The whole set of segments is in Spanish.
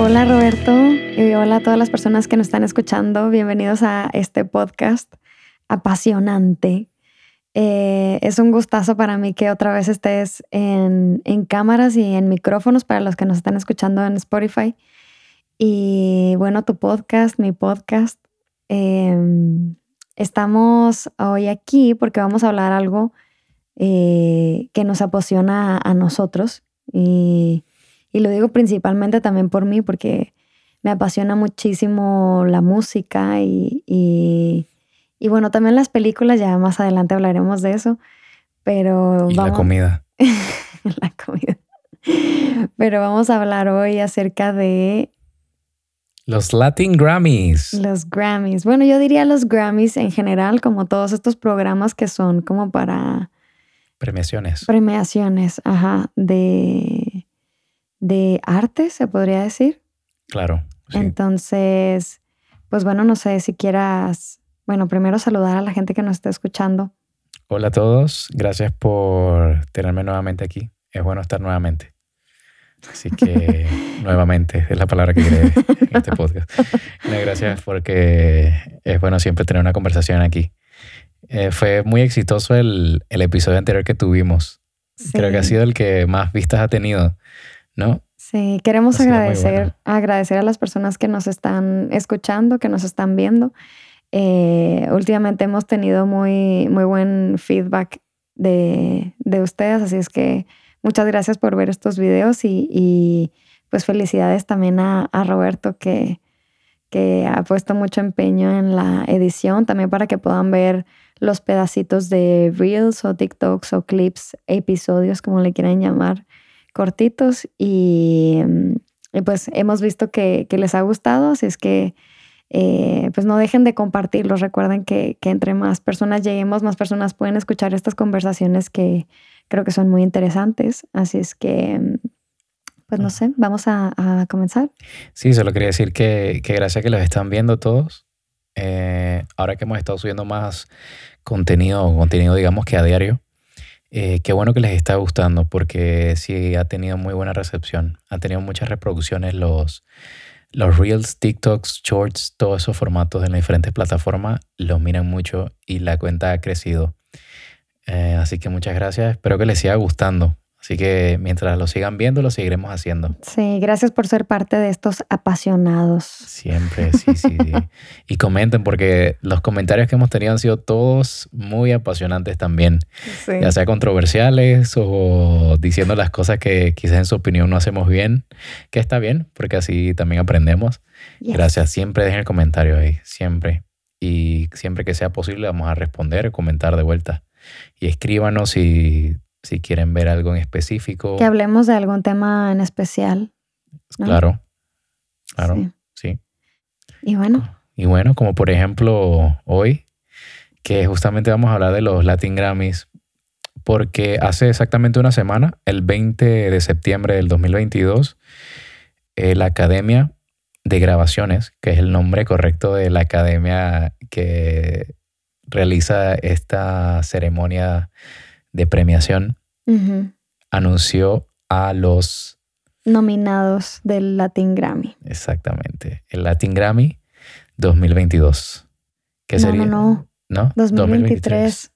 Hola Roberto y hola a todas las personas que nos están escuchando. Bienvenidos a este podcast apasionante. Eh, es un gustazo para mí que otra vez estés en, cámaras y en micrófonos para los que nos están escuchando en Spotify. Y bueno, tu podcast, mi podcast. Em, estamos hoy aquí porque vamos a hablar algo eh, que nos apasiona a nosotros. Y y lo digo principalmente también por mí, porque me apasiona muchísimo la música y, y, bueno, también las películas, ya más adelante hablaremos de eso. Pero y la comida. la comida. Pero vamos a hablar hoy acerca de... Los Latin Grammys. Los Grammys. Bueno, yo diría los Grammys en general, como todos estos programas que son como para... Premiaciones. Premiaciones, ajá, de de arte, se podría decir. Claro. Entonces, pues bueno, no sé si quieras, bueno, primero saludar a la gente que nos está escuchando. Hola a todos, gracias por tenerme nuevamente aquí. Es bueno estar nuevamente. Así que nuevamente es la palabra que quiere en este podcast. gracias porque es bueno siempre tener una conversación aquí. Eh, fue muy exitoso el, episodio anterior que tuvimos. Creo que ha sido el que más vistas ha tenido. ¿no? Sí, queremos agradecer, agradecer a las personas que nos están escuchando, que nos están viendo. Eh, últimamente hemos tenido muy, muy buen feedback de, ustedes, así es que muchas gracias por ver estos videos y, pues felicidades también a, Roberto que, que ha puesto mucho empeño en la edición, también para que puedan ver los pedacitos de reels o TikToks o clips, episodios, como le quieran llamar, cortitos y, pues hemos visto que, les ha gustado, así es que eh, pues no dejen de compartirlos. Recuerden que, entre más personas lleguemos, más personas pueden escuchar estas conversaciones que creo que son muy interesantes. Así es que, mm, pues no sé, vamos a, comenzar. Sí, solo quería decir que, que gracias que los están viendo todos. Eh, ahora que hemos estado subiendo más contenido, contenido digamos que a diario, eh, qué bueno que les está gustando porque sí ha tenido muy buena recepción. Ha tenido muchas reproducciones los, los Reels, TikToks, Shorts, todos esos formatos en las diferentes plataformas. Los miran mucho y la cuenta ha crecido. Eh, así que muchas gracias. Espero que les siga gustando. Así que mientras lo sigan viendo, lo seguiremos haciendo. Sí, gracias por ser parte de estos apasionados. Siempre, sí, sí. y comenten porque los comentarios que hemos tenido han sido todos muy apasionantes también. Ya sea controversiales o diciendo las cosas que quizás en su opinión no hacemos bien, que está bien, porque así también aprendemos. Gracias. Siempre dejen el comentario ahí, siempre. Y siempre que sea posible vamos a responder, comentar de vuelta. Y escríbanos si si quieren ver algo en específico. Que hablemos de algún tema en especial. Claro, claro, sí. Y bueno. Y bueno, como por ejemplo hoy, que justamente vamos a hablar de los Latin Grammys, porque hace exactamente una semana, el 20 de septiembre del 2022, eh, la Academia de Grabaciones, que es el nombre correcto de la academia que realiza esta ceremonia de premiación, anunció a los nominados del Latin Grammy. Exactamente, el Latin Grammy 2022. ¿Qué sería? No, no, no. 2023.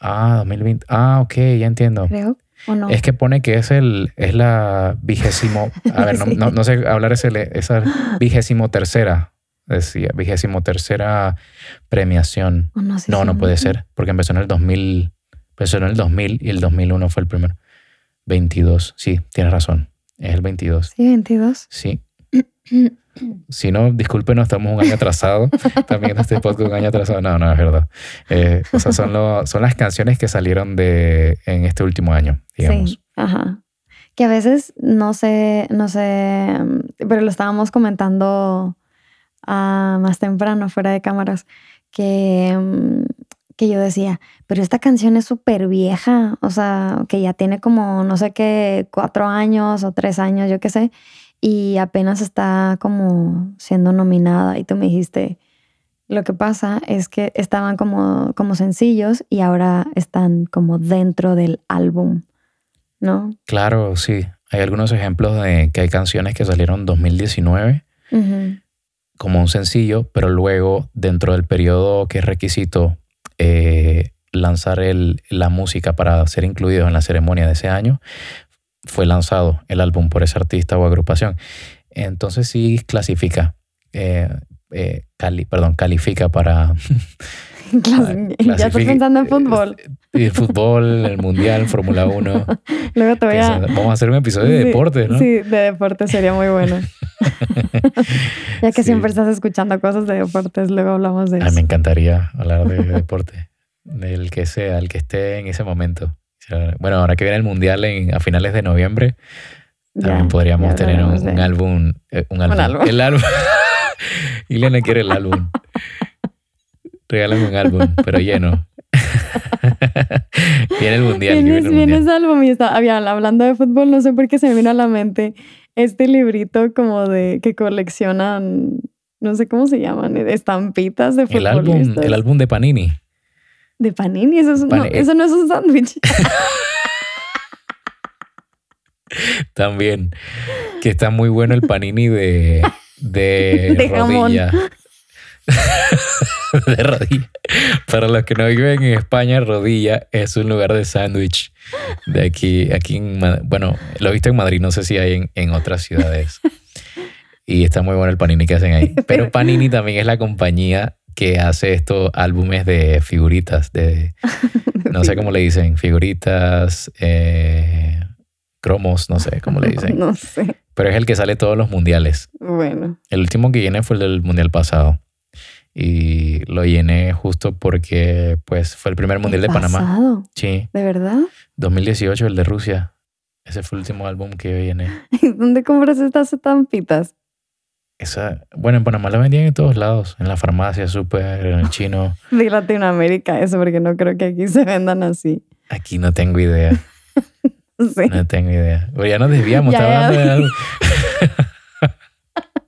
Ah, 2020. Ah, ok, ya entiendo. Creo. ¿O no? Es que pone que es el es la vigésimo. A ver, no, sé hablar esa, esa vigésimo tercera. Decía, vigésimo tercera premiación. no, no, puede ser, porque empezó en el 2000. Empezó en el 2000 y el 2001 fue el primero. 22, sí, tienes razón. Es el 22. Sí, 22. Sí. si no, discúlpenos, estamos un año atrasado. También este podcast un año atrasado. No, no, es verdad. Eh, o sea, son, lo, son las canciones que salieron de, en este último año, digamos. Sí, ajá. Que a veces, no sé, no sé, pero lo estábamos comentando ah, más temprano, fuera de cámaras, que mm, que yo decía, pero esta canción es súper vieja, o sea, que ya tiene como, no sé qué, cuatro años o tres años, yo qué sé, y apenas está como siendo nominada. Y tú me dijiste, lo que pasa es que estaban como, como sencillos y ahora están como dentro del álbum, ¿no? Claro, sí. Hay algunos ejemplos de que hay canciones que salieron en 2019 como un sencillo, pero luego dentro del periodo que es requisito eh, lanzar el, la música para ser incluido en la ceremonia de ese año, fue lanzado el álbum por ese artista o agrupación. Entonces sí clasifica, eh, eh, cali, perdón, califica para... ya estoy pensando en fútbol. El fútbol, el mundial, Fórmula 1. Luego te voy a... Vamos a hacer un episodio de deporte, ¿no? Sí, de deporte sería muy bueno. ya que siempre estás escuchando cosas de deportes, luego hablamos de eso. me encantaría hablar de deporte, del que sea, el que esté en ese momento. Bueno, ahora que viene el mundial en, a finales de noviembre, también podríamos tener un, álbum, eh, un, álbum. El álbum. Ileana quiere el álbum. Regálame un álbum, pero lleno. viene el mundial. Viene, ese álbum y está, hablando de fútbol, no sé por qué se me vino a la mente este librito como de que coleccionan, no sé cómo se llaman, estampitas de el álbum, el álbum de Panini. ¿De Panini? Eso, no, eso no es un sándwich. También. Que está muy bueno el panini de, de, rodilla. de rodilla. Para los que no viven en España, rodilla es un lugar de sándwich. De aquí, aquí en, bueno, lo he visto en Madrid, no sé si hay en, en otras ciudades. Y está muy bueno el panini que hacen ahí. Pero Panini también es la compañía que hace estos álbumes de figuritas, de, no sé cómo le dicen, figuritas, eh, cromos, no sé cómo le dicen. no sé. Pero es el que sale todos los mundiales. Bueno. El último que llené fue el del mundial pasado. Y lo llené justo porque pues fue el primer mundial de Panamá. Pasado? Sí. ¿De verdad? 2018, el de Rusia. Ese fue el último álbum que yo llené. ¿Dónde compras estas estampitas? Esa, bueno, en Panamá la vendían en todos lados, en la farmacia, súper, en el chino. De Latinoamérica, eso, porque no creo que aquí se vendan así. Aquí no tengo idea. No tengo idea. Pero ya nos desviamos, ya, hablando de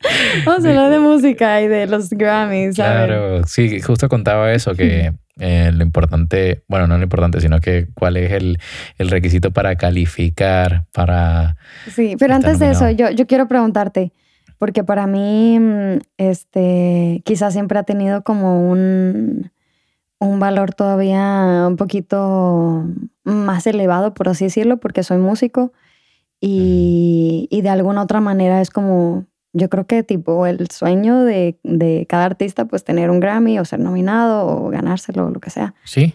Vamos a hablar de música y de los Grammys. Claro, sí, justo contaba eso, que eh, lo importante, bueno, no lo importante, sino que cuál es el, el requisito para calificar, para... Sí, pero antes de eso, yo, yo quiero preguntarte, porque para mí, este, quizás siempre ha tenido como un, un valor todavía un poquito más elevado, por así decirlo, porque soy músico y, y de alguna otra manera es como, yo creo que tipo el sueño de, de, cada artista, pues tener un Grammy o ser nominado o ganárselo o lo que sea. Sí.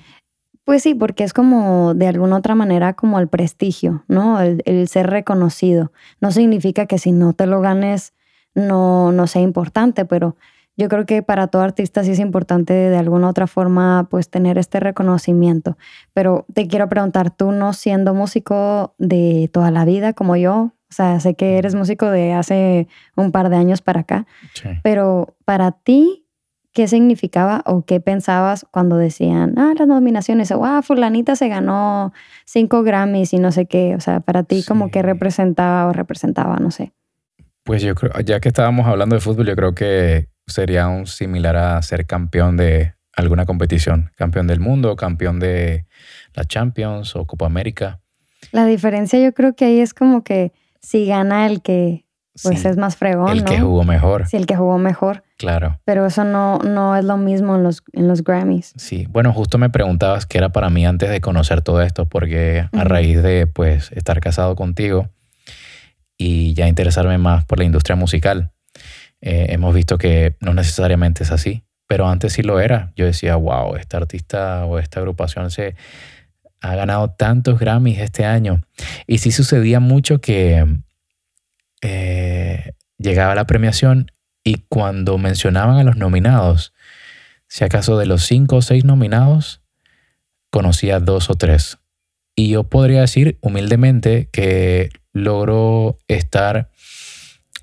Pues sí, porque es como de alguna otra manera como el prestigio, ¿no? El, el ser reconocido. No significa que si no te lo ganes no, no sea importante, pero yo creo que para todo artista sí es importante de alguna otra forma pues tener este reconocimiento. Pero te quiero preguntar, tú no siendo músico de toda la vida como yo, o sea, sé que eres músico de hace un par de años para acá, pero para ti, ¿qué significaba o qué pensabas cuando decían, ah, las nominaciones, o ah, fulanita se ganó cinco Grammys y no sé qué? O sea, para ti, como que representaba o representaba, no sé. Pues yo creo, ya que estábamos hablando de fútbol, yo creo que sería un similar a ser campeón de alguna competición, campeón del mundo, campeón de la Champions o Copa América. La diferencia yo creo que ahí es como que si gana el que pues es más fregón, el que jugó mejor. Sí, el que jugó mejor. Claro. Pero eso no, no es lo mismo en los, en los Grammys. Sí, bueno, justo me preguntabas qué era para mí antes de conocer todo esto, porque a raíz de pues estar casado contigo, y ya interesarme más por la industria musical. Eh, hemos visto que no necesariamente es así, pero antes sí lo era. Yo decía, wow, este artista o esta agrupación se ha ganado tantos Grammys este año. Y sí sucedía mucho que eh, llegaba la premiación y cuando mencionaban a los nominados, si acaso de los cinco o seis nominados, conocía dos o tres. Y yo podría decir humildemente que logro estar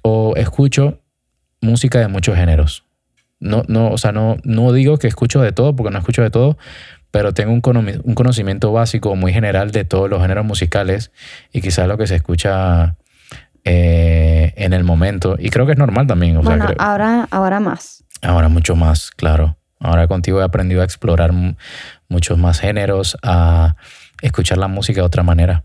o escucho música de muchos géneros. No, no, o sea, no, no digo que escucho de todo, porque no escucho de todo, pero tengo un, conocimiento básico muy general de todos los géneros musicales y quizás lo que se escucha eh, en el momento. Y creo que es normal también. ahora, ahora más. Ahora mucho más, claro. Ahora contigo he aprendido a explorar muchos más géneros, a escuchar la música de otra manera.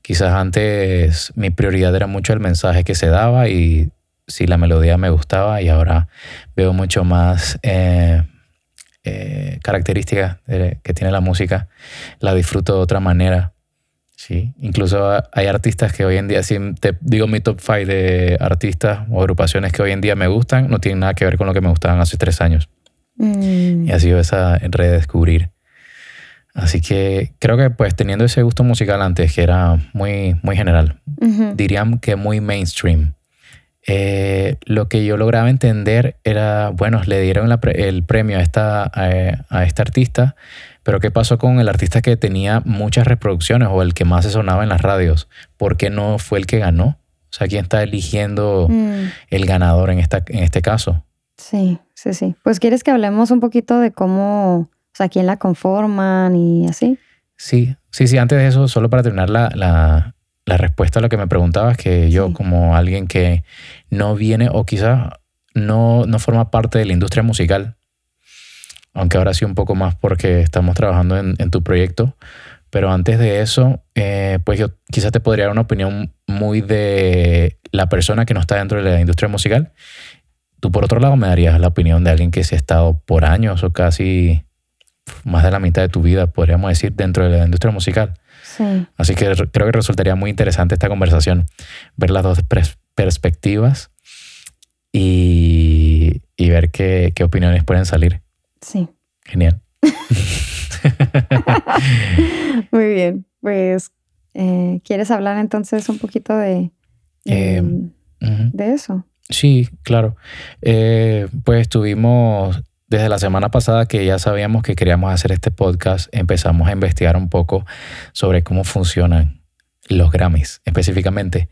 Quizás antes mi prioridad era mucho el mensaje que se daba y si la melodía me gustaba y ahora veo mucho más eh, eh, características que tiene la música, la disfruto de otra manera. Sí, incluso hay artistas que hoy en día, si te digo mi top 5 de artistas o agrupaciones que hoy en día me gustan, no tienen nada que ver con lo que me gustaban hace tres años. Mm. Y ha sido esa redescubrir. Así que creo que pues teniendo ese gusto musical antes, que era muy, muy general, dirían que muy mainstream. Eh, lo que yo lograba entender era, bueno, le dieron el premio a esta, a, esta artista, pero ¿qué pasó con el artista que tenía muchas reproducciones o el que más se sonaba en las radios? ¿Por qué no fue el que ganó? O sea, ¿quién está eligiendo mm. el ganador en, esta, en este caso? Sí, sí, sí. Pues quieres que hablemos un poquito de cómo, o sea, quién la conforman y así. Sí, sí, sí. Antes de eso, solo para terminar la, la, la respuesta a lo que me preguntabas, que yo como alguien que no viene o quizás no, no forma parte de la industria musical, aunque ahora sí un poco más porque estamos trabajando en, tu proyecto, pero antes de eso, eh, pues yo quizás te podría dar una opinión muy de la persona que no está dentro de la industria musical. Tú por otro lado me darías la opinión de alguien que se ha estado por años o casi más de la mitad de tu vida, podríamos decir, dentro de la industria musical. Así que creo que resultaría muy interesante esta conversación, ver las dos perspectivas y, ver qué, opiniones pueden salir. Sí. Genial. muy bien. Pues, eh, ¿quieres hablar entonces un poquito de, de, em, eso? Sí, claro. Eh, pues tuvimos desde la semana pasada que ya sabíamos que queríamos hacer este podcast, empezamos a investigar un poco sobre cómo funcionan los Grammys específicamente.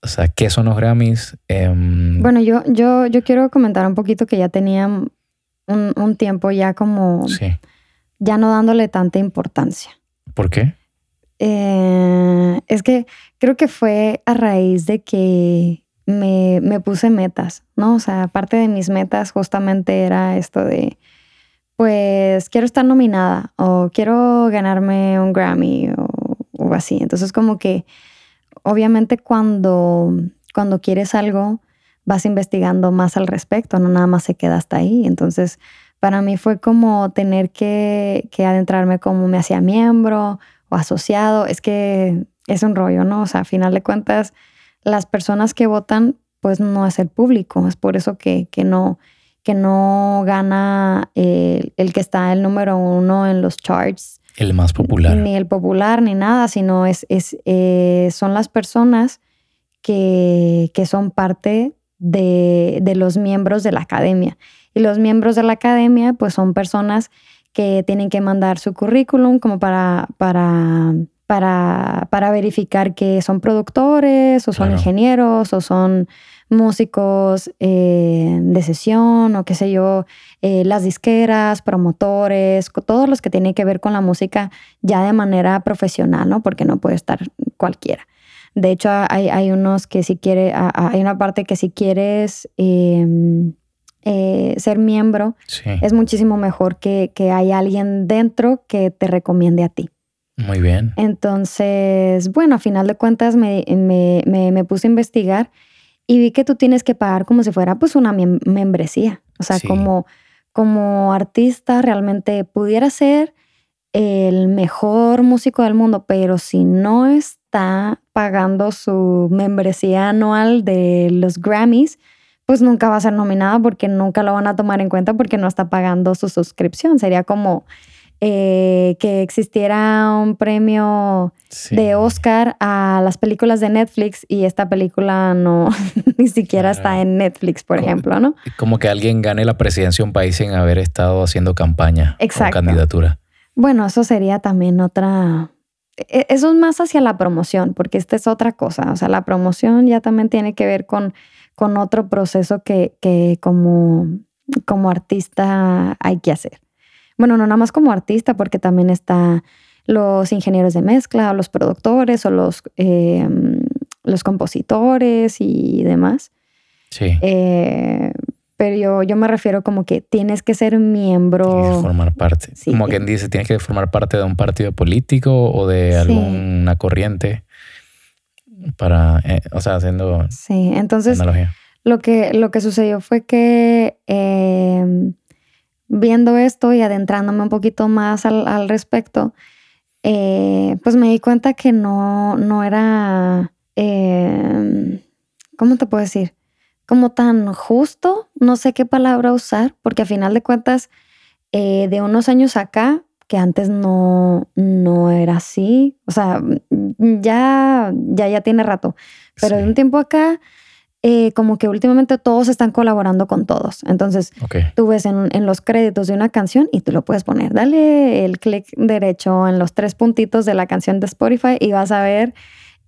O sea, ¿qué son los Grammys? Em, bueno, yo, yo, yo quiero comentar un poquito que ya tenía un, tiempo ya como... Ya no dándole tanta importancia. ¿Por qué? Eh, es que creo que fue a raíz de que me, me, puse metas, ¿no? O sea, parte de mis metas justamente era esto de, pues quiero estar nominada o quiero ganarme un Grammy o, así. Entonces como que obviamente cuando, cuando quieres algo vas investigando más al respecto, no nada más se queda hasta ahí. Entonces para mí fue como tener que, que adentrarme como me hacía miembro o asociado. Es que es un rollo, ¿no? O sea, a final de cuentas las personas que votan, pues no es el público. Es por eso que, no, que no gana el, que está el número uno en los charts. El más popular. Ni el popular, ni nada, sino es, es eh, son las personas que, que son parte de, de, los miembros de la academia. Y los miembros de la academia, pues son personas que tienen que mandar su currículum como para, para para, verificar que son productores o son ingenieros o son músicos eh, de sesión o qué sé yo, eh, las disqueras, promotores, todos los que tienen que ver con la música ya de manera profesional, ¿no? Porque no puede estar cualquiera. De hecho, hay, unos que si quiere, hay una parte que si quieres em, eh, ser miembro, es muchísimo mejor que, que hay alguien dentro que te recomiende a ti. Muy bien. Entonces, bueno, a final de cuentas me, puse a investigar y vi que tú tienes que pagar como si fuera pues una membresía. O sea, como, como artista realmente pudiera ser el mejor músico del mundo, pero si no está pagando su membresía anual de los Grammys, pues nunca va a ser nominado porque nunca lo van a tomar en cuenta porque no está pagando su suscripción. Sería como eh, que existiera un premio de Oscar a las películas de Netflix y esta película no ni siquiera está en Netflix, por ejemplo, ¿no? Como que alguien gane la presidencia de un país sin haber estado haciendo campaña o candidatura. Bueno, eso sería también otra... E, eso es más hacia la promoción, porque esta es otra cosa. O sea, la promoción ya también tiene que ver con, con otro proceso que, que como, como artista hay que hacer. Bueno, no nada más como artista, porque también está los ingenieros de mezcla, o los productores, o los, em, los compositores y demás. Sí. Eh, pero yo, yo me refiero como que tienes que ser miembro. Tienes que formar parte. como quien dice, tienes que formar parte de un partido político o de alguna corriente para, eh, o sea, haciendo. Sí, entonces. Lo que, lo que sucedió fue que em, viendo esto y adentrándome un poquito más al, respecto, eh, pues me di cuenta que no, no era. Em, ¿Cómo te puedo decir? como tan justo, no sé qué palabra usar, porque a final de cuentas, eh, de unos años acá, que antes no, no era así, o sea, ya, ya, ya tiene rato, pero de un tiempo acá, eh, como que últimamente todos están colaborando con todos. Entonces, tú ves en, en, los créditos de una canción y tú lo puedes poner. Dale el clic derecho en los tres puntitos de la canción de Spotify y vas a ver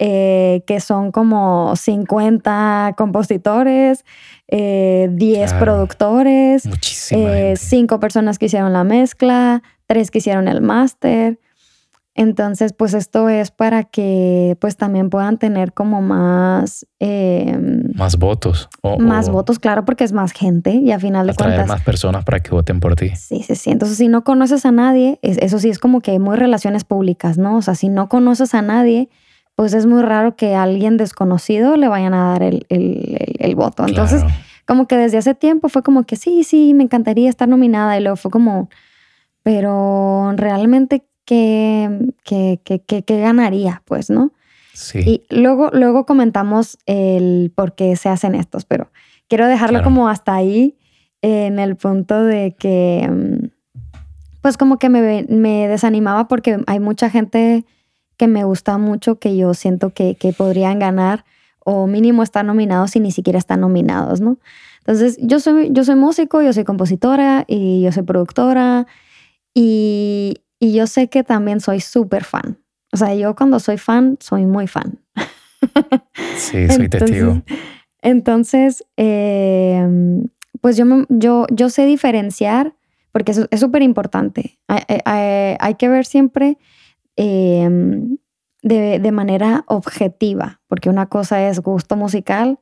eh, que son como 50 compositores, 10 eh, productores, 5 eh, personas que hicieron la mezcla, 3 que hicieron el máster. Entonces, pues esto es para que pues también puedan tener como más... Em, más votos. más votos, claro, porque es más gente y a final de cuentas... más personas para que voten por ti. Sí, sí, sí. Entonces, si no conoces a nadie, eso sí es como que muy relaciones públicas, ¿no? O sea, si no conoces a nadie, pues es muy raro que a alguien desconocido le vayan a dar el, voto. Entonces, como que desde hace tiempo fue como que sí, sí, me encantaría estar nominada y luego fue como, pero realmente, ¿qué, qué, qué, ganaría? Pues, ¿no? Sí. Y luego, luego comentamos el por qué se hacen estos, pero quiero dejarlo como hasta ahí en el punto de que, mm, pues como que me, me desanimaba porque hay mucha gente que me gusta mucho, que yo siento que, podrían ganar o mínimo estar nominados y ni siquiera están nominados, ¿no? Entonces, yo soy, yo soy músico, yo soy compositora y yo soy productora y, yo sé que también soy súper fan. O sea, yo cuando soy fan, soy muy fan. Sí, soy testigo. Entonces, em, pues yo, yo, yo sé diferenciar, porque eso es súper importante. hay, que ver siempre Em, de, manera objetiva, porque una cosa es gusto musical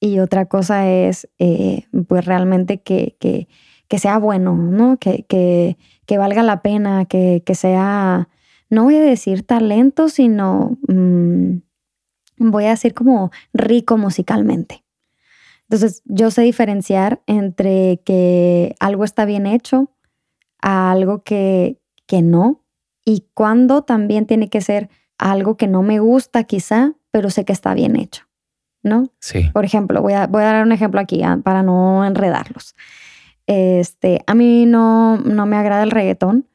y otra cosa es eh, pues realmente que, que, sea bueno, ¿no? Que, que, valga la pena, que, sea, no voy a decir talento, sino mm, voy a decir como rico musicalmente. Entonces, yo sé diferenciar entre que algo está bien hecho a algo que, que no, y cuándo también tiene que ser algo que no me gusta quizá, pero sé que está bien hecho, ¿no? Sí. Por ejemplo, voy a, voy a dar un ejemplo aquí ah, para no enredarlos. Este, a mí no, no me agrada el reggaetón,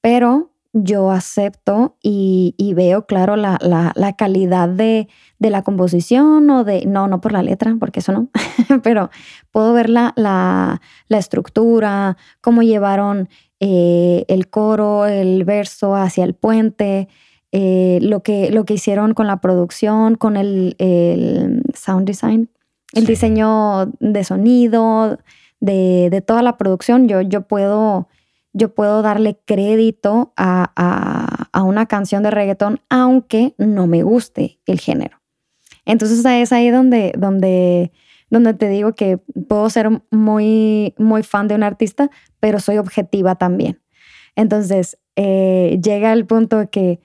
pero yo acepto y, veo, claro, la, calidad de, la composición o de, no, no por la letra, porque eso no, pero puedo ver la, la, estructura, cómo llevaron eh, el coro, el verso hacia el puente, eh, lo, que, lo que hicieron con la producción, con el, sound design, el diseño de sonido, de, toda la producción, yo, yo, puedo, yo puedo darle crédito a, una canción de reggaetón, aunque no me guste el género. Entonces es ahí donde, donde donde te digo que puedo ser muy, muy fan de un artista, pero soy objetiva también. Entonces, eh, llega el punto que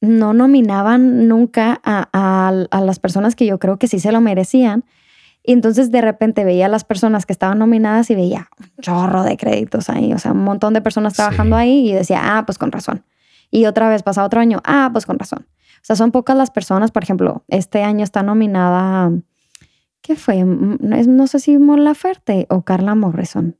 no nominaban nunca a, las personas que yo creo que sí se lo merecían. Y entonces de repente veía a las personas que estaban nominadas y veía un chorro de créditos ahí, o sea, un montón de personas trabajando ahí y decía, ah, pues con razón. Y otra vez pasa otro año, ah, pues con razón. O sea, son pocas las personas, por ejemplo, este año está nominada ¿Qué fue? No sé si Mon Laferte o Carla Morrison.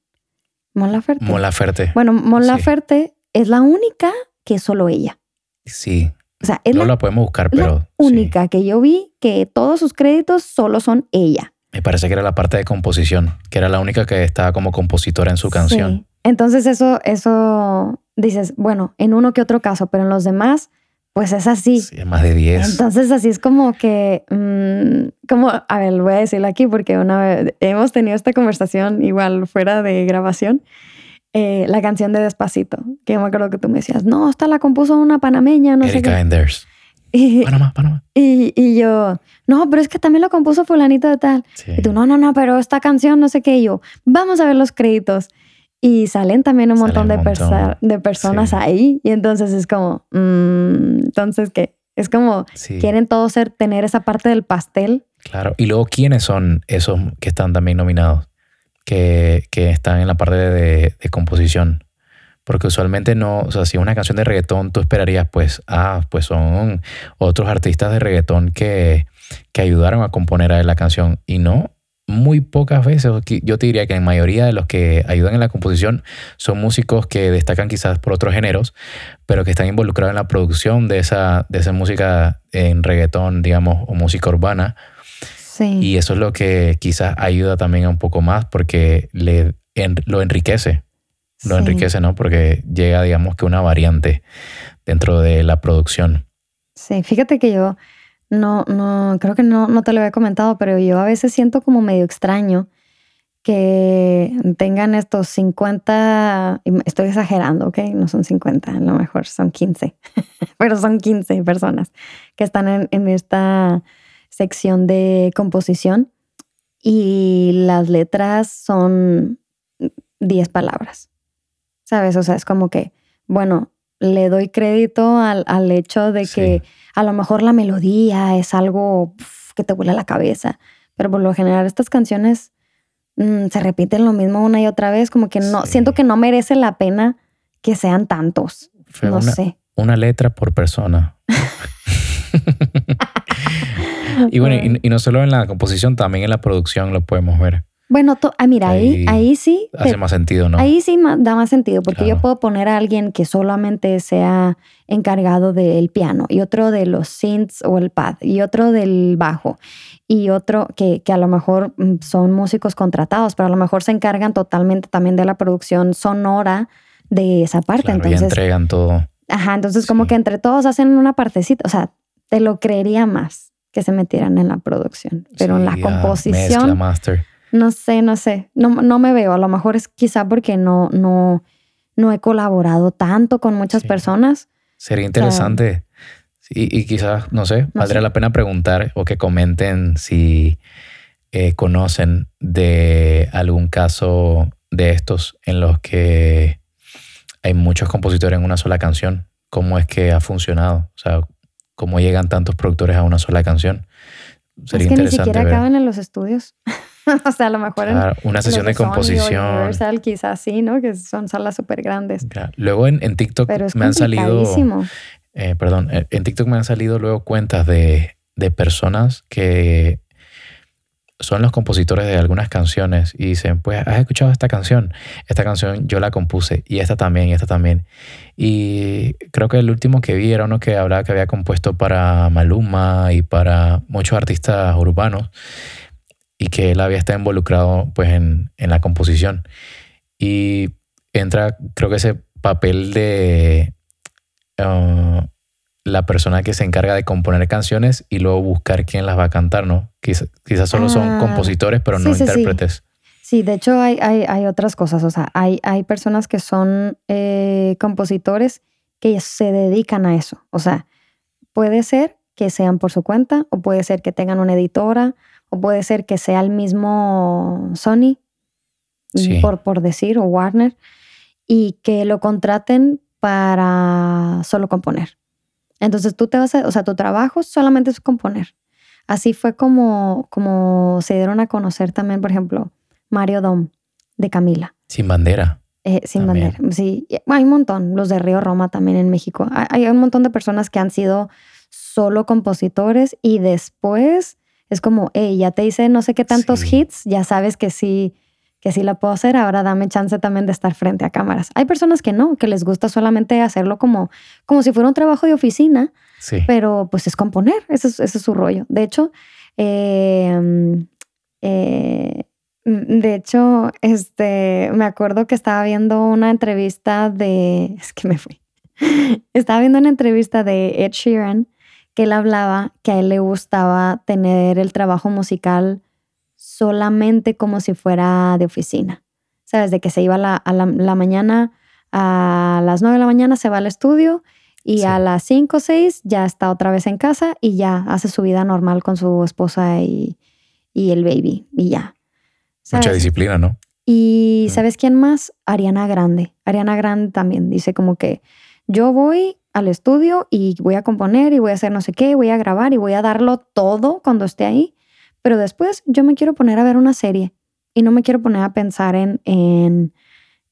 Mon Laferte. Mon Laferte. Bueno, Mon Laferte es la única que es solo ella. Sí. O sea, es no la, podemos buscar, pero. La única que yo vi que todos sus créditos solo son ella. Me parece que era la parte de composición, que era la única que estaba como compositora en su canción. Entonces, eso, eso dices, bueno, en uno que otro caso, pero en los demás, pues es así. Sí, más de 10. Entonces así es como que, mm, como, a ver, voy a decirlo aquí porque una vez hemos tenido esta conversación igual fuera de grabación. Eh, la canción de Despacito, que yo me acuerdo que tú me decías, no, esta la compuso una panameña, no sé qué. Enders. Y, Panamá, Panamá. y, y yo, no, pero es que también lo compuso fulanito de tal. Sí. Y tú, no, no, no, pero esta canción, no sé qué. Y yo, vamos a ver los créditos. Y salen también un montón, un de, montón. persa- de personas Sí. ahí. Y entonces es como, mm, entonces, ¿qué? Es como, Sí, quieren todos ser, tener esa parte del pastel. claro. Y luego, ¿quiénes son esos que están también nominados? Que, que están en la parte de, de composición. Porque usualmente no, o sea, si una canción de reggaetón, tú esperarías, pues, ah, pues son otros artistas de reggaetón que, que ayudaron a componer a la canción. Y no, muy pocas veces, yo te diría que en mayoría de los que ayudan en la composición son músicos que destacan quizás por otros géneros, pero que están involucrados en la producción de esa, de esa música en reggaetón, digamos, o música urbana. Sí. Y eso es lo que quizás ayuda también un poco más porque le, en- lo enriquece. Lo sí. enriquece, ¿no? Porque llega, digamos, que una variante dentro de la producción. Sí, fíjate que yo no, no, creo que no, no te lo había comentado, pero yo a veces siento como medio extraño que tengan estos 50, y estoy exagerando, ¿ok? No son 50, a lo mejor son 15, pero son 15 personas que están en, en esta sección de composición y las letras son 10 palabras, ¿sabes? O sea, es como que, bueno, le doy crédito al, al hecho de que Sí. a lo mejor la melodía es algo pf, que te vuela la cabeza, pero por lo general estas canciones mm, se repiten lo mismo una y otra vez, como que no, Sí. siento que no merece la pena que sean tantos, Fue no una, sé. una letra por persona. y bueno, y, y no solo en la composición, también en la producción lo podemos ver. Bueno, to- ah, mira, ahí, Ahí ahí sí, te- Hace más sentido, ¿no? ahí sí da más sentido, porque yo puedo poner a alguien que solamente sea encargado del piano y otro de los synths o el pad y otro del bajo y otro que, que a lo mejor mm, son músicos contratados, pero a lo mejor se encargan totalmente también de la producción sonora de esa parte. Claro, entonces, entregan todo. ajá, entonces como que entre todos hacen una partecita, o sea, te lo creería más que se metieran en la producción, pero en la composición... Mezcla, master. No sé, no sé. No, no me veo. A lo mejor es quizá porque no, no, no he colaborado tanto con muchas Sí. personas. Sería interesante. Y, y quizás, no sé, No valdría sé. la pena preguntar o que comenten si eh, conocen de algún caso de estos en los que hay muchos compositores en una sola canción. ¿Cómo es que ha funcionado? O sea, ¿cómo llegan tantos productores a una sola canción? Sería es que ni interesante siquiera ver. acaban en los estudios. o sea, a lo mejor en, Claro, una en sesión los de Sony o composición. Universal quizás sí, ¿no? Que son salas súper grandes. Claro. Luego en, en TikTok Pero me han salido, eh, perdón, eh, en TikTok me han salido luego cuentas de, de personas que son los compositores de algunas canciones y dicen, pues, ¿has escuchado esta canción? Esta canción yo la compuse y esta también y esta también. Y creo que el último que vi era uno que hablaba que había compuesto para Maluma y para muchos artistas urbanos y que él había estado involucrado pues en, en la composición. Y entra, creo que ese papel de ah, la persona que se encarga de componer canciones y luego buscar quién las va a cantar, ¿no? Quizás, quizás solo son Ah, compositores, pero sí, no sí, sí. intérpretes. Sí, de hecho hay, hay, hay otras cosas. O sea, hay, hay personas que son eh, compositores que se dedican a eso. O sea, puede ser que sean por su cuenta, o puede ser que tengan una editora, o puede ser que sea el mismo Sony, Sí. por, por decir, o Warner, y que lo contraten para solo componer. Entonces tú te vas a, o sea, tu trabajo solamente es componer. Así fue como, como se dieron a conocer también, por ejemplo, Mario Dom de Camila. Sin bandera. Eh, sin También. bandera. Sí, hay un montón. Los de Río Roma también en México. Hay, hay un montón de personas que han sido solo compositores y después es como, hey, ya te hice no sé qué tantos Sí. hits, ya sabes que sí, que sí la puedo hacer, ahora dame chance también de estar frente a cámaras. Hay personas que no, que les gusta solamente hacerlo como, como si fuera un trabajo de oficina, Sí. pero pues es componer, ese es, ese es su rollo. De hecho, eh, mm, eh, de hecho, este, me acuerdo que estaba viendo una entrevista de, es que me fui, estaba viendo una entrevista de Ed Sheeran que él hablaba que a él le gustaba tener el trabajo musical solamente como si fuera de oficina. ¿Sabes? De que se iba a la, a la- la mañana, a las 9 de la mañana se va al estudio Y a las 5 o 6 ya está otra vez en casa y ya hace su vida normal con su esposa y, y el baby y ya. Mucha disciplina, ¿no? Y ¿sabes quién más? Ariana Grande. Ariana Grande también dice como que yo voy al estudio y voy a componer y voy a hacer no sé qué, voy a grabar y voy a darlo todo cuando esté ahí, pero después yo me quiero poner a ver una serie y no me quiero poner a pensar en, en,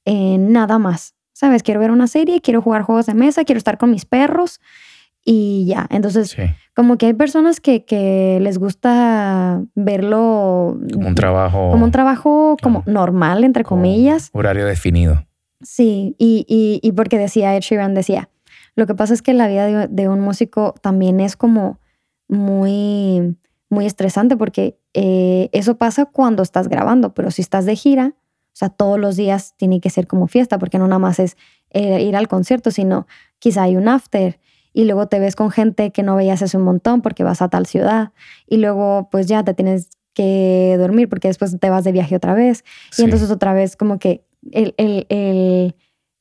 en nada más. ¿Sabes? Quiero ver una serie, quiero jugar juegos de mesa, quiero estar con mis perros y ya. Entonces, como que hay personas que, que, les gusta verlo como un trabajo. Como un trabajo como normal, entre comillas. Horario definido. Sí, y, y, y, porque decía Ed Sheeran, decía, lo que pasa es que la vida de, un músico también es como muy, muy estresante porque eh, eso pasa cuando estás grabando, pero si estás de gira, o sea, todos los días tiene que ser como fiesta, porque no nada más es eh, ir al concierto, sino quizá hay un after y luego te ves con gente que no veías hace un montón porque vas a tal ciudad y luego pues ya te tienes que dormir porque después te vas de viaje otra vez y entonces otra vez como que el, el, el,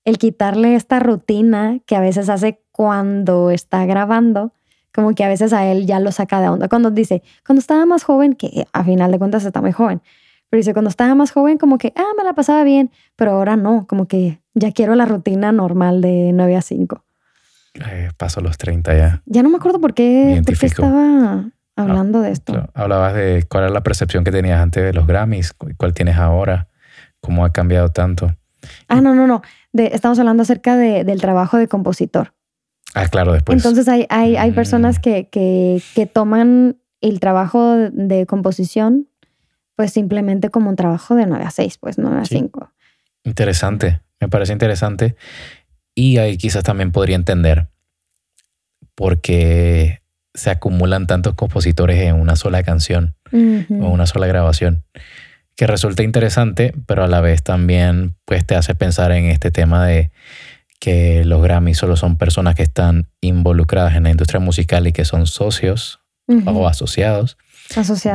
el, quitarle esta rutina que a veces hace cuando está grabando, como que a veces a él ya lo saca de onda. Cuando dice, cuando estaba más joven, que a final de cuentas está muy joven, pero dice, cuando estaba más joven, como que, ah, me la pasaba bien, pero ahora no, como que ya quiero la rutina normal de 9 a 5. Eh, paso los 30 ya. Ya no me acuerdo por qué, por qué estaba hablando de esto. Hablabas de cuál era la percepción que tenías antes de los Grammys, cuál tienes ahora, cómo ha cambiado tanto. Ah, no, no, no. De, estamos hablando acerca de, del trabajo de compositor. Ah, claro, después. Entonces hay, hay, hay personas mm. que, que, que, toman el trabajo de composición pues simplemente como un trabajo de 9 a 6, pues 9 a 5. Interesante, me parece interesante. Y ahí quizás también podría entender por qué se acumulan tantos compositores en una sola canción o una sola grabación, que resulta interesante, pero a la vez también pues te hace pensar en este tema de que los Grammy solo son personas que están involucradas en la industria musical y que son socios o asociados,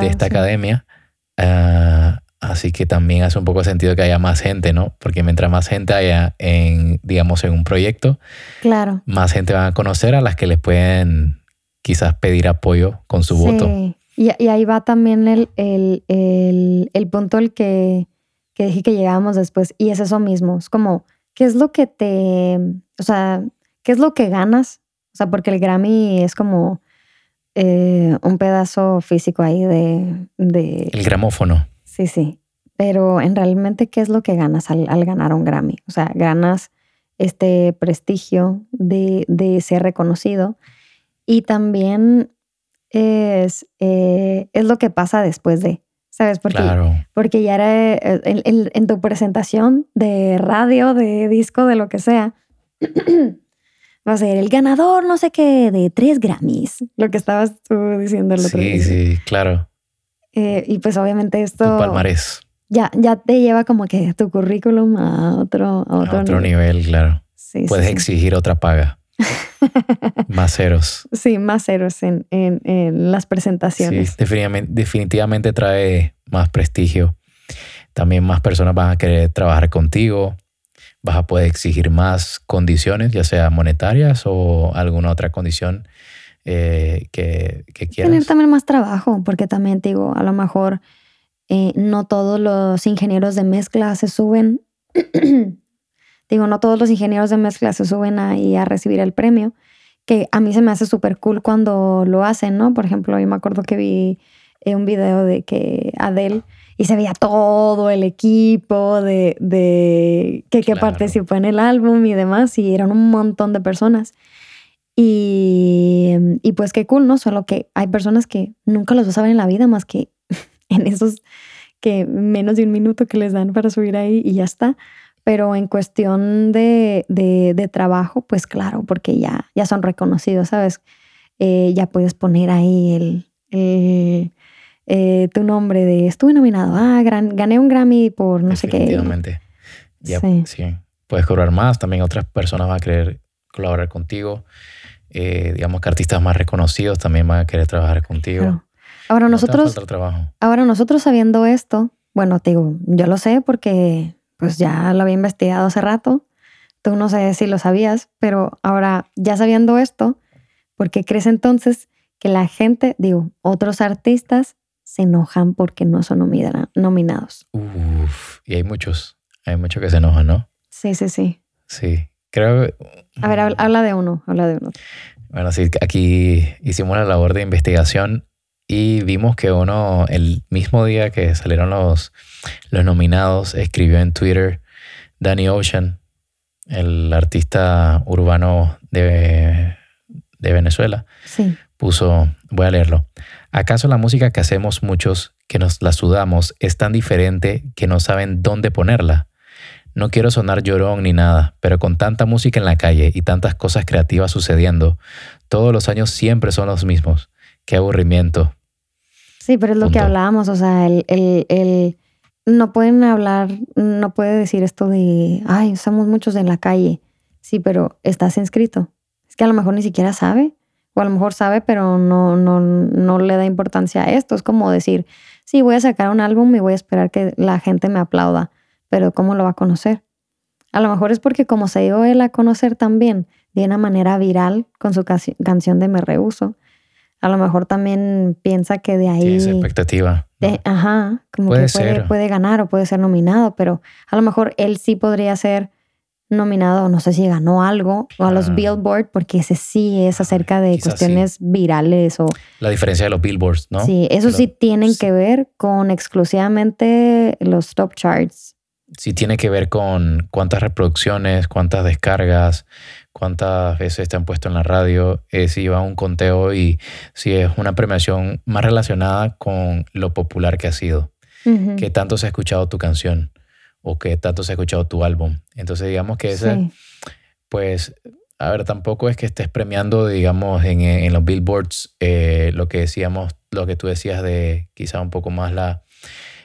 de esta academia. Ah, así que también hace un poco sentido que haya más gente, ¿no? Porque mientras más gente haya en, digamos, en un proyecto, claro. más gente van a conocer a las que les pueden quizás pedir apoyo con su voto. Y, y, ahí va también el, el, el, el punto el que, que dije que llegábamos después. Y es eso mismo. Es como, ¿qué es lo que te, o sea, qué es lo que ganas? O sea, porque el Grammy es como eh, un pedazo físico ahí de, El gramófono. Sí, sí. Pero en realmente, ¿qué es lo que ganas al, ganar un Grammy? O sea, ganas este prestigio de, ser reconocido y también es, eh, es lo que pasa después de, ¿sabes? Porque, porque ya era eh, en tu presentación de radio, de disco, de lo que sea, va a ser el ganador, no sé qué, de tres Grammys, lo que estabas tú diciendo el otro día. Sí, sí, claro. Eh, y pues obviamente esto... Tu palmarés. Ya, ya te lleva como que tu currículum a otro, a otro, a otro nivel. claro. Sí, Puedes exigir otra paga. más ceros. Sí, más ceros en, en, en las presentaciones. Sí, definitivamente, definitivamente trae más prestigio. También más personas van a querer trabajar contigo vas a poder exigir más condiciones, ya sea monetarias o alguna otra condición eh, que, que, quieras. Tener también más trabajo, porque también te digo, a lo mejor eh, no todos los ingenieros de mezcla se suben, digo, no todos los ingenieros de mezcla se suben ahí a recibir el premio, que a mí se me hace súper cool cuando lo hacen, ¿no? Por ejemplo, yo me acuerdo que vi eh, un video de que Adele y se veía todo el equipo de, de que, que participó en el álbum y demás, y eran un montón de personas. Y, y, pues qué cool, ¿no? Solo que hay personas que nunca los vas a ver en la vida más que en esos que menos de un minuto que les dan para subir ahí y ya está. Pero en cuestión de, de, de trabajo, pues claro, porque ya, ya son reconocidos, ¿sabes? Eh, ya puedes poner ahí el, el, eh, tu nombre de estuve nominado, ah, gran, gané un Grammy por no sé qué. Definitivamente. sí. Puedes cobrar más, también otras personas van a querer colaborar contigo. Eh, digamos que artistas más reconocidos también van a querer trabajar contigo. Ahora nosotros, ahora nosotros sabiendo esto, bueno, te digo, yo lo sé porque pues ya lo había investigado hace rato. tú no sé si lo sabías, pero ahora ya sabiendo esto, ¿por qué crees entonces que la gente, digo, otros artistas se enojan porque no son nominados? Uf, y hay muchos, hay muchos que se enojan, ¿no? Sí, sí, sí. Sí, creo... A ver, habla de uno, habla de uno. Bueno, sí, aquí hicimos la labor de investigación y vimos que uno, el mismo día que salieron los, los nominados, escribió en Twitter Danny Ocean, el artista urbano de, de Venezuela. Sí. Puso, voy a leerlo. ¿Acaso la música que hacemos muchos, que nos la sudamos, es tan diferente que no saben dónde ponerla? No quiero sonar llorón ni nada, pero con tanta música en la calle y tantas cosas creativas sucediendo, todos los años siempre son los mismos. Qué aburrimiento. Sí, pero es lo que hablábamos, o sea, el, el, el, no pueden hablar, no puede decir esto de, ay, somos muchos en la calle. Sí, pero estás inscrito. Es que a lo mejor ni siquiera sabe, o a lo mejor sabe, pero no, no, no le da importancia a esto. Es como decir, sí, voy a sacar un álbum y voy a esperar que la gente me aplauda, pero ¿cómo lo va a conocer? A lo mejor es porque como se dio él a conocer también de una manera viral con su canción de Me Rehuso, a lo mejor también piensa que de ahí... Sí, esa expectativa. ajá, como que puede, puede, ganar o puede ser nominado, pero a lo mejor él sí podría ser nominado, no sé si ganó algo, o a los Billboard, porque ese sí es acerca de cuestiones virales o... La diferencia de los Billboards, ¿no? Sí, eso sí tienen que ver con exclusivamente los top charts. Sí tiene que ver con cuántas reproducciones, cuántas descargas, cuántas veces te han puesto en la radio, eh, si va un conteo y si es una premiación más relacionada con lo popular que ha sido, que tanto se ha escuchado tu canción o que tanto se ha escuchado tu álbum. Entonces digamos que ese, pues, a ver, tampoco es que estés premiando, digamos, en, en los billboards eh, lo que decíamos, lo que tú decías de quizá un poco más la,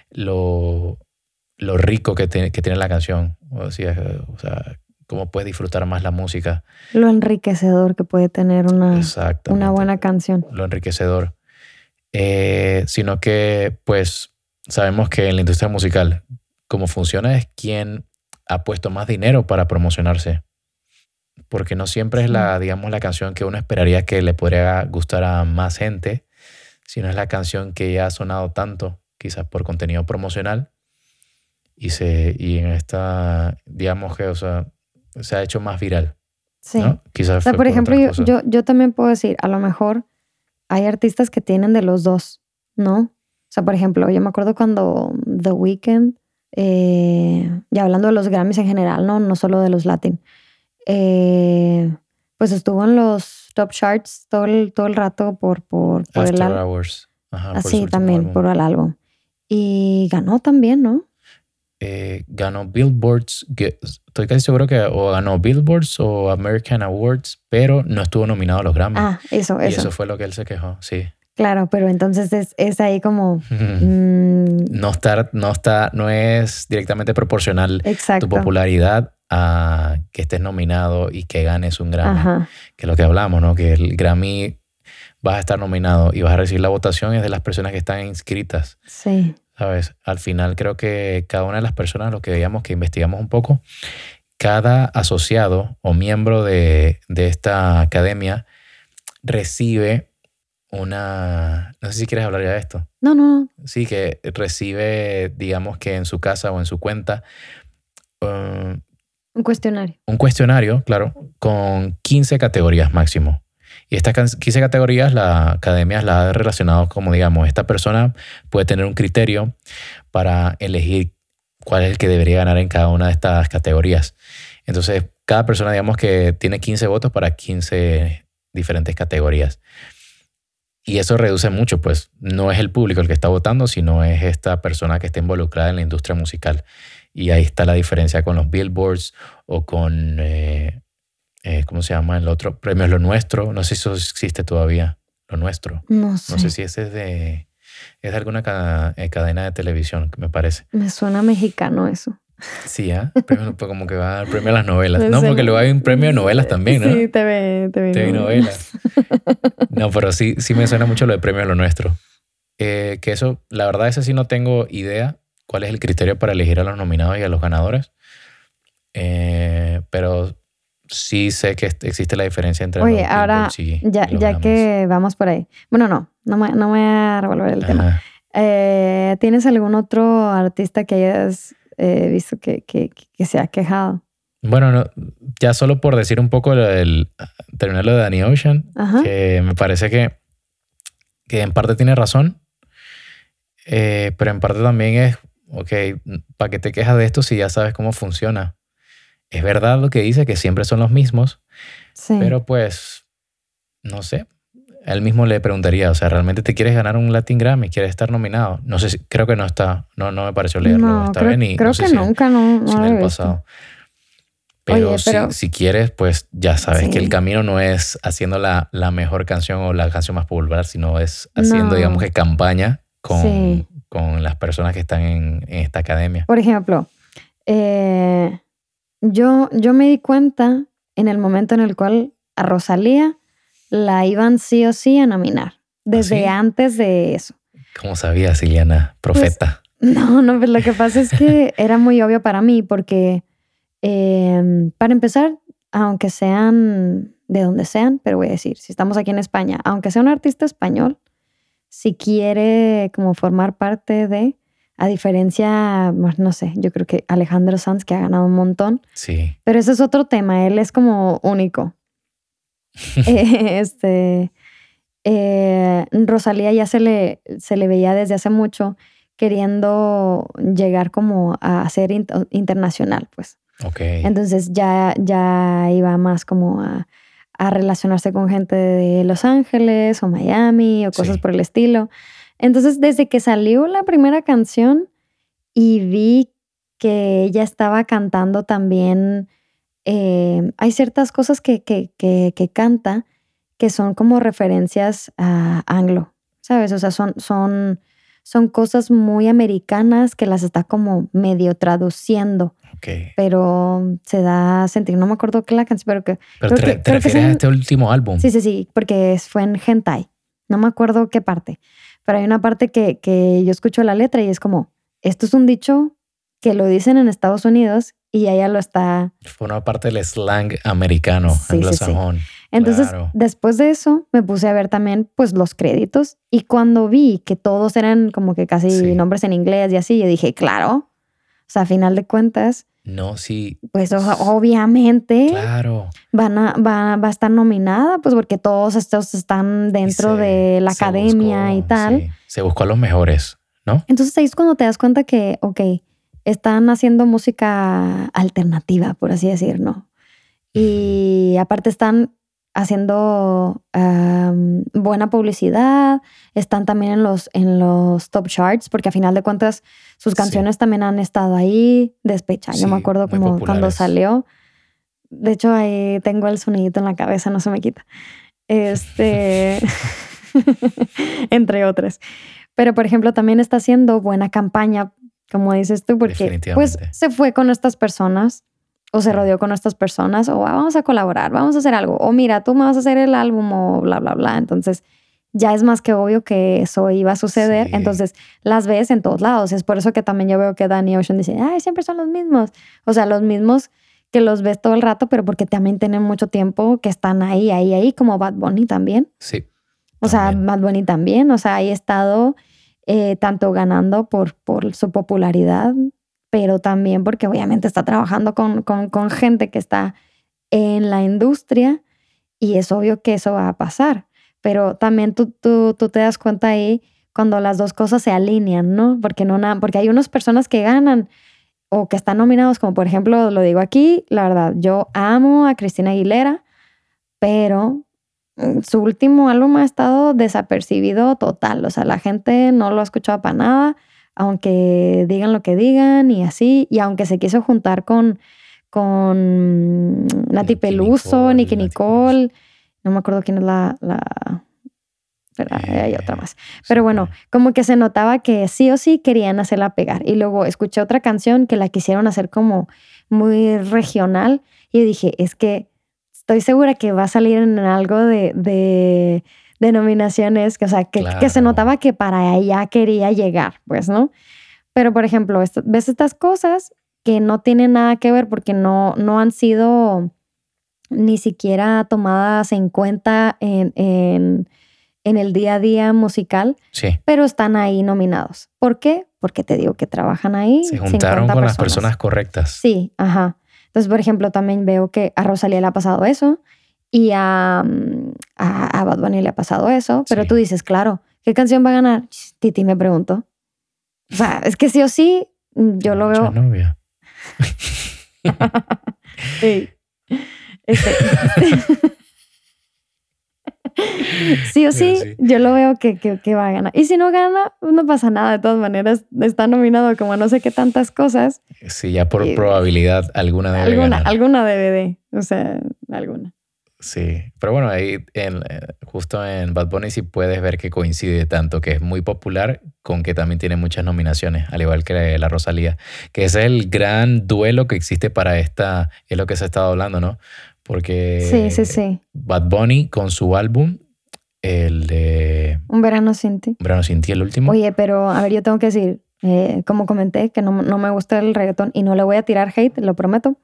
lo, lo rico que, que tiene la canción. O sea, o sea, cómo puedes disfrutar más la música. Lo enriquecedor que puede tener una, una buena canción. Lo enriquecedor. Eh, sino que, pues, sabemos que en la industria musical, cómo funciona es quien ha puesto más dinero para promocionarse. Porque no siempre es la, digamos, la canción que uno esperaría que le podría gustar a más gente, sino es la canción que ya ha sonado tanto, quizás por contenido promocional, y, se, y en esta, digamos que, o sea, se ha hecho más viral. Sí. Quizás. O sea, por ejemplo, yo, yo, también puedo decir, a lo mejor hay artistas que tienen de los dos, ¿no? O sea, por ejemplo, yo me acuerdo cuando The Weeknd, eh, ya hablando de los Grammys en general, ¿no? No solo de los Latin, eh, pues estuvo en los top charts todo el, todo el rato por, por, por el álbum. Hours. Así también, por el álbum. Y ganó también, ¿no? Eh, ganó Billboards, estoy casi seguro que o ganó Billboards o American Awards, pero no estuvo nominado a los Grammy. Ah, eso, eso. Y eso fue lo que él se quejó, sí. Claro, pero entonces es, es ahí como... Mm, no, está, no, está, no es directamente proporcional tu popularidad a que estés nominado y que ganes un Grammy. Que es lo que hablamos, ¿no? Que el Grammy vas a estar nominado y vas a recibir la votación es de las personas que están inscritas. Sí. ¿Sabes? Al final creo que cada una de las personas, lo que veíamos que investigamos un poco, cada asociado o miembro de, esta academia recibe una... No sé si quieres hablar ya de esto. No, no. Sí, que recibe, digamos que en su casa o en su cuenta... Uh, un cuestionario. Un cuestionario, claro, con 15 categorías máximo. Y estas 15 categorías la academia las ha relacionado como, digamos, esta persona puede tener un criterio para elegir cuál es el que debería ganar en cada una de estas categorías. Entonces, cada persona, digamos que tiene 15 votos para 15 diferentes categorías. Y eso reduce mucho, pues no es el público el que está votando, sino es esta persona que está involucrada en la industria musical. Y ahí está la diferencia con los billboards o con eh, eh, ¿cómo se llama el otro? Premios Lo Nuestro. No sé si eso existe todavía. Lo Nuestro. No sé. No sé si ese es de, es de alguna eh, cadena de televisión, me parece. Me suena mexicano eso. Sí, ¿eh? Premio, pues, como que va al premio a las novelas. No, porque luego hay un premio a novelas también, ¿no? Sí, TV, TV, TV novelas. No, pero sí, sí me suena mucho lo de premio a lo nuestro. Eh, que eso, la verdad, ese sí no tengo idea cuál es el criterio para elegir a los nominados y a los ganadores. Eh, pero sí sé que existe la diferencia entre Oye, ahora, ya, ya que vamos por ahí. Bueno, no, no me, no me voy a revolver el tema. Eh, ¿Tienes algún otro artista que hayas eh, visto que, que, que, se ha quejado? Bueno, ya solo por decir un poco el, terminar lo de Danny Ocean, que me parece que, que en parte tiene razón, eh, pero en parte también es, ok, ¿para qué te quejas de esto si ya sabes cómo funciona? Es verdad lo que dice, que siempre son los mismos, pero pues, no sé, él mismo le preguntaría, o sea, ¿realmente te quieres ganar un Latin Grammy? ¿Quieres estar nominado? No sé, si, creo que no está, no, no me pareció leerlo no, creo, creo que nunca, no, no en el pasado. Pero, Si, quieres, pues ya sabes que el camino no es haciendo la, la, mejor canción o la canción más popular, sino es haciendo, digamos que campaña con, con las personas que están en, en esta academia. Por ejemplo, eh, yo, yo me di cuenta en el momento en el cual a Rosalía la iban sí o sí a nominar, desde ¿Ah, antes de eso. ¿Cómo sabías, Iliana? Profeta. Pues, no, no, pues lo que pasa es que era muy obvio para mí porque, em, para empezar, aunque sean de donde sean, pero voy a decir, si estamos aquí en España, aunque sea un artista español, si quiere como formar parte de, a diferencia, no sé, yo creo que Alejandro Sanz, que ha ganado un montón. Sí. Pero ese es otro tema, él es como único. Eh, este, eh, Rosalía ya se le, se le veía desde hace mucho queriendo llegar como a ser internacional, pues. Ok. Entonces ya, ya iba más como a, a, relacionarse con gente de Los Ángeles o Miami o cosas por el estilo. Entonces, desde que salió la primera canción y vi que ella estaba cantando también, eh, hay ciertas cosas que, que, que, canta que son como referencias a anglo, ¿sabes? O sea, son, son, son cosas muy americanas que las está como medio traduciendo. Pero se da a sentir, no me acuerdo qué la canción, pero que... Pero te, te refieres a este último álbum. Sí, sí, sí, porque fue en Hentai. No me acuerdo qué parte. Pero hay una parte que, que yo escucho la letra y es como, esto es un dicho que lo dicen en Estados Unidos y ella lo está... Fue una parte del slang americano, sí, anglosajón. Entonces, después de eso, me puse a ver también pues los créditos y cuando vi que todos eran como que casi nombres en inglés y así, yo dije, claro, sea, a final de cuentas, no, sí. Pues obviamente. Claro. Van a, va, va a estar nominada, pues porque todos estos están dentro de la academia y tal. Se buscó a los mejores, ¿no? Entonces ahí es cuando te das cuenta que, ok, están haciendo música alternativa, por así decirlo. Y aparte están haciendo buena publicidad, están también en los, en los top charts, porque a final de cuentas sus canciones también han estado ahí, despecha. Yo me acuerdo como cuando salió. De hecho, ahí tengo el sonidito en la cabeza, no se me quita. Este, entre otras. Pero, por ejemplo, también está haciendo buena campaña, como dices tú, porque pues se fue con estas personas o se rodeó con estas personas, o ah, vamos a colaborar, vamos a hacer algo, o mira, tú me vas a hacer el álbum, o bla, bla, bla. Entonces, ya es más que obvio que eso iba a suceder. Entonces, las ves en todos lados. Es por eso que también yo veo que Danny Ocean dice, ay, siempre son los mismos. O sea, los mismos que los ves todo el rato, pero porque también tienen mucho tiempo que están ahí, ahí, ahí, como Bad Bunny también. Sí. O sea, Bad Bunny también. O sea, ahí estado eh, tanto ganando por, por su popularidad, pero también porque obviamente está trabajando con, con, gente que está en la industria y es obvio que eso va a pasar. Pero también tú, tú, tú te das cuenta ahí cuando las dos cosas se alinean, ¿no? Porque, no porque hay unas personas que ganan o que están nominados, como por ejemplo, lo digo aquí, la verdad, yo amo a Cristina Aguilera, pero mm, su último álbum ha estado desapercibido total, o sea, la gente no lo ha escuchado para nada aunque digan lo que digan y así, y aunque se quiso juntar con, con Nati Peluso, Nicky Nicole, no me acuerdo quién es la, la hay otra más. Pero bueno, como que se notaba que sí o sí querían hacerla pegar. Y luego escuché otra canción que la quisieron hacer como muy regional y dije, es que estoy segura que va a salir en algo de denominaciones, que, o sea, que, que, se notaba que para allá quería llegar, pues, ¿no? Pero, por ejemplo, ves estas cosas que no tienen nada que ver porque no, no han sido ni siquiera tomadas en cuenta en, en, en el día a día musical, Sí. pero están ahí nominados. ¿Por qué? Porque te digo que trabajan ahí. Se juntaron 50 con las personas correctas. Sí, ajá. Entonces, por ejemplo, también veo que a Rosalía le ha pasado eso y a, mm, a, a Bad Bunny le ha pasado eso, pero Sí. tú dices, claro, ¿qué canción va a ganar? Titi me preguntó. O sea, es que sí o sí, mm, yo lo veo. novia. Sí. Este, sí o sí, sí. yo lo veo que, que, que va a ganar. Y si no gana, no pasa nada. De todas maneras, está nominado como no sé qué tantas cosas. Sí, ya por Y- probabilidad alguna debe Alguna, ganar. alguna DVD. O sea, alguna. Sí, pero bueno, ahí en, eh, justo en Bad Bunny sí puedes ver que coincide tanto que es muy popular con que también tiene muchas nominaciones, al igual que la Rosalía, que es el gran duelo que existe para esta, es lo que se ha estado hablando, ¿no? Porque Sí, sí, sí. Bad Bunny con su álbum, el de Un verano sin ti. Verano sin ti, el último. Oye, pero a ver, yo tengo que decir, eh, como comenté, que no, no me gusta el reggaetón y no le voy a tirar hate, lo prometo.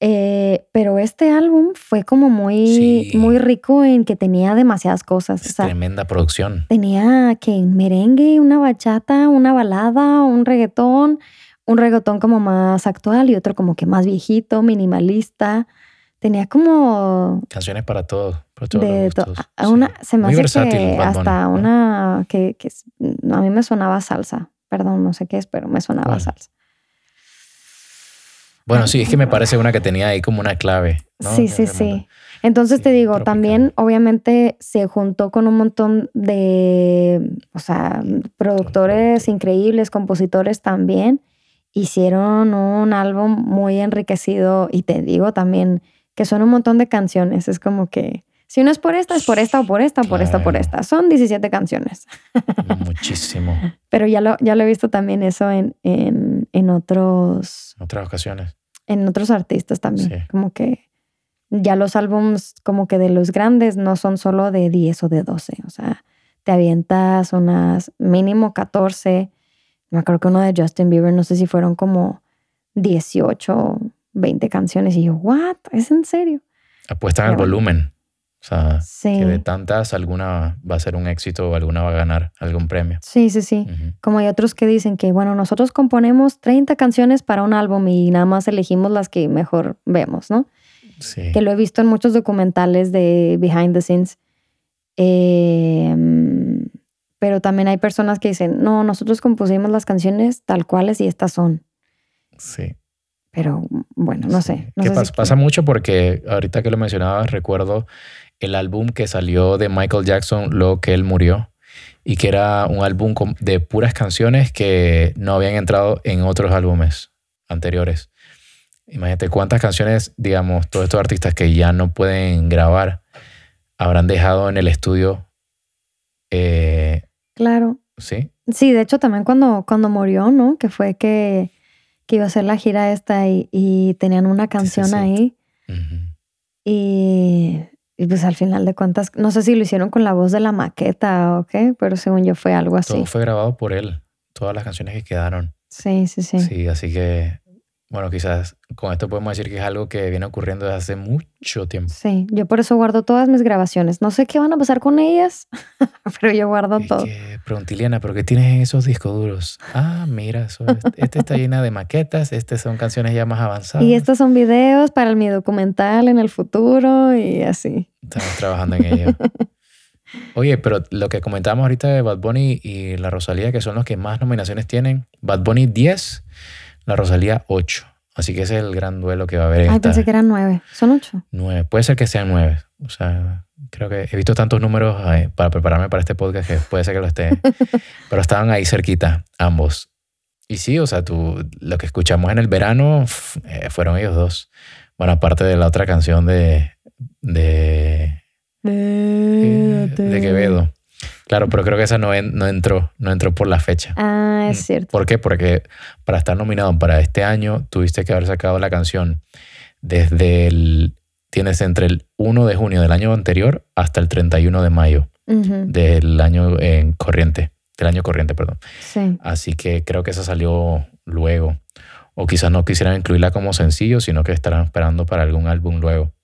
Eh, pero este álbum fue como muy, Sí. muy rico en que tenía demasiadas cosas. O es sea, tremenda producción. tenía que merengue, una bachata, una balada, un reggaetón, un reggaetón como más actual y otro como que más viejito, minimalista. Tenía como Canciones para todos, para todos de to- gustos. a- a una, sí. se me Muy hace versátil que Bad Bunny, hasta una que, a mí me sonaba salsa. Perdón, no sé qué es, pero me sonaba salsa. Bueno, sí, es que me parece una que tenía ahí como una clave. ¿no? Sí, sí, sí. Entonces te digo, tropical. también obviamente se juntó con un montón de, o sea, productores increíbles, compositores también. Hicieron un álbum muy enriquecido y te digo también que son un montón de canciones. Es como que si no es por esta, es por esta o por esta o por esta o por esta. Son 17 canciones. Muchísimo. Pero ya lo, ya lo he visto también eso en, en, en otros, En otras ocasiones. En otros artistas también. Sí. Como que ya los álbums como que de los grandes no son solo de 10 o de 12. O sea, te avientas unas mínimo 14. Me acuerdo que uno de Justin Bieber, no sé si fueron como 18, 20 canciones. Y yo, ¿what? ¿Es en serio? Apuestan al volumen. O sea, Sí. que de tantas, alguna va a ser un éxito o alguna va a ganar algún premio. Sí, sí, sí. Como hay otros que dicen que, bueno, nosotros componemos 30 canciones para un álbum y nada más elegimos las que mejor vemos, ¿no? Sí. que lo he visto en muchos documentales de behind the scenes. Eh, pero también hay personas que dicen, no, nosotros compusimos las canciones tal cuales y estas son. Sí. Pero bueno, no Sí. sé. No que sé pas- si- pasa mucho porque ahorita que lo mencionabas, recuerdo el álbum que salió de Michael Jackson luego que él murió y que era un álbum de puras canciones que no habían entrado en otros álbumes anteriores. Imagínate cuántas canciones, digamos, todos estos artistas que ya no pueden grabar habrán dejado en el estudio. eh, Claro. sí, Sí, de hecho también cuando, cuando murió, ¿no? Que fue que, que iba a hacer la gira esta y, y tenían una canción sí. ahí. Y, y pues al final de cuentas, no sé si lo hicieron con la voz de la maqueta o qué, pero según yo fue algo así. todo fue grabado por él. Todas las canciones que quedaron. Sí, sí, sí. Sí, así que, bueno, quizás con esto podemos decir que es algo que viene ocurriendo desde hace mucho tiempo. Sí, yo por eso guardo todas mis grabaciones. No sé qué van a pasar con ellas, pero yo guardo Y todo. que pregunté, Liliana, ¿pero qué tienes en esos discos duros? Ah, mira, eso, este está llena de maquetas, estas son canciones ya más avanzadas. Y estos son videos para mi documental en el futuro y así. Estamos trabajando en ello. Oye, pero lo que comentábamos ahorita de Bad Bunny y la Rosalía, que son los que más nominaciones tienen, Bad Bunny 10, la Rosalía 8. Así que ese es el gran duelo que va a haber en Ay, esta pensé que eran nueve. Son ocho. nueve. Puede ser que sean nueve. O sea, creo que he visto tantos números para prepararme para este podcast que puede ser que lo esté. pero estaban ahí cerquita, ambos. Y sí, o sea, tú, lo que escuchamos en el verano eh, fueron ellos dos. Bueno, aparte de la otra canción de, de, eh, de Quevedo. Claro, pero creo que esa no, en- no entró, no entró por la fecha. Ah, es Mm. cierto. ¿Por qué? Porque para estar nominado para este año tuviste que haber sacado la canción desde el... Tienes entre el 1 de junio del año anterior hasta el 31 de mayo del año en corriente, del año corriente, perdón. Sí. Así que creo que esa salió luego. O quizás no quisieran incluirla como sencillo, sino que estarán esperando para algún álbum luego.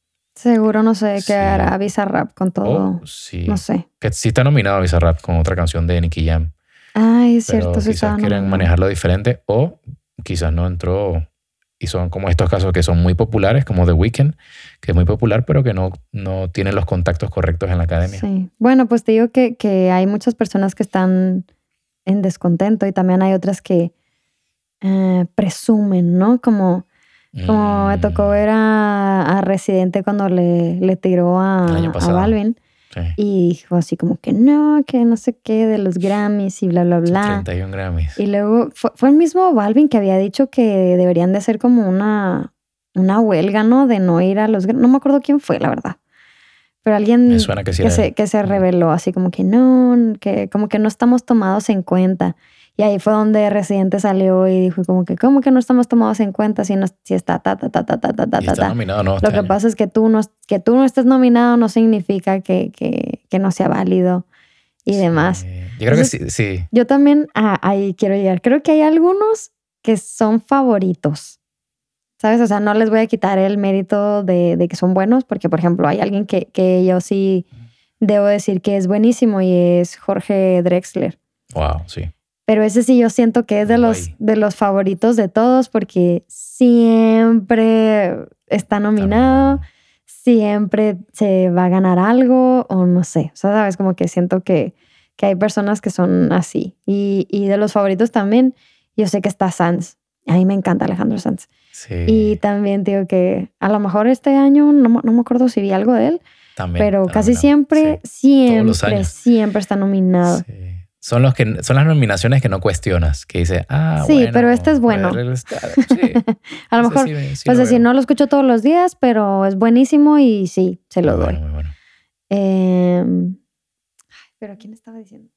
Seguro no sé qué hará Bizarrap con todo. Oh, sí. No sé. Que sí está nominado Bizarrap con otra canción de Nicky Jam. Ay, es cierto, sí quizás quieren manejarlo diferente o quizás no entró y son como estos casos que son muy populares, como The Weeknd, que es muy popular, pero que no, no tienen los contactos correctos en la academia. Sí. Bueno, pues te digo que, que hay muchas personas que están en descontento y también hay otras que eh, presumen, ¿no? Como, como me tocó mm. ver a, a Residente cuando le, le tiró a, a Balvin. Y dijo así como que no, que no sé qué de los Grammys y bla, bla, bla. 31 Grammys. Y luego fue, fue, el mismo Balvin que había dicho que deberían de hacer como una, una huelga, ¿no? De no ir a los No me acuerdo quién fue, la verdad. Pero alguien que, se, que se reveló así como que no, que como que no estamos tomados en cuenta. Y ahí fue donde Residente salió y dijo como que, ¿cómo que no estamos tomados en cuenta si, no, si está ta, ta, ta, ta, ta, ta, ta, está nominado, no, Lo que pasa es que tú no, que tú no estés nominado no significa que, que, que no sea válido y demás. Yo creo que sí, sí. Yo también ah, ahí quiero llegar. Creo que hay algunos que son favoritos. ¿Sabes? O sea, no les voy a quitar el mérito de, de que son buenos, porque, por ejemplo, hay alguien que, que yo sí debo decir que es buenísimo y es Jorge Drexler. Wow, sí. Pero ese sí yo siento que es de los, de los favoritos de todos porque siempre está nominado, siempre se va a ganar algo o no sé. O sea, sabes, como que siento que, que hay personas que son así. Y, y, de los favoritos también, yo sé que está Sanz. A mí me encanta Alejandro Sanz. Sí. Y también digo que a lo mejor este año, no, no me acuerdo si vi algo de él, también, pero casi siempre, siempre, siempre está nominado. Sí. Son, los que, son las nominaciones que no cuestionas, que dice, ah, sí, pero este es bueno. a lo mejor, pues decir, no lo escucho todos los días, pero es buenísimo y sí, se lo doy. muy bueno. Eh, pero ¿quién estaba diciendo?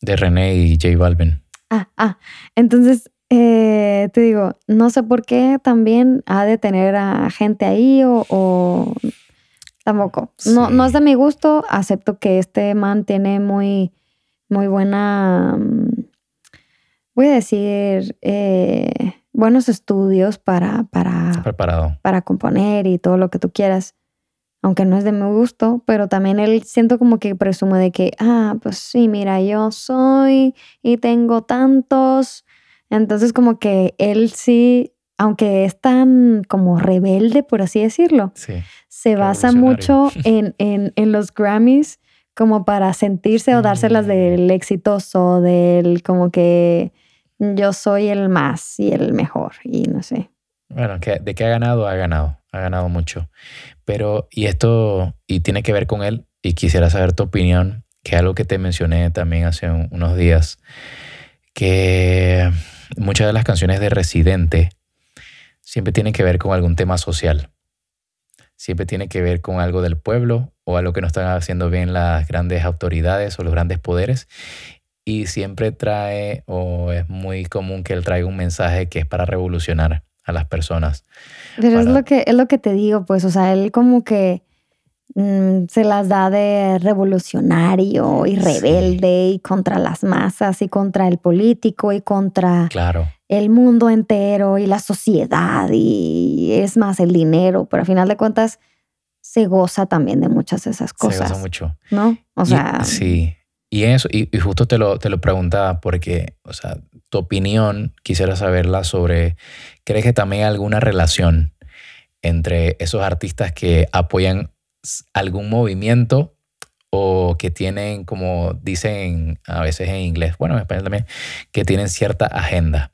De René y J Balvin. Ah, ah, entonces eh, te digo, no sé por qué también ha de tener a gente ahí o, o tampoco. No, no es de mi gusto, acepto que este man tiene muy muy buena, mm, voy a decir, eh, buenos estudios para, para, preparado. para componer y todo lo que tú quieras. Aunque no es de mi gusto, pero también él siento como que presume de que, ah, pues sí, mira, yo soy y tengo tantos. Entonces como que él sí, aunque es tan como rebelde, por así decirlo, se basa mucho en, en, en los Grammys como para sentirse o dárselas mm. del exitoso, del como que yo soy el más y el mejor y no sé. Bueno, de qué ha ganado, ha ganado, ha ganado mucho. Pero, y esto, y tiene que ver con él, y quisiera saber tu opinión, que es algo que te mencioné también hace unos días, que muchas de las canciones de Residente siempre tienen que ver con algún tema social siempre tiene que ver con algo del pueblo o algo que no están haciendo bien las grandes autoridades o los grandes poderes. Y siempre trae, o es muy común que él traiga un mensaje que es para revolucionar a las personas. Pero es, lo que, es lo que te digo, pues, o sea, él como que mm, se las da de revolucionario y rebelde y contra las masas y contra el político y contra claro el mundo entero y la sociedad y es más el dinero, pero al final de cuentas se goza también de muchas de esas cosas. Se goza mucho. ¿No? O sea. sí. Y eso, y, justo te lo, te lo preguntaba porque, o sea, tu opinión quisiera saberla sobre, ¿crees que también hay alguna relación entre esos artistas que apoyan algún movimiento o que tienen, como dicen a veces en inglés, bueno, en español también, que tienen cierta agenda?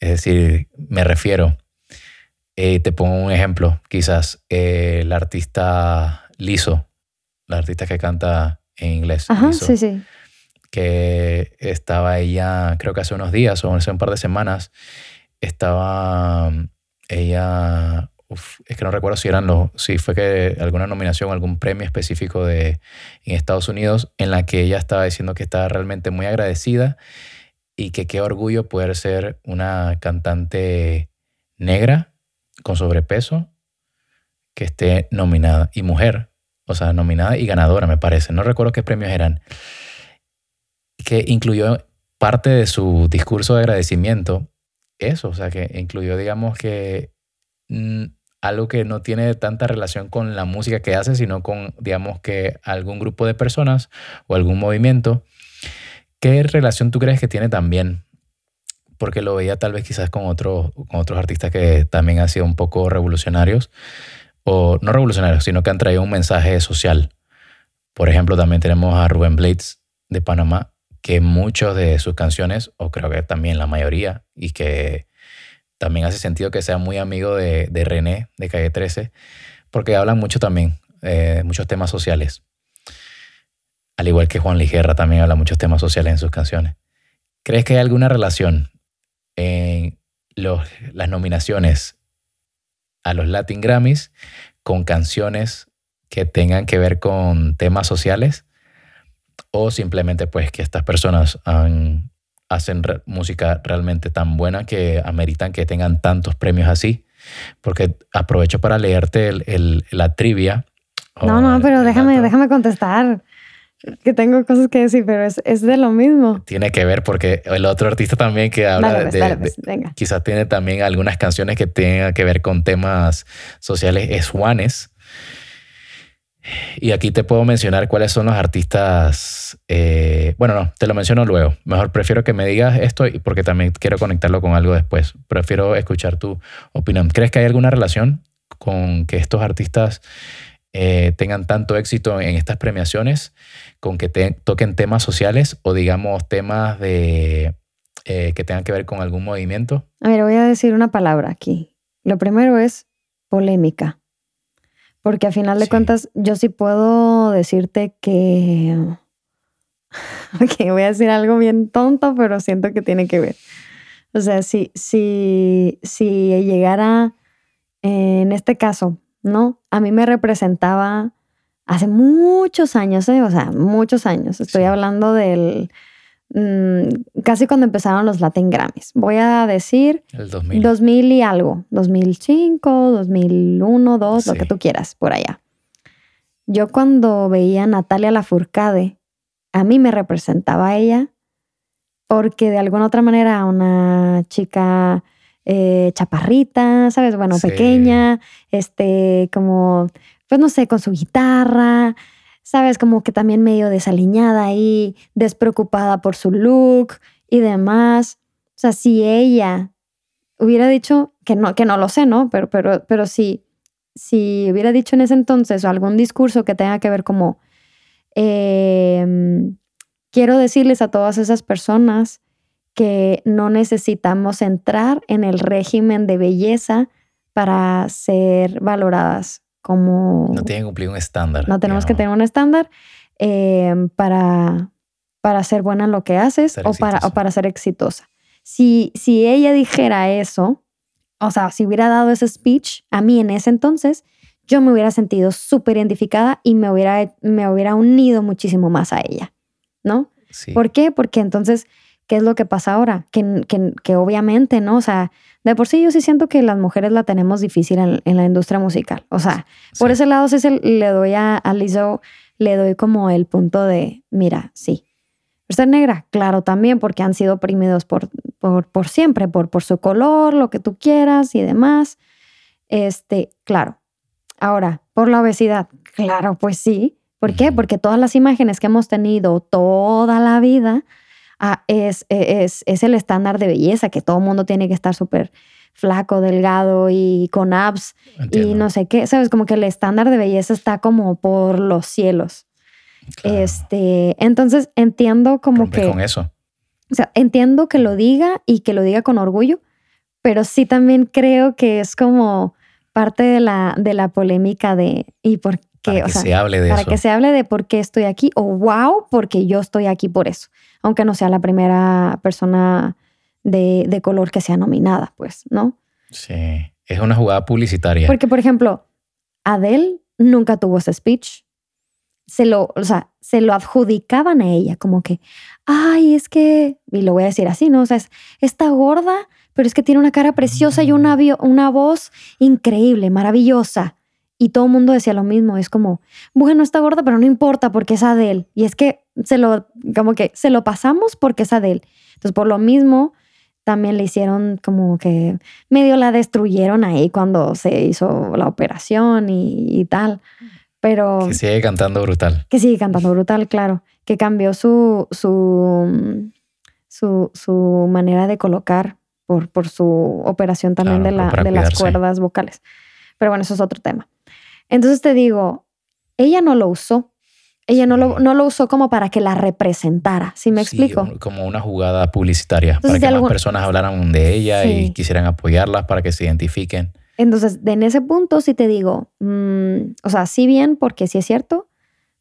Es decir, me refiero, eh, te pongo un ejemplo, quizás eh, la artista Liso, la artista que canta en inglés. Ajá, sí, sí. Que estaba ella, creo que hace unos días o hace un par de semanas, estaba ella, es que no recuerdo si eran los, si fue que alguna nominación, algún premio específico de en Estados Unidos, en la que ella estaba diciendo que estaba realmente muy agradecida y que qué orgullo poder ser una cantante negra con sobrepeso que esté nominada y mujer, o sea, nominada y ganadora, me parece. No recuerdo qué premios eran. Que incluyó parte de su discurso de agradecimiento, eso, o sea, que incluyó, digamos, que mm, algo que no tiene tanta relación con la música que hace, sino con, digamos, que algún grupo de personas o algún movimiento. ¿Qué relación tú crees que tiene también? Porque lo veía tal vez quizás con, otros con otros artistas que también han sido un poco revolucionarios, o no revolucionarios, sino que han traído un mensaje social. Por ejemplo, también tenemos a Rubén Blades de Panamá, que muchas de sus canciones, o creo que también la mayoría, y que también hace sentido que sea muy amigo de, René de Calle 13, porque hablan mucho también, eh, muchos temas sociales. Al igual que Juan Ligera también habla muchos temas sociales en sus canciones. ¿Crees que hay alguna relación en los, las nominaciones a los Latin Grammys con canciones que tengan que ver con temas sociales? o simplemente pues que estas personas hacen música realmente tan buena que ameritan que tengan tantos premios así. Porque aprovecho para leerte el, la trivia. No, no, pero déjame, déjame contestar. Que tengo cosas que decir, pero es, es, de lo mismo. Tiene que ver porque el otro artista también que habla pues, de, pues, quizás tiene también algunas canciones que tengan que ver con temas sociales, es Juanes. Y aquí te puedo mencionar cuáles son los artistas. Eh, bueno, no, te lo menciono luego. Mejor prefiero que me digas esto porque también quiero conectarlo con algo después. Prefiero escuchar tu opinión. ¿Crees que hay alguna relación con que estos artistas eh, tengan tanto éxito en estas premiaciones, con que toquen temas sociales o digamos temas de, eh, que tengan que ver con algún movimiento? A ver, voy a decir una palabra aquí. Lo primero es polémica. Porque a final de cuentas, yo sí puedo decirte que. Ok, voy a decir algo bien tonto, pero siento que tiene que ver. O sea, si, si, si llegara, en este caso, ¿no? A mí me representaba hace muchos años, ¿eh? o sea, muchos años. Estoy hablando del Mm, casi cuando empezaron los Latin Grammys. Voy a decir el 2000. 2000 y algo, 2005, 2001, 2, lo que tú quieras, por allá. Yo cuando veía a Natalia Lafourcade, a mí me representaba ella porque de alguna otra manera una chica eh, chaparrita, ¿sabes? Bueno, pequeña, este, como, pues no sé, con su guitarra, sabes, como que también medio desaliñada ahí, despreocupada por su look y demás. O sea, si ella hubiera dicho, que no, que no lo sé, ¿no? Pero, pero, pero si, si hubiera dicho en ese entonces algún discurso que tenga que ver como, em, quiero decirles a todas esas personas que no necesitamos entrar en el régimen de belleza para ser valoradas como... No tienen que cumplir un estándar. No tenemos que tener un estándar em, para, para ser buena en lo que haces o para, o para ser exitosa. Si, si ella dijera eso, o sea, si hubiera dado ese speech a mí en ese entonces, yo me hubiera sentido súper identificada y me hubiera, me hubiera unido muchísimo más a ella, ¿no? Sí. ¿Por qué? Porque entonces, ¿qué es lo que pasa ahora? Que, que, que obviamente, ¿no? O sea, de por sí yo sí siento que las mujeres la tenemos difícil en, la industria musical. O sea, por ese lado sí le doy a, a Lizzo, le doy como el punto de, mira, sí. Ser negra, claro, también, porque han sido oprimidos por, por, por siempre, por, por su color, lo que tú quieras y demás. Este, claro. Ahora, por la obesidad, claro, pues sí. ¿Por qué? Porque todas las imágenes que hemos tenido toda la vida, Ah, es, e, es, es, el estándar de belleza, que todo el mundo tiene que estar súper flaco, delgado y con abs y no sé qué. Sabes, como que el estándar de belleza está como por los cielos. Este, entonces entiendo como que. con eso. O sea, entiendo que lo diga y que lo diga con orgullo, pero sí también creo que es como parte de la, de la polémica de y por Para que se hable de para que se hable de por qué estoy aquí o wow, porque yo estoy aquí por eso aunque no sea la primera persona de, color que sea nominada, pues, ¿no? Sí, es una jugada publicitaria. Porque, por ejemplo, Adele nunca tuvo ese speech. Se lo, o sea, se lo adjudicaban a ella, como que, ay, es que, y lo voy a decir así, ¿no? O sea, es, está gorda, pero es que tiene una cara preciosa y una, una voz increíble, maravillosa. Y todo el mundo decía lo mismo, es como, bueno, está gorda, pero no importa porque es Adele. Y es que se lo, como que se lo pasamos porque es Adele. Entonces, por lo mismo, también le hicieron como que medio la destruyeron ahí cuando se hizo la operación y, tal. Pero... Que sigue cantando brutal. Que sigue cantando brutal, claro. Que cambió su, su, su, su manera de colocar por, por su operación también de, la, de las cuerdas vocales. Pero bueno, eso es otro tema. Entonces te digo, ella no lo usó ella no lo, no lo usó como para que la representara, ¿sí me explico? Como una jugada publicitaria, para que más personas hablaran de ella y quisieran apoyarla para que se identifiquen. Entonces, en ese punto sí te digo, mm, o sea, sí bien, porque sí es cierto,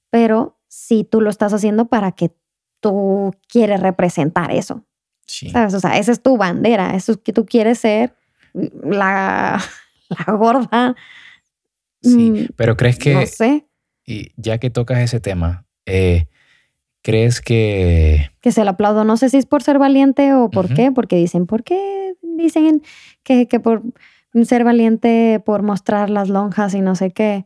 pero si tú lo estás haciendo para que tú quieres representar eso. Sí. ¿Sabes? O sea, esa es tu bandera, eso es que tú quieres ser la, la gorda. Sí, mm, pero crees que... No sé y ya que tocas ese tema, eh, ¿crees que... Que se lo aplaudo. No sé si es por ser valiente o por qué, porque dicen, ¿por qué dicen que, que por ser valiente, por mostrar las lonjas y no sé qué?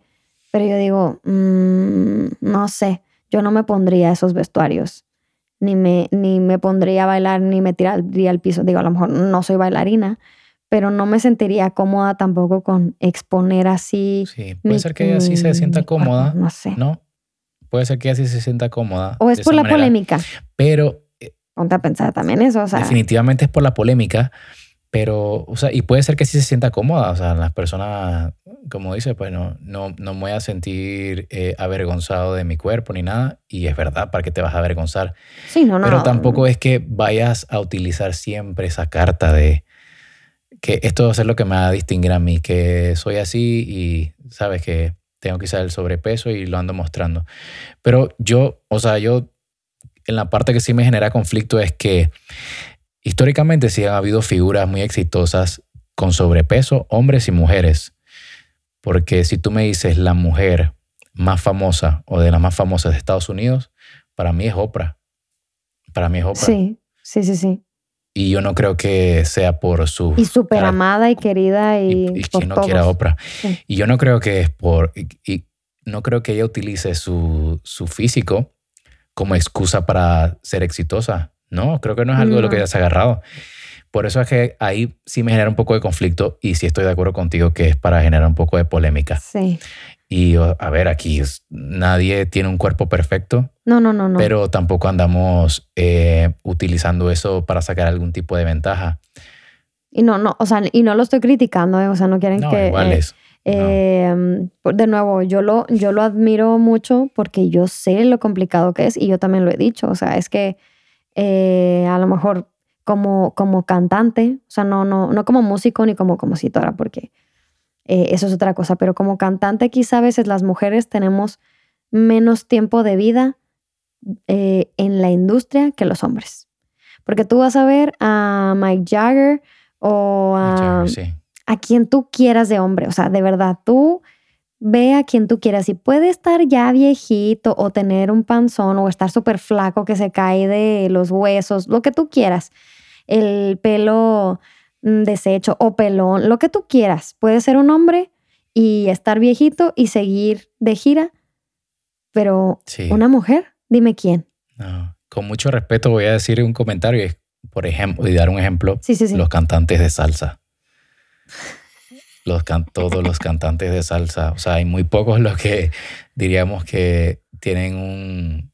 Pero yo digo, mm, no sé, yo no me pondría esos vestuarios. Ni me, ni me pondría a bailar, ni me tiraría al piso. Digo, a lo mejor no soy bailarina, pero no me sentiría cómoda tampoco con exponer así. Sí, puede ser que así se sienta cómoda. no sé. ¿No? Puede ser que así se sienta cómoda. O es por la polémica. Pero. Eh, Ponte a pensar también eso. O sea, definitivamente es por la polémica, pero, o sea, y puede ser que sí se sienta cómoda. O sea, las personas, como dice, pues no, no, no me voy a sentir eh, avergonzado de mi cuerpo ni nada. Y es verdad, ¿para qué te vas a avergonzar? Sí, no, no. Pero tampoco es que vayas a utilizar siempre esa carta de que esto ser lo que me va a distinguir a mí, que soy así y sabes que tengo quizás el sobrepeso y lo ando mostrando. Pero yo, o sea, yo, en la parte que sí me genera conflicto es que históricamente sí han habido figuras muy exitosas con sobrepeso, hombres y mujeres. Porque si tú me dices la mujer más famosa o de las más famosas de Estados Unidos, para mí es Oprah. Para mí es Oprah. Sí, sí, sí, sí. Y yo no creo que sea por su... Y súper amada y querida y, y, por no quiera Oprah. Y yo no creo que es por... Y, no creo que ella utilice su, su, físico como excusa para ser exitosa. No, creo que no es algo de lo que ella se ha agarrado. Por eso es que ahí sí me genera un poco de conflicto y sí estoy de acuerdo contigo que es para generar un poco de polémica. Sí. Y a ver, aquí nadie tiene un cuerpo perfecto. No, no, no, no. Pero tampoco andamos eh, utilizando eso para sacar algún tipo de ventaja. Y no, no, o sea, y no lo estoy criticando, eh, o sea, no quieren no, que... Igual es. Eh, de nuevo, yo lo, yo lo admiro mucho porque yo sé lo complicado que es y yo también lo he dicho, o sea, es que a lo mejor como, como cantante, o sea, no, no, no como músico ni como compositora, porque eh, eso es otra cosa, pero como cantante quizá a veces las mujeres tenemos menos tiempo de vida eh, en la industria que los hombres. Porque tú vas a ver a Mike Jagger o a, a quien tú quieras de hombre, o sea, de verdad, tú ve a quien tú quieras y puede estar ya viejito o tener un panzón o estar súper flaco que se cae de los huesos, lo que tú quieras. El pelo desecho o pelón, lo que tú quieras. Puede ser un hombre y estar viejito y seguir de gira, pero una mujer, dime quién. Con mucho respeto voy a decir un comentario, por ejemplo, y dar un ejemplo, los cantantes de salsa. Los todos los cantantes de salsa, o sea, hay muy pocos los que diríamos que tienen un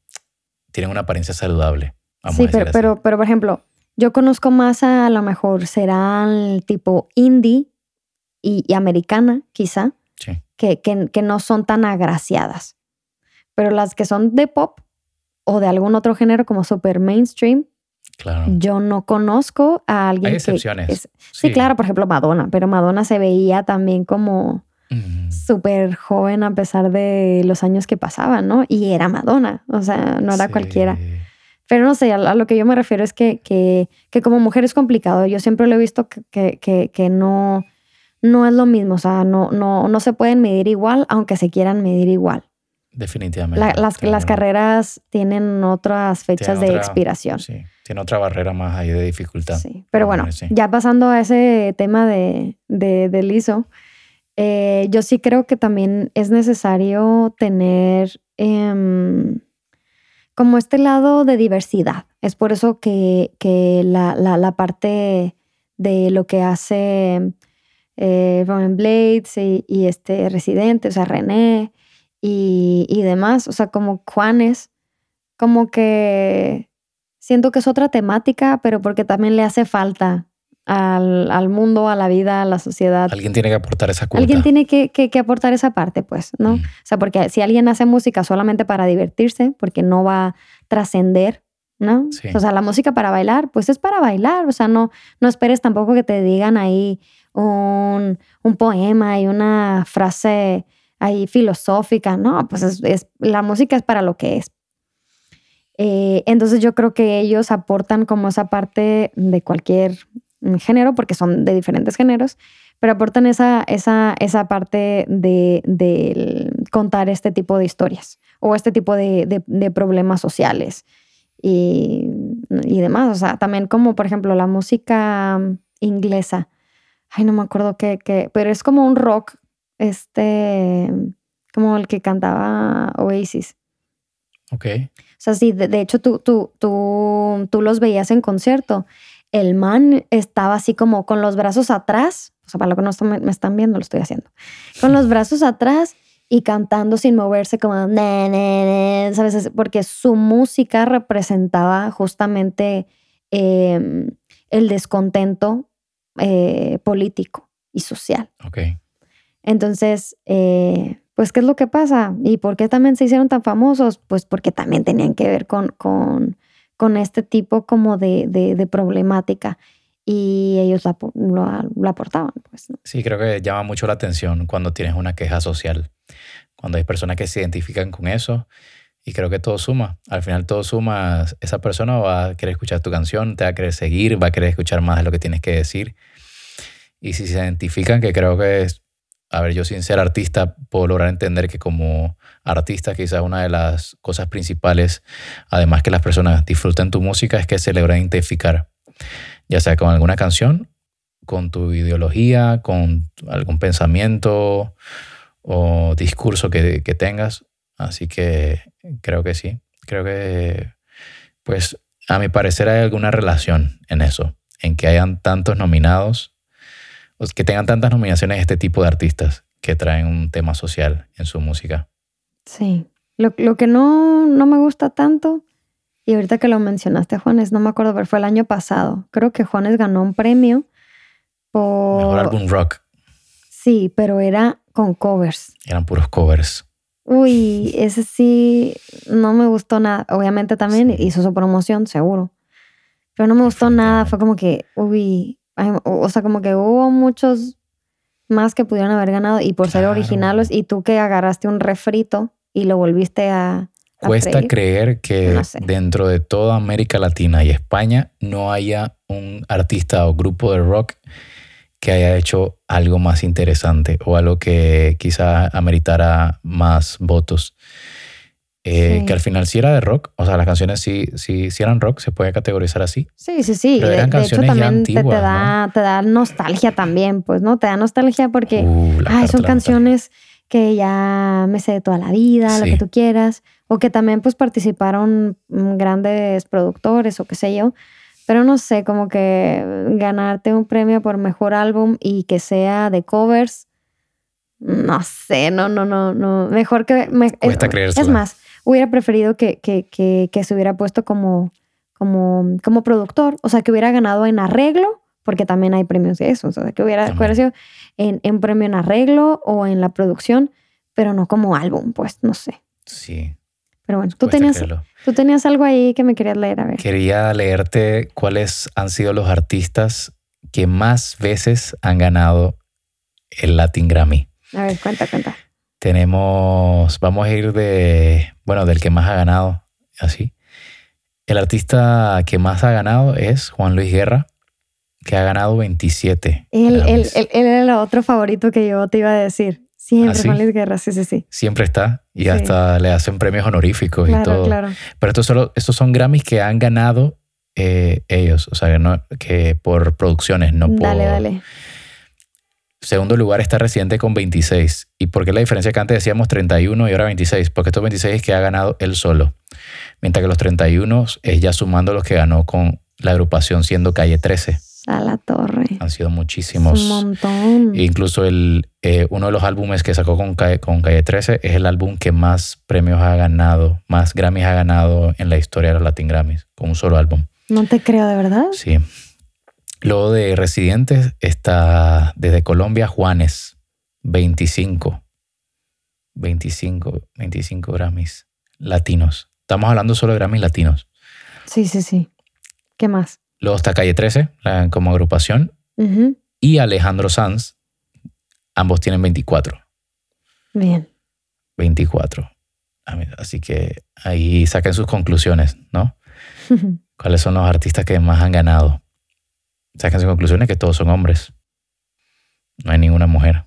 tienen una apariencia saludable. sí, pero, pero, pero, por ejemplo, yo conozco más a, lo mejor serán tipo indie y, americana, quizá, que, que, no son tan agraciadas. Pero las que son de pop o de algún otro género como super mainstream, yo no conozco a alguien Hay excepciones. sí. claro, por ejemplo Madonna, pero Madonna se veía también como súper joven a pesar de los años que pasaban, ¿no? Y era Madonna, o sea, no era cualquiera. Pero no sé, a, lo que yo me refiero es que, que, que, como mujer es complicado. Yo siempre lo he visto que, que, que no, no es lo mismo. O sea, no, no, no se pueden medir igual, aunque se quieran medir igual. Definitivamente. las, las carreras tienen otras fechas de expiración. Sí, tiene otra barrera más ahí de dificultad. Sí, pero bueno, ya pasando a ese tema de, de, del ISO, eh, yo sí creo que también es necesario tener... Em, como este lado de diversidad. Es por eso que, que la, la, parte de lo que hace eh, Roman Blades y, este Residente, o sea, René y, y demás, o sea, como Juanes, como que siento que es otra temática, pero porque también le hace falta al, al, mundo, a la vida, a la sociedad. Alguien tiene que aportar esa cuota. Alguien tiene que, que, aportar esa parte, pues, ¿no? O sea, porque si alguien hace música solamente para divertirse, porque no va a trascender, ¿no? O sea, la música para bailar, pues es para bailar. O sea, no, no esperes tampoco que te digan ahí un, un poema y una frase ahí filosófica, ¿no? Pues es, es, la música es para lo que es. Eh, entonces yo creo que ellos aportan como esa parte de cualquier género, porque son de diferentes géneros, pero aportan esa, esa, esa parte de, contar este tipo de historias o este tipo de, problemas sociales y, y, demás. O sea, también como por ejemplo la música inglesa. Ay, no me acuerdo qué, qué pero es como un rock, este, como el que cantaba Oasis. Ok. O sea, sí, de, hecho tú, tú, tú, tú los veías en concierto el man estaba así como con los brazos atrás, o sea, para lo que no me están viendo, lo estoy haciendo, con los brazos atrás y cantando sin moverse como, ¿sabes? Porque su música representaba justamente em, el descontento eh, político y social. Ok. Entonces, eh, pues, ¿qué es lo que pasa? ¿Y por qué también se hicieron tan famosos? Pues porque también tenían que ver con, con con este tipo como de, de, problemática y ellos la, lo, aportaban. Pues, Sí, creo que llama mucho la atención cuando tienes una queja social, cuando hay personas que se identifican con eso y creo que todo suma. Al final todo suma, esa persona va a querer escuchar tu canción, te va a querer seguir, va a querer escuchar más de lo que tienes que decir. Y si se identifican, que creo que es, a ver, yo sin ser artista puedo lograr entender que como artista quizás una de las cosas principales, además que las personas disfruten tu música, es que se logran identificar, ya sea con alguna canción, con tu ideología, con algún pensamiento o discurso que, que tengas. Así que creo que sí, creo que pues a mi parecer hay alguna relación en eso, en que hayan tantos nominados que tengan tantas nominaciones este tipo de artistas que traen un tema social en su música. Sí. Lo, lo que no, no me gusta tanto, y ahorita que lo mencionaste, Juanes, no me acuerdo, pero fue el año pasado. Creo que Juanes ganó un premio por. Mejor álbum rock. Sí, pero era con covers. Eran puros covers. Uy, ese sí no me gustó nada. Obviamente también hizo su promoción, seguro. Pero no me gustó nada. Fue como que, uy, o sea, como que hubo muchos más que pudieron haber ganado y por ser originales y tú que agarraste un refrito y lo volviste a... Cuesta creer que dentro de toda América Latina y España no haya un artista o grupo de rock que haya hecho algo más interesante o algo que quizá ameritara más votos. Eh, que al final sí era de rock, o sea, las canciones sí, sí, sí eran rock, se puede categorizar así. Sí, sí, sí. Pero eran canciones de hecho, también antiguas, te, da, te da nostalgia también, pues, ¿no? Te da nostalgia porque uh, ay, son canciones que ya me sé de toda la vida, lo que tú quieras, o que también pues participaron mm, grandes productores o qué sé yo. Pero no sé, como que ganarte un premio por mejor álbum y que sea de covers, no sé, no, no, no, no. Mejor que... Me, Cuesta creerse. Es más, hubiera preferido que, que, que, que, se hubiera puesto como, como, como productor, o sea, que hubiera ganado en arreglo, porque también hay premios de eso, o sea, que hubiera, hubiera sido en, en premio en arreglo o en la producción, pero no como álbum, pues, no sé. Sí. Pero bueno, tú tenías, tú tenías algo ahí que me querías leer, a ver. Quería leerte cuáles han sido los artistas que más veces han ganado el Latin Grammy. A ver, cuenta, cuenta. Tenemos, vamos a ir de, bueno, del que más ha ganado, así. El artista que más ha ganado es Juan Luis Guerra, que ha ganado 27. Él, él, él, era el otro favorito que yo te iba a decir. Siempre, ¿Ah, Juan Luis Guerra, sí, sí, sí. Siempre está y hasta le hacen premios honoríficos y todo. Claro. Pero estos, solo, estos son Grammys que han ganado eh, ellos, o sea, que, no, que por producciones, no por... Dale, dale. Segundo lugar está Residente con 26. ¿Y por qué la diferencia que antes decíamos 31 y ahora 26? Porque estos 26 es que ha ganado él solo. Mientras que los 31 es ya sumando los que ganó con la agrupación siendo Calle 13. A la torre. Han sido muchísimos. Un montón. E incluso el, eh, uno de los álbumes que sacó con Calle, con Calle 13 es el álbum que más premios ha ganado, más Grammys ha ganado en la historia de los Latin Grammys, con un solo álbum. No te creo, ¿de verdad? Sí. Luego de Residentes está desde Colombia Juanes, 25. 25, 25 Grammys latinos. Estamos hablando solo de Grammys latinos. Sí, sí, sí. ¿Qué más? Luego está Calle 13 la- como agrupación y Alejandro Sanz. Ambos tienen 24. Bien. 24. A ver, Así que ahí saquen sus conclusiones, ¿no? ¿Cuáles son los artistas que más han ganado? Saquen sus conclusiones que todos son hombres. No hay ninguna mujer.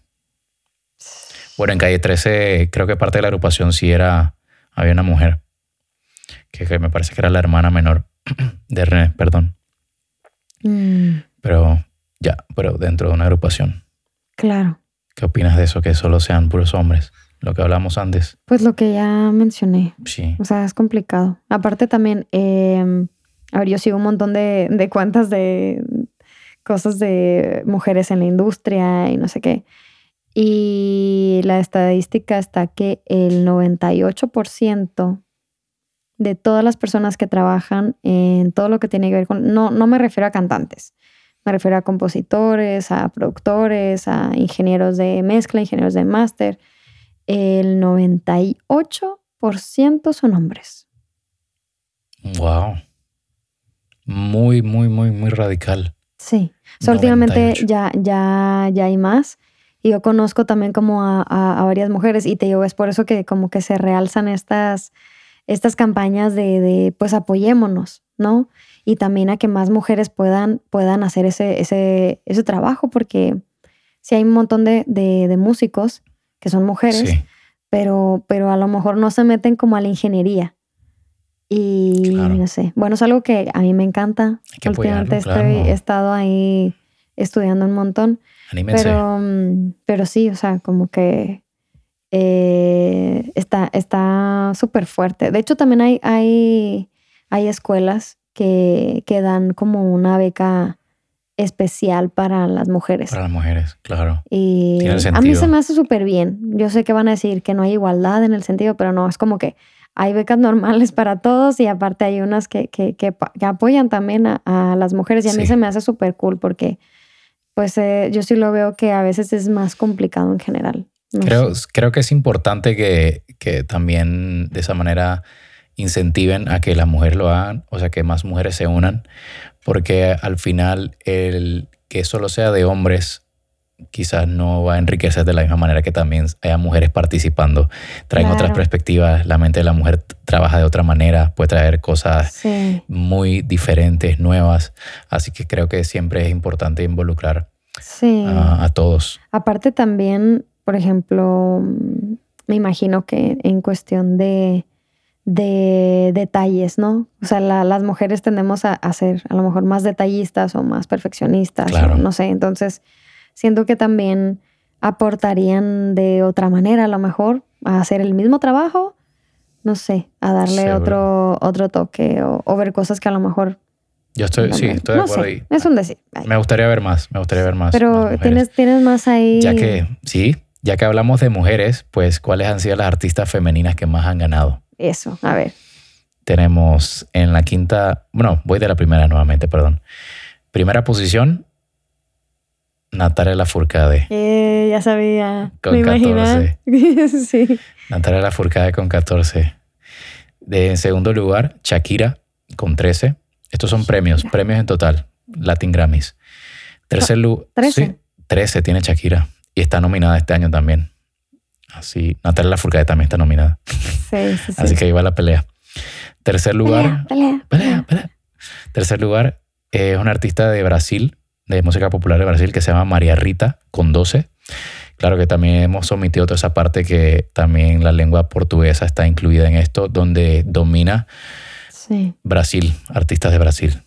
Bueno, en calle 13 creo que parte de la agrupación sí era, había una mujer, que, que me parece que era la hermana menor de René, perdón. Mm, Pero ya, pero dentro de una agrupación. claro. ¿Qué opinas de eso? Que solo sean puros hombres. Lo que hablamos antes. Pues lo que ya mencioné. Sí. O sea, es complicado. Aparte también, eh, a ver, yo sigo un montón de, de cuentas de cosas de mujeres en la industria y no sé qué. Y la estadística está que el 98% de todas las personas que trabajan en todo lo que tiene que ver con... No, no me refiero a cantantes, me refiero a compositores, a productores, a ingenieros de mezcla, ingenieros de máster. El 98% son hombres. Wow. Muy, muy, muy, muy radical. Sí. O sea, últimamente 98. ya, ya, ya hay más. Y yo conozco también como a, a- a varias mujeres y te digo, es por eso que como que se realzan estas, estas campañas de, de, pues apoyémonos, ¿no? Y también a que más mujeres puedan, puedan hacer ese, ese, ese trabajo, porque si hay un montón de, de- de músicos que son mujeres, Sí. pero, pero a lo mejor no se meten como a la ingeniería. Y Claro. no sé, bueno, es algo que a mí me encanta. Hay que Últimamente apoyarlo, estoy, claro. he estado ahí estudiando un montón, Anímense. pero, mm, pero sí, o sea, como que eh, está está súper fuerte. De hecho, también hay, hay, hay escuelas que, que dan como una beca especial para las mujeres. Para las mujeres, claro. Y Tiene a mí se me hace súper bien. Yo sé que van a decir que no hay igualdad en el sentido, pero no, es como que hay becas normales para todos y aparte hay unas que, que, que, apoyan también a, a las mujeres y a mí se me hace súper cool porque pues eh, yo sí lo veo que a veces es más complicado en general. No Creo, sé. creo que es importante que, que también de esa manera incentiven a que las mujeres lo hagan, o sea, que más mujeres se unan, porque al final el que solo sea de hombres quizás no va a enriquecer de la misma manera que también haya mujeres participando. Traen otras Claro. perspectivas, la mente de la mujer trabaja de otra manera, puede traer cosas Sí, muy diferentes, nuevas, así que creo que siempre es importante involucrar sí. a, a todos. Aparte también, por ejemplo, me imagino que en cuestión de, de detalles, ¿no? O sea, la- las mujeres tendemos a, a ser a lo mejor más detallistas o más perfeccionistas, Claro. o no sé. Entonces, siento que también aportarían de otra manera, a lo mejor, a hacer el mismo trabajo, no sé, a darle Seguro. otro, otro toque o, o ver cosas que a lo mejor... Yo estoy, sí, estoy de no acuerdo sé, ahí. es un decir. Ay, Me gustaría ver más, me gustaría ver más. más Pero mujeres. tienes, tienes más ahí... Ya que, sí, ya que hablamos de mujeres, pues, ¿cuáles han sido las artistas femeninas que más han ganado? Eso, a ver. Tenemos en la quinta, bueno, voy de la primera nuevamente, perdón. Primera posición, Natalia Lafourcade. Eh, ya sabía. Con me imaginaba. sí. Natalia Lafourcade con 14. De, en segundo lugar, Shakira con 13. Estos son premios, premios en total, Latin Grammys. Tercer lugar, 13. sí, 13 tiene Shakira y está nominada este año también. Así, Natalia Lafourcade también está nominada. Sí, sí, sí. Así que ahí va la pelea. Tercer lugar, Pelea, pelea, pelea, pelea. Tercer lugar, eh, es una artista de Brasil, de música popular de Brasil, que se llama María Rita, con 12. Claro que también hemos omitido toda esa parte que también la lengua portuguesa está incluida en esto, donde domina Sí. Brasil, artistas de Brasil.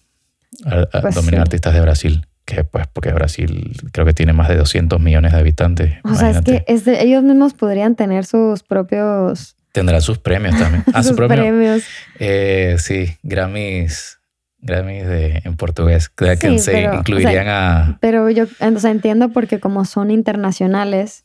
Pues dominan artistas de Brasil, que pues porque Brasil creo que tiene más de 200 millones de habitantes. O sea, es que es de- ellos mismos podrían tener sus propios Tendrá sus premios también. Ah, su sus premios. Eh, sí, Grammys, Grammys de, en portugués, que Sí, se pero, o sea, incluirían a... Pero yo o sea, entiendo porque como son internacionales,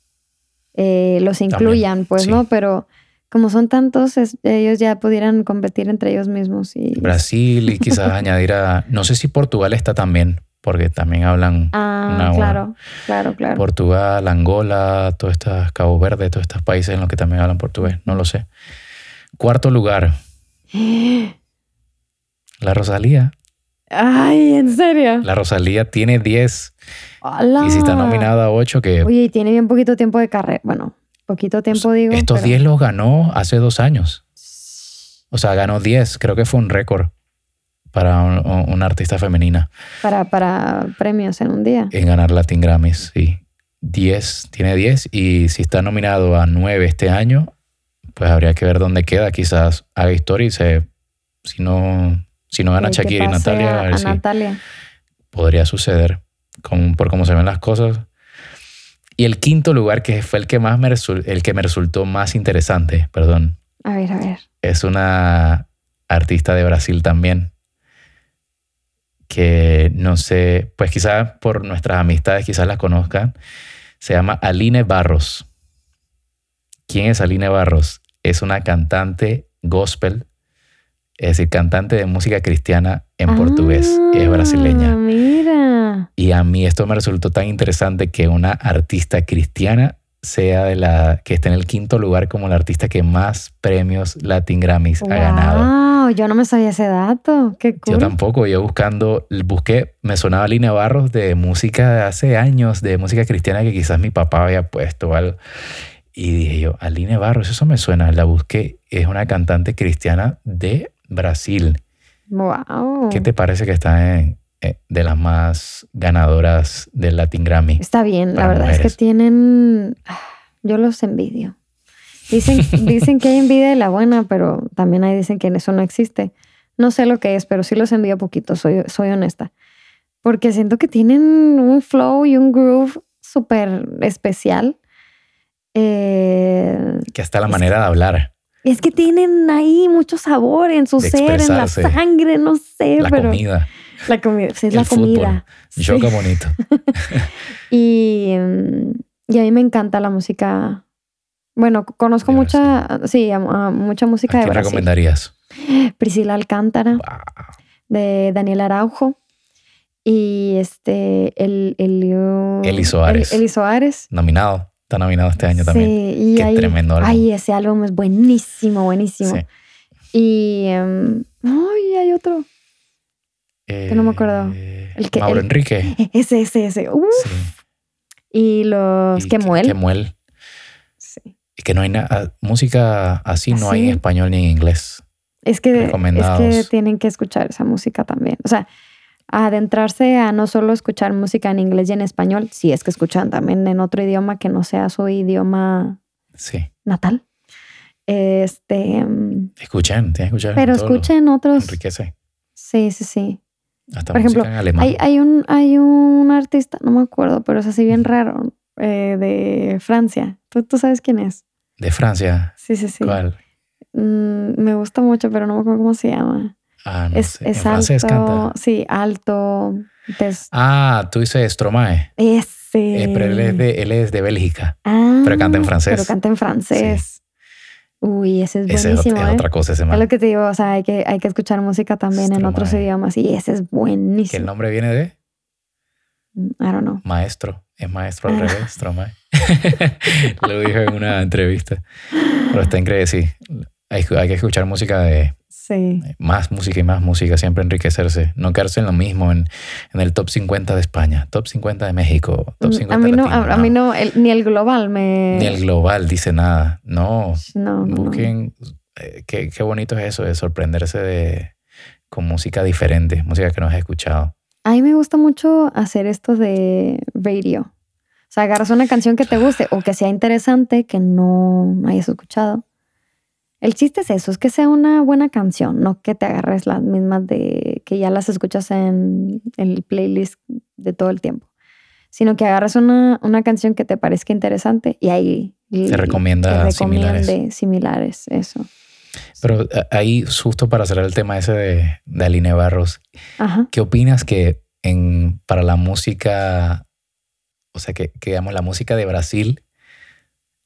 eh, los incluyan, pues, sí. ¿no? Pero como son tantos, es- ellos ya pudieran competir entre ellos mismos. Y... Brasil y quizás añadir a... No sé si Portugal está también, porque también hablan Ah, Una claro, claro, claro. Portugal, Angola, todas estas, Cabo Verde, todos estos países en los que también hablan portugués, no lo sé. Cuarto lugar, la Rosalía. Ay, ¿en serio? La Rosalía tiene 10 ¡Hala! y si está nominada a 8, que Oye, y tiene bien poquito tiempo de carrera. Bueno, poquito tiempo digo. estos pero- 10 los ganó hace dos años. O sea, ganó 10, creo que fue un récord para un- un- una artista femenina Para, para premios en un día. en ganar Latin Grammys, sí. 10, tiene 10 y si está nominado a 9 este año, pues habría que ver dónde queda. Quizás haga historia y se, si no, si no gana Shakira y Natalia, a- a ver a si Natalia. podría suceder por cómo se ven las cosas. Y el quinto lugar, que fue el que, más me el que me resultó más interesante, perdón, A ver, a ver. es una artista de Brasil también, que no sé, pues quizás por nuestras amistades quizás la conozcan, se llama Aline Barros. ¿Quién es Aline Barros? Es una cantante gospel, es decir, cantante de música cristiana en portugués, y es Ah, brasileña. Mira. Y a mí esto me resultó tan interesante que una artista cristiana sea de la que esté en el quinto lugar como la artista que más premios Latin Grammys ha ganado. Wow, yo no me sabía ese dato. Qué cool. Yo tampoco, yo buscando, busqué, me sonaba Línea Barros de música de hace años, de música cristiana que quizás mi papá había puesto o algo. Y dije yo, Aline Barros, eso me suena. La busqué, es una cantante cristiana de Brasil. Wow. ¿Qué te parece que está en, eh, de las más ganadoras del Latin Grammy? Está bien, la verdad es que tienen. ah, Yo los envidio. Dicen, dicen que hay envidia de la buena, pero también hay dicen que eso no existe. No sé lo que es, pero sí los envío poquito, soy, soy honesta. Porque siento que tienen un flow y un groove súper especial. Eh, Que hasta la manera de hablar, es que tienen ahí mucho sabor en su ser, en la sangre, no sé, la pero comida, la comida, sí, es el la comida. Sí. yoga bonito. Y, mm, y a mí me encanta la música. Bueno, conozco mucha, sí, a- a mucha ¿A música de quién Brasil. recomendarías? Priscila Alcántara, Wow. de Daniel Araujo. Y este, el, el, Eli Soares. Eli Soares. Nominado, está nominado este año también. Y Qué ahí- tremendo álbum. Ay, ese álbum es buenísimo, buenísimo. Sí. Y, em, ay, hay otro. no me acuerdo. Eh, El que- Mauro el- Enrique. Ese, ese, ese. Uf. Sí. Y los Y que muel. Kemuel. Sí. Y que no hay nada, música así no hay en español ni en inglés. Es que, es que tienen que escuchar esa música también. O sea, adentrarse a no solo escuchar música en inglés y en español, si es que escuchan también en otro idioma que no sea su idioma Sí. natal. Este, mm, Escuchen, tienen que escuchar. pero escuchen otros. Enriquece. Sí, sí, sí. Hasta Por ejemplo, en alemán. Hay, hay, un, hay un artista, no me acuerdo, pero es así bien raro, eh, de Francia. ¿Tú, tú sabes quién es? De Francia. Sí, sí, sí. ¿Cuál? Mm, me gusta mucho, pero no me acuerdo cómo se llama. Ah, no es sé. Alto. canta. Sí, alto. des- Ah, tú dices Stromae. Ese. Eh, pero él es, de, él es de Bélgica. Ah, pero canta en francés. Pero canta en francés. Uy, ese es Ese es, buenísimo. es ¿eh? otra cosa ese Es lo que te digo, o sea, hay que, hay que escuchar música también en otros idiomas y ese es Que el buenísimo. nombre viene de I don't know. maestro. Es maestro al Ah. revés, Stromae. Lo dijo en una entrevista. Pero está increíble, sí. Hay, hay que escuchar música de Sí. más música y más música, siempre enriquecerse. No quedarse en lo mismo, en, en el top 50 de España, top 50 de México, top Mm, 50 a mí no, latino, a, a mí no, el- ni el global me... Ni el global dice nada. No, No, no, no. busquen. eh, qué, qué bonito es eso de sorprenderse de, con música diferente, música que no has escuchado. A mí me gusta mucho hacer esto de radio. O sea, agarras una canción que te guste o que sea interesante, que no hayas escuchado. El chiste es eso, es que sea una buena canción, no que te agarres las mismas de que ya las escuchas en el playlist de todo el tiempo, sino que agarres una, una canción que te parezca interesante y ahí te recomienda similares. similares, eso. Pero eh, ahí, justo para cerrar el tema ese de, de Aline Barros, ¿qué opinas que en, para la música, o sea, que, que digamos la música de Brasil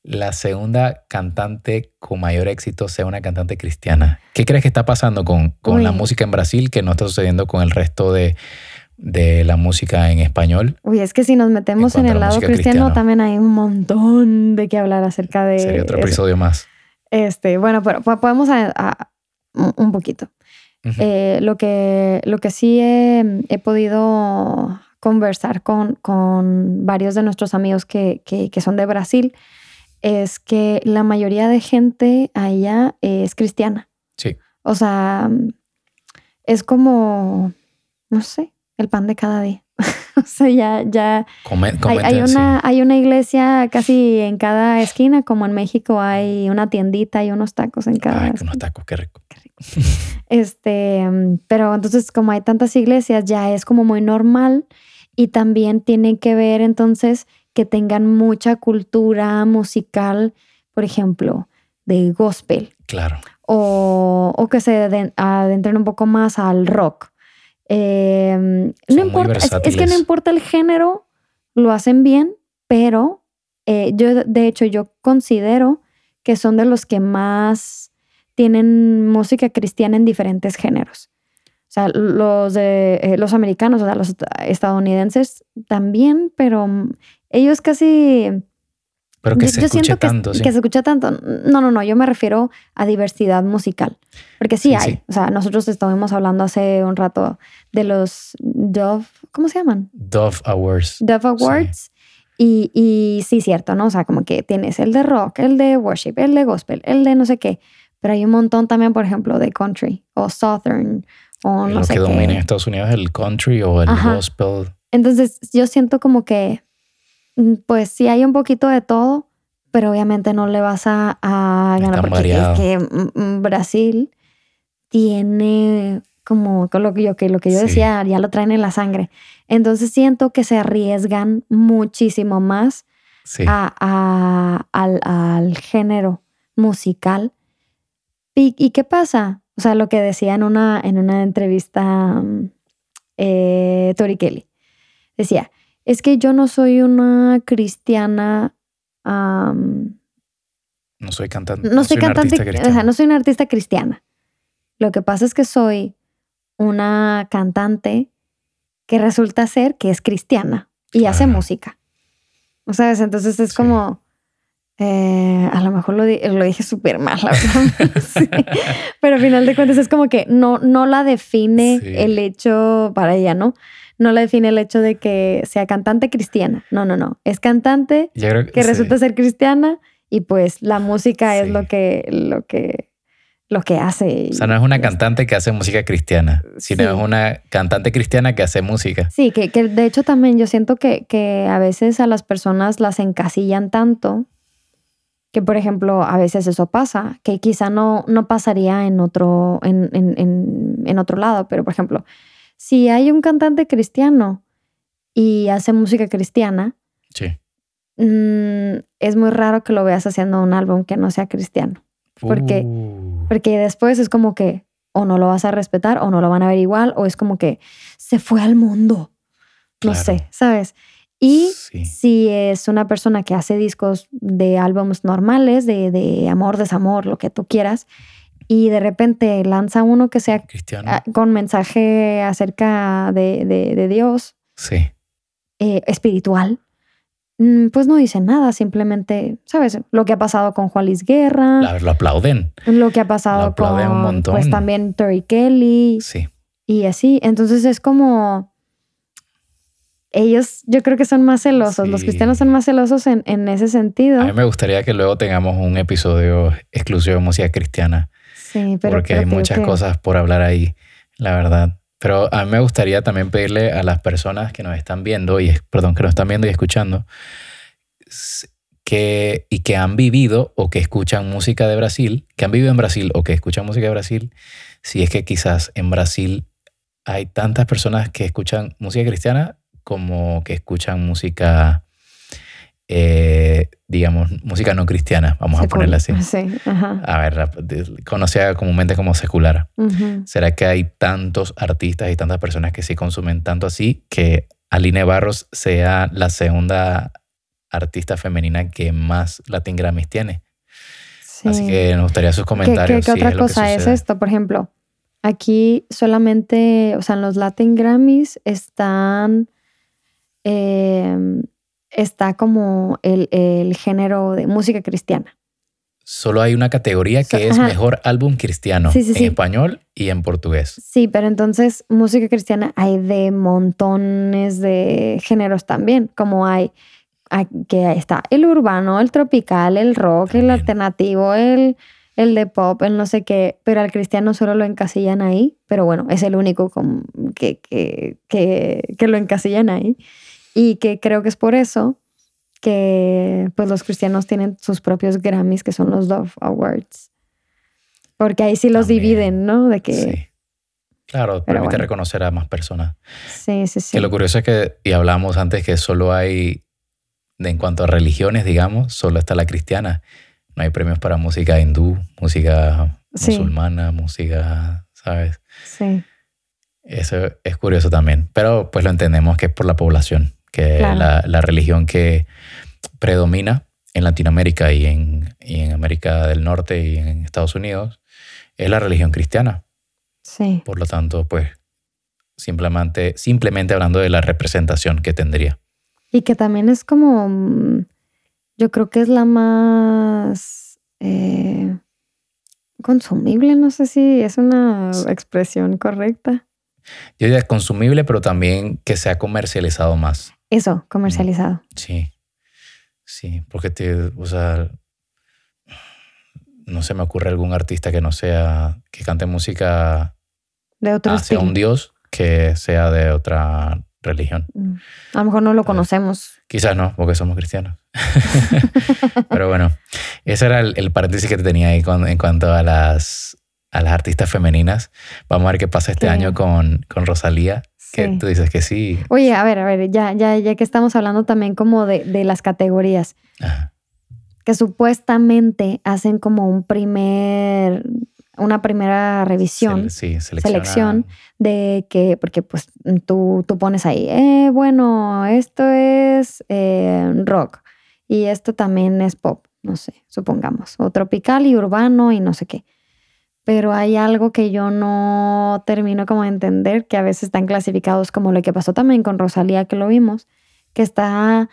la segunda cantante con mayor éxito sea una cantante cristiana. ¿Qué crees que está pasando con, con la música en Brasil que no está sucediendo con el resto de, de la música en español? Uy, es que si nos metemos en, el lado cristiano, también hay un montón de qué hablar acerca de... Sería otro episodio más. Este, bueno, pero podemos a, un poquito. Eh, lo, que, lo que sí he, he podido conversar con, con, varios de nuestros amigos que, que, que son de Brasil es que la mayoría de gente allá es cristiana. Sí. O sea, es como, no sé, el pan de cada día. o sea, ya, ya hay, una, hay una iglesia casi en cada esquina, como en México hay una tiendita y unos tacos en cada. Ay, unos tacos, qué rico. Qué rico. este, pero entonces, como hay tantas iglesias, ya es como muy normal y también tiene que ver entonces que tengan mucha cultura musical, por ejemplo, de gospel. Claro. O, que se adentren un poco más al rock. Em, no importa, es, que no importa el género, lo hacen bien, pero eh, yo, de hecho, yo considero que son de los que más tienen música cristiana en diferentes géneros. O sea, los, de, eh, los americanos, o sea, los estadounidenses también, pero ellos casi... Pero que se escuche tanto, que, que se escucha tanto. No, no, no, yo me refiero a diversidad musical. Porque sí, hay. O sea, nosotros estuvimos hablando hace un rato de los Dove, ¿cómo se llaman? Dove Awards. Dove Awards. Y, y sí, cierto, ¿no? O sea, como que tienes el de rock, el de worship, el de gospel, el de no sé qué. Pero hay un montón también, por ejemplo, de country o southern o no Lo que domina en Estados Unidos es el country o el gospel. Entonces, yo siento como que pues sí hay un poquito de todo, pero obviamente no le vas a, ganar porque es que mm, mm, Brasil tiene como lo que yo, que lo que yo decía, ya lo traen en la sangre. Entonces siento que se arriesgan muchísimo más a, al, género musical. ¿Y, qué pasa? O sea, lo que decía en una, en una entrevista eh, Tori Kelly. Decía, es que yo no soy una cristiana. no soy cantante. No, soy, cantante. O sea, no soy una artista cristiana. Lo que pasa es que soy una cantante que resulta ser que es cristiana y hace música. ¿O sabes? Entonces es como. Eh, a lo mejor lo, dije súper mal, la verdad. Pero al final de cuentas es como que no, no la define el hecho para ella, ¿no? No la define el hecho de que sea cantante cristiana. No, no, no. Es cantante que, resulta ser cristiana y pues la música es lo que, lo que, lo que hace. O sea, no es una cantante que hace música cristiana, sino es una cantante cristiana que hace música. Sí, que, que de hecho también yo siento que, que a veces a las personas las encasillan tanto que por ejemplo a veces eso pasa, que quizá no, no pasaría en otro, en, en, en, en otro lado, pero por ejemplo, si hay un cantante cristiano y hace música cristiana, mm, es muy raro que lo veas haciendo un álbum que no sea cristiano. Porque, uh. porque después es como que o no lo vas a respetar o no lo van a ver igual o es como que se fue al mundo. No sé, ¿sabes? Y si es una persona que hace discos de álbumes normales, de, de amor, desamor, lo que tú quieras, y de repente lanza uno que sea Cristiano. con mensaje acerca de, Dios. Sí. Eh, espiritual. Mm, pues no dice nada, simplemente, ¿sabes? Lo que ha pasado con Juan Luis Guerra. lo aplauden. Lo que ha pasado con. Un montón. Pues también Tori Kelly. Sí. Y así. Entonces es como. Ellos, yo creo que son más celosos. Los cristianos son más celosos en, en ese sentido. A mí me gustaría que luego tengamos un episodio exclusivo de música cristiana porque hay muchas cosas por hablar ahí, la verdad. Pero a mí me gustaría también pedirle a las personas que nos están viendo y, perdón, que nos están viendo y escuchando, que, y que han vivido o que escuchan música de Brasil, que han vivido en Brasil o que escuchan música de Brasil, si es que quizás en Brasil hay tantas personas que escuchan música cristiana como que escuchan música, eh, digamos, música no cristiana, vamos a ponerla así. Sí, ajá. A ver, conocida comúnmente como secular. ¿Será que hay tantos artistas y tantas personas que sí consumen tanto así que Aline Barros sea la segunda artista femenina que más Latin Grammys tiene? Así que nos gustaría sus comentarios. ¿Qué, otra cosa es esto? Por ejemplo, aquí solamente, o sea, en los Latin Grammys están Em, está como el, género de música cristiana. Solo hay una categoría que es mejor álbum cristiano en español y en portugués. Sí, pero entonces música cristiana hay de montones de géneros también, como hay, que está el urbano, el tropical, el rock, el alternativo, el, el de pop, el no sé qué, pero al cristiano solo lo encasillan ahí, pero bueno, es el único que, que, que lo encasillan ahí. Y que creo que es por eso que pues los cristianos tienen sus propios Grammys, que son los Dove Awards. Porque ahí sí los dividen, ¿no? De que... Sí. Claro, permite reconocer a más personas. Sí, sí, sí. Que lo curioso es que, y hablamos antes, que solo hay, en cuanto a religiones, digamos, solo está la cristiana. No hay premios para música hindú, música musulmana, música, ¿sabes? Sí. Eso es curioso también. Pero pues lo entendemos que es por la población que la, la, religión que predomina en Latinoamérica y en, y en América del Norte y en Estados Unidos es la religión cristiana. Sí. Por lo tanto, pues simplemente, simplemente hablando de la representación que tendría. Y que también es como, mm, yo creo que es la más eh, consumible, no sé si es una expresión correcta. Yo diría consumible, pero también que se ha comercializado más. Eso, comercializado. Sí, sí, porque te, o sea, no se me ocurre algún artista que no sea, que cante música de otro hacia un dios que sea de otra religión. Mm. A lo mejor no lo conocemos. Quizás no, porque somos cristianos. Pero bueno, ese era el, paréntesis que te tenía ahí en cuanto a las, a las artistas femeninas. Vamos a ver qué pasa este año con, con Rosalía que tú dices que sí. Oye, a ver, a ver, ya, ya, ya que estamos hablando también como de, de las categorías. Que supuestamente hacen como un primer, una primera revisión, sí, selección de que, porque pues tú, tú pones ahí, eh, bueno, esto es eh, rock y esto también es pop, no sé, supongamos, o tropical y urbano y no sé qué pero hay algo que yo no termino como de entender, que a veces están clasificados como lo que pasó también con Rosalía, que lo vimos, que está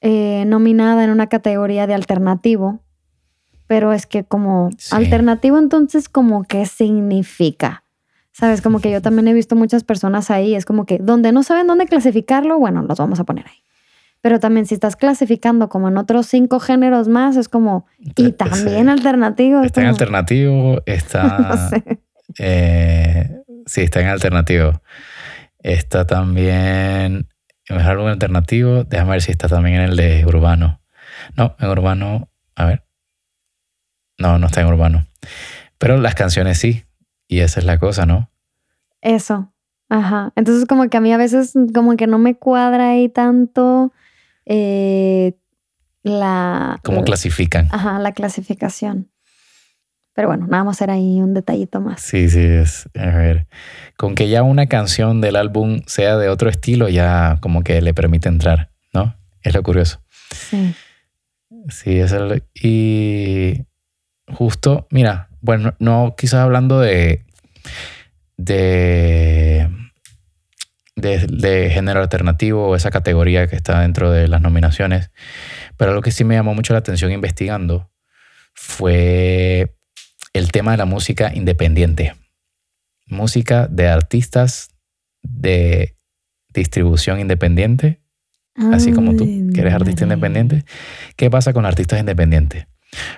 eh, nominada en una categoría de alternativo, pero es que como alternativo entonces como qué significa. Sabes, como que yo también he visto muchas personas ahí, es como que donde no saben dónde clasificarlo, bueno, los vamos a poner ahí. Pero también si estás clasificando como en otros cinco géneros más, es como, y también alternativo. Está en alternativo, está... no sé. Eh, sí, está en alternativo. Está también mejor álbum alternativo. Déjame ver si está también en el de urbano. No, en urbano, a ver. No, no está en urbano. Pero las canciones sí. Y esa es la cosa, ¿no? Eso. Ajá. Entonces como que a mí a veces como que no me cuadra ahí tanto eh, la... ¿Cómo clasifican? Ajá, la clasificación. Pero bueno, nada más era ahí un detallito más. Sí, sí, es. A ver, con que ya una canción del álbum sea de otro estilo, ya como que le permite entrar, ¿no? Es lo curioso. Sí. Sí, es el. Y justo, mira, bueno, no quizás hablando de. de de, género alternativo o esa categoría que está dentro de las nominaciones. Pero algo que sí me llamó mucho la atención investigando fue el tema de la música independiente. Música de artistas de distribución independiente, así como tú, que eres artista independiente. ¿Qué pasa con artistas independientes?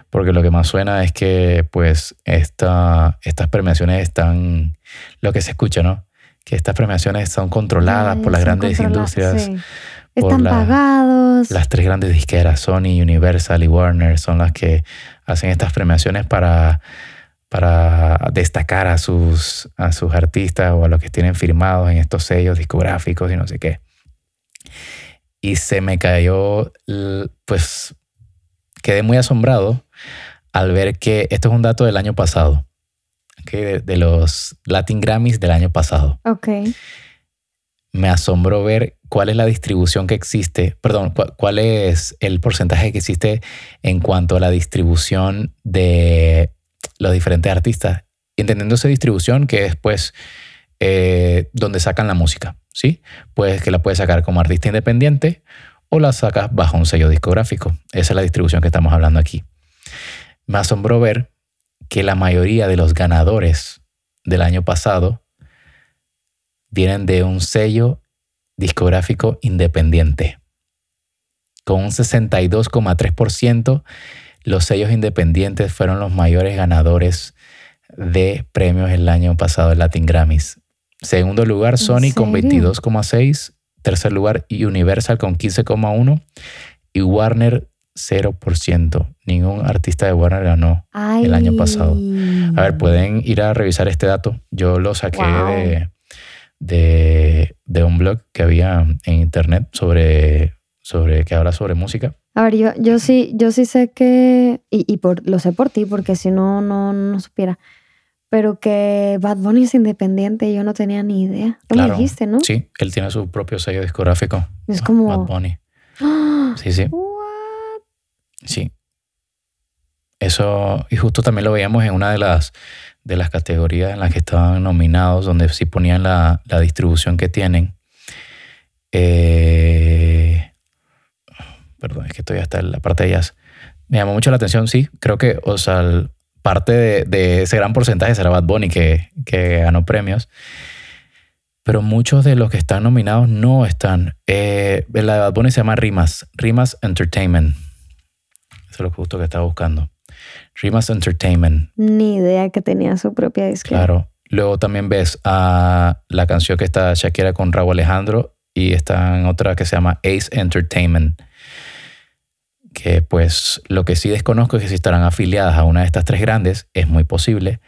Porque lo que más suena es que pues esta, estas premiaciones están, lo que se escucha, ¿no? Que estas premiaciones son controladas por las grandes industrias, Están pagados. Las tres grandes disqueras, Sony, Universal y Warner, son las que hacen estas premiaciones para, para destacar a sus, a sus artistas o a los que tienen firmados en estos sellos discográficos y no sé qué. Y se me cayó, pues quedé muy asombrado al ver que esto es un dato del año pasado, de, los Latin Grammys del año pasado. Ok. Me asombró ver cuál es la distribución que existe, perdón, cuál es el porcentaje que existe en cuanto a la distribución de los diferentes artistas. Entendiendo esa distribución que es pues eh, donde sacan la música, ¿sí? Pues que la puedes sacar como artista independiente o la sacas bajo un sello discográfico. Esa es la distribución que estamos hablando aquí. Me asombró ver que la mayoría de los ganadores del año pasado vienen de un sello discográfico independiente. Con un 62,3%, los sellos independientes fueron los mayores ganadores de premios el año pasado en Latin Grammys. Segundo lugar, Sony con 22,6. Tercer lugar, Universal con 15,1. Y Warner 0%. Ningún artista de Warner ganó el año pasado. A ver, pueden ir a revisar este dato. Yo lo saqué de, de, un blog que había en internet sobre, sobre que habla sobre música. A ver, yo, yo sí, yo sí sé que, y, y por, lo sé por ti, porque si no, no, no supiera, pero que Bad Bunny es independiente yo no tenía ni idea. Tú me dijiste, ¿no? Sí, él tiene su propio sello discográfico. Es como... Bad Bunny. Sí, sí. Sí. Eso, y justo también lo veíamos en una de las, de las categorías en las que estaban nominados, donde sí ponían la, la distribución que tienen. Eh, perdón, es que estoy hasta la parte de ellas. Me llamó mucho la atención, sí. Creo que, o parte de, de, ese gran porcentaje será Bad Bunny, que, que, ganó premios. Pero muchos de los que están nominados no están. Eh, la de Bad Bunny se llama Rimas, Rimas Entertainment es lo justo que estaba buscando. Rimas Entertainment. Ni idea que tenía su propia disquera. Claro. Luego también ves a la canción que está Shakira con Raúl Alejandro y está en otra que se llama Ace Entertainment. Que pues lo que sí desconozco es que si estarán afiliadas a una de estas tres grandes, es muy posible.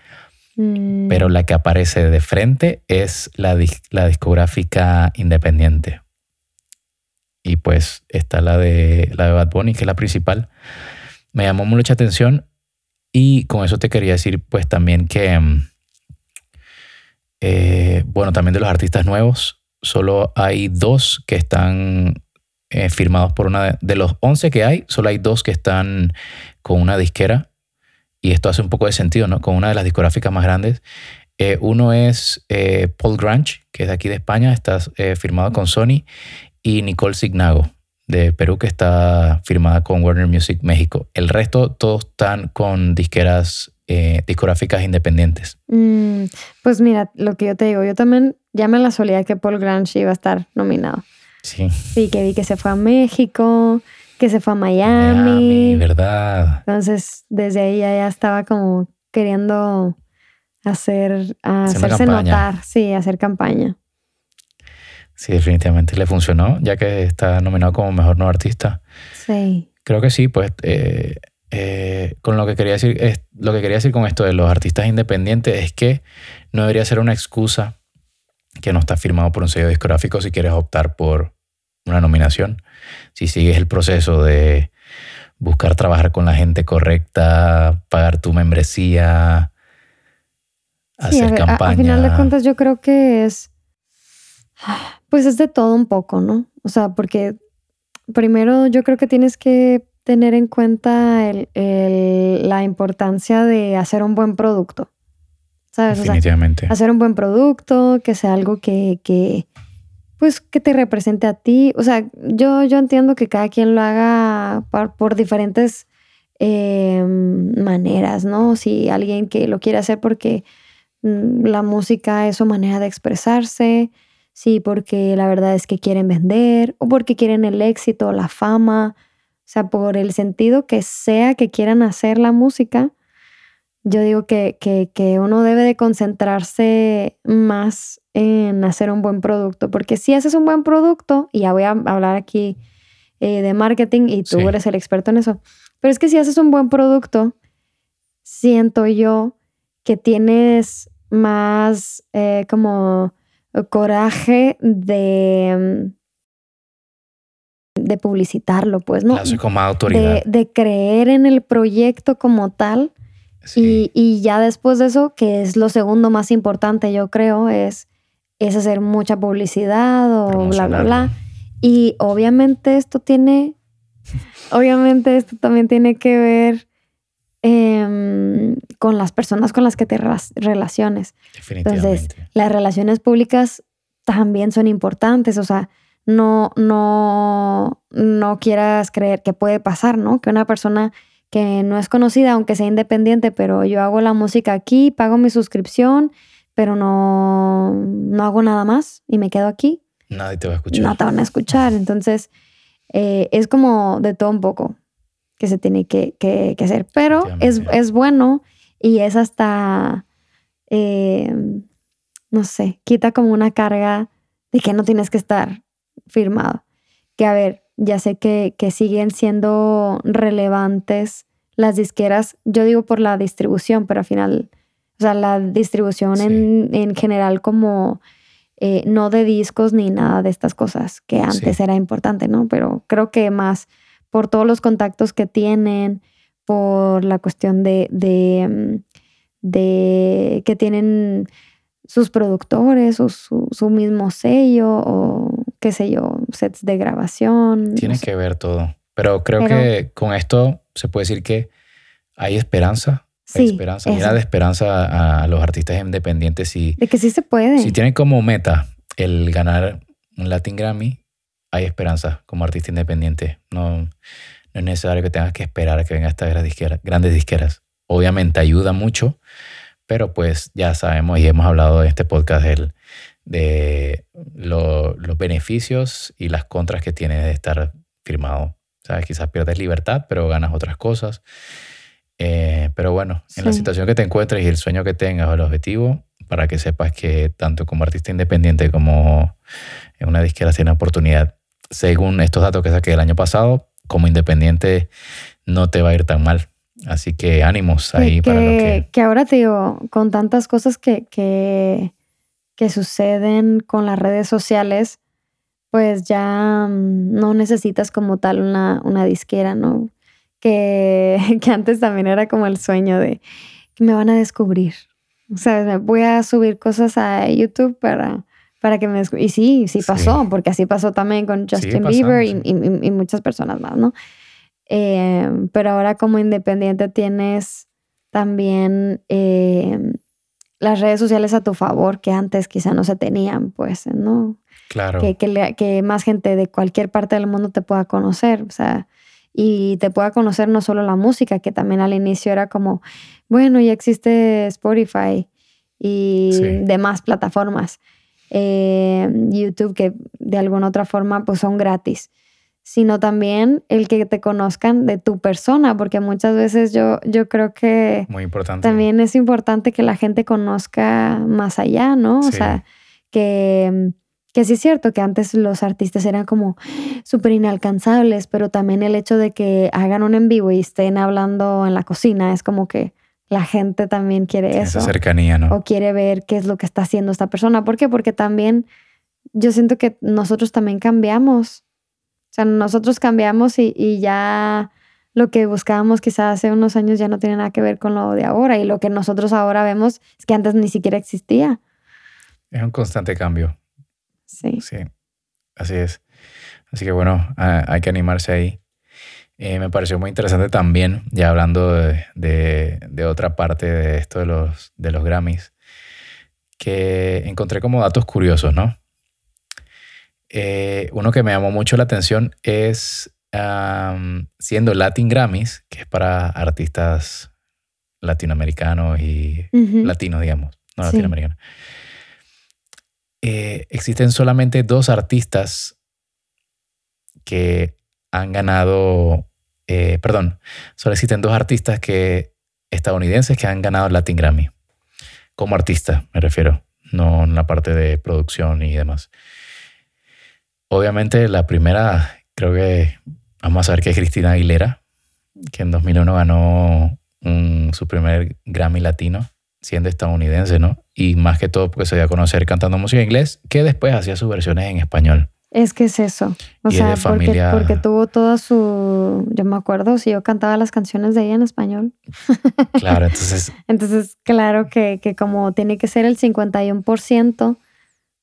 Mm. Pero la que aparece de frente es la, la discográfica independiente. Y pues está la de, la de Bad Bunny, que es la principal me llamó mucha atención y con eso te quería decir pues también que, mm, eh, bueno, también de los artistas nuevos, solo hay dos que están eh, firmados por una de, los 11 que hay, solo hay dos que están con una disquera y esto hace un poco de sentido, ¿no? Con una de las discográficas más grandes. Eh, uno es Paul Grange, que es de aquí de España, está firmado con Sony, y Nicole Signago, de Perú que está firmada con Warner Music México. El resto todos están con disqueras eh, discográficas independientes. Mm, pues mira, lo que yo te digo, yo también ya me la solía que Paul Grange iba a estar nominado. Sí. Sí, que vi que se fue a México, que se fue a Miami. Miami, verdad. Entonces, desde ahí ya, estaba como queriendo hacer, hacerse notar, sí, hacer campaña. Sí, definitivamente le funcionó, ya que está nominado como mejor no artista. Sí. Creo que sí, pues eh, eh, con lo que quería decir, es, lo que quería decir con esto de los artistas independientes es que no debería ser una excusa que no está firmado por un sello discográfico si quieres optar por una nominación. Si sigues el proceso de buscar trabajar con la gente correcta, pagar tu membresía, hacer campaña. Al final de cuentas, yo creo que es pues es de todo un poco, ¿no? O sea, porque primero yo creo que tienes que tener en cuenta la importancia de hacer un buen producto. ¿Sabes? Definitivamente. hacer un buen producto, que sea algo que, que, pues, que te represente a ti. O sea, yo, yo entiendo que cada quien lo haga por, diferentes em, maneras, ¿no? Si alguien que lo quiere hacer porque mm, la música es su manera de expresarse, sí, porque la verdad es que quieren vender o porque quieren el éxito, la fama, o sea, por el sentido que sea que quieran hacer la música, yo digo que, que, uno debe de concentrarse más en hacer un buen producto, porque si haces un buen producto, y ya voy a hablar aquí eh, de marketing y tú eres el experto en eso, pero es que si haces un buen producto, siento yo que tienes más eh, como coraje de de publicitarlo, pues, ¿no? como autoridad. De, creer en el proyecto como tal. Y, ya después de eso, que es lo segundo más importante, yo creo, es, es hacer mucha publicidad o bla, bla, bla. Y obviamente esto tiene, obviamente esto también tiene que ver em, con las personas con las que te relaciones. Entonces, las relaciones públicas también son importantes, o sea, no, no, no quieras creer que puede pasar, ¿no? Que una persona que no es conocida, aunque sea independiente, pero yo hago la música aquí, pago mi suscripción, pero no, no hago nada más y me quedo aquí. Nadie te va a escuchar. No te van a escuchar. Entonces, eh, es como de todo un poco que se tiene que, que, hacer. Pero es, es, bueno y es hasta, eh, no sé, quita como una carga de que no tienes que estar firmado. Que a ver, ya sé que, que siguen siendo relevantes las disqueras, yo digo por la distribución, pero al final, o sea, la distribución en, en, general como eh, no de discos ni nada de estas cosas, que antes era importante, ¿no? Pero creo que más por todos los contactos que tienen, por la cuestión de, de, mm, de que tienen sus productores o su, su mismo sello o qué sé yo, sets de grabación. Tiene que ver todo. Pero creo que con esto se puede decir que hay esperanza. Hay sí, esperanza. Mira de esperanza a los artistas independientes. Si, de que sí se puede. Si tienen como meta el ganar un Latin Grammy, hay esperanza como artista independiente. No, no es necesario que tengas que esperar a que vengan estas grandes disqueras. Obviamente ayuda mucho, pero pues ya sabemos y hemos hablado en este podcast del, de los beneficios y las contras que tiene de estar firmado. ¿Sabes? Quizás pierdes libertad, pero ganas otras cosas. Eh, pero bueno, en la situación que te encuentres y el sueño que tengas o el objetivo, para que sepas que tanto como artista independiente como en una disquera tiene oportunidad, según estos datos que saqué el año pasado, como independiente no te va a ir tan mal. Así que ánimos ahí para lo que... Que ahora te digo, con tantas cosas que, que que suceden con las redes sociales, pues ya mm, no necesitas como tal una, una disquera, ¿no? Que, que, antes también era como el sueño de que me van a descubrir. O sea, voy a subir cosas a YouTube para, para que me. Y sí, sí pasó, porque así pasó también con Justin Bieber y, y, muchas personas más, ¿no? Eh, pero ahora como independiente tienes también eh, las redes sociales a tu favor que antes quizá no se tenían, pues, ¿no? Claro. Que, que, más gente de cualquier parte del mundo te pueda conocer, o sea, y te pueda conocer no solo la música, que también al inicio era como, bueno, ya existe Spotify y demás plataformas, eh, YouTube, que de alguna otra forma pues son gratis sino también el que te conozcan de tu persona, porque muchas veces yo, yo creo que Muy importante. también es importante que la gente conozca más allá, ¿no? O sea, que, que sí es cierto que antes los artistas eran como súper inalcanzables, pero también el hecho de que hagan un en vivo y estén hablando en la cocina es como que la gente también quiere eso. Esa cercanía, ¿no? O quiere ver qué es lo que está haciendo esta persona. ¿Por qué? Porque también yo siento que nosotros también cambiamos o sea, nosotros cambiamos y, ya lo que buscábamos quizás hace unos años ya no tiene nada que ver con lo de ahora y lo que nosotros ahora vemos es que antes ni siquiera existía. Es un constante cambio. Sí. Sí, así es. Así que bueno, hay que animarse ahí. Eh, me pareció muy interesante también, ya hablando de, de, otra parte de esto de los, de los Grammys, que encontré como datos curiosos, ¿no? Eh, uno que me llamó mucho la atención es siendo Latin Grammys, que es para artistas latinoamericanos y latinos, digamos, no latinoamericanos. Eh, existen solamente dos artistas que han ganado, eh, perdón, solo existen dos artistas que estadounidenses que han ganado el Latin Grammy. Como artista, me refiero, no en la parte de producción y demás. Obviamente la primera, creo que vamos a ver que es Cristina Aguilera, que en 2001 ganó su primer Grammy latino, siendo estadounidense, ¿no? Y más que todo porque se dio a conocer cantando música en inglés, que después hacía sus versiones en español. Es que es eso. O sea, porque, porque, tuvo toda su. Yo me acuerdo si yo cantaba las canciones de ella en español. Claro, entonces. entonces, claro que, que, como tiene que ser el 51%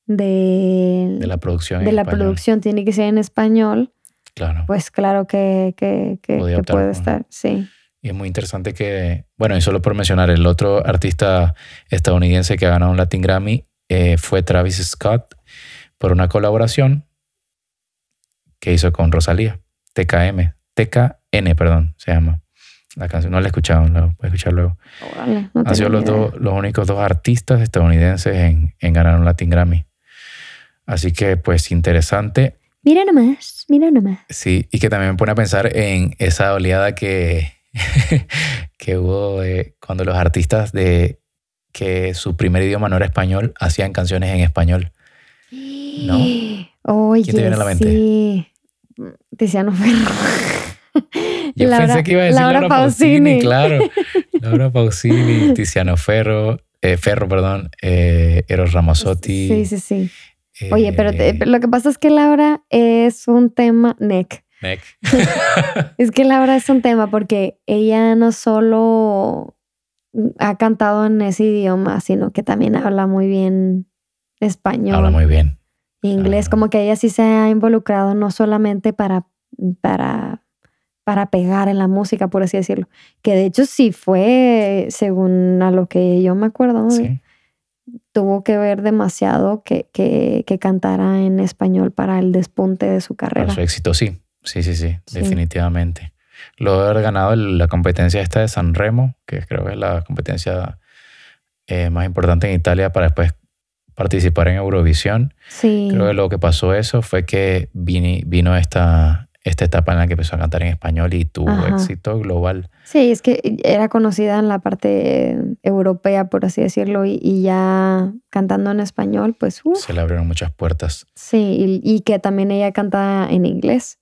de, de la producción. De la producción tiene que ser en español. Claro. Pues claro que, que, que puede estar, sí. Y es muy interesante que, bueno, y solo por mencionar, el otro artista estadounidense que ha ganado un Latin Grammy eh, fue Travis Scott por una colaboración que hizo con Rosalía, TKM, TKN, perdón, se llama. La canción no la he escuchado, la voy a escuchar luego. Han sido los, dos, los únicos dos artistas estadounidenses en, en ganar un Latin Grammy. Así que, pues, interesante. Mira nomás, mira nomás. Sí, y que también me pone a pensar en esa oleada que, que hubo cuando los artistas de que su primer idioma no era español hacían canciones en español. ¿No? Oye, ¿Quién te viene a la mente? Sí. Tiziano Ferro. Yo pensé que iba a decir Laura, Pausini. claro. Laura Pausini, Tiziano Ferro, eh, Ferro, perdón, eh, Eros Ramazzotti. Sí, sí, sí. Oye, pero eh, lo que pasa es que Laura es un tema, Nick. Nick. es que Laura es un tema porque ella no solo ha cantado en ese idioma, sino que también habla muy bien español. Habla muy bien inglés, como que ella sí se ha involucrado no solamente para, para, para pegar en la música, por así decirlo, que de hecho sí fue, según a lo que yo me acuerdo, tuvo que ver demasiado que, que, que, cantara en español para el despunte de su carrera. Para su éxito, sí, sí, sí, sí, definitivamente. Lo de haber ganado la competencia esta de San Remo, que creo que es la competencia eh, más importante en Italia para después participar en Eurovisión. Sí. Creo que lo que pasó eso fue que vino, vino esta, esta etapa en la que empezó a cantar en español y tuvo éxito global. Sí, es que era conocida en la parte europea, por así decirlo, y, ya cantando en español, pues... Se le abrieron muchas puertas. Sí, y, y, que también ella canta en inglés.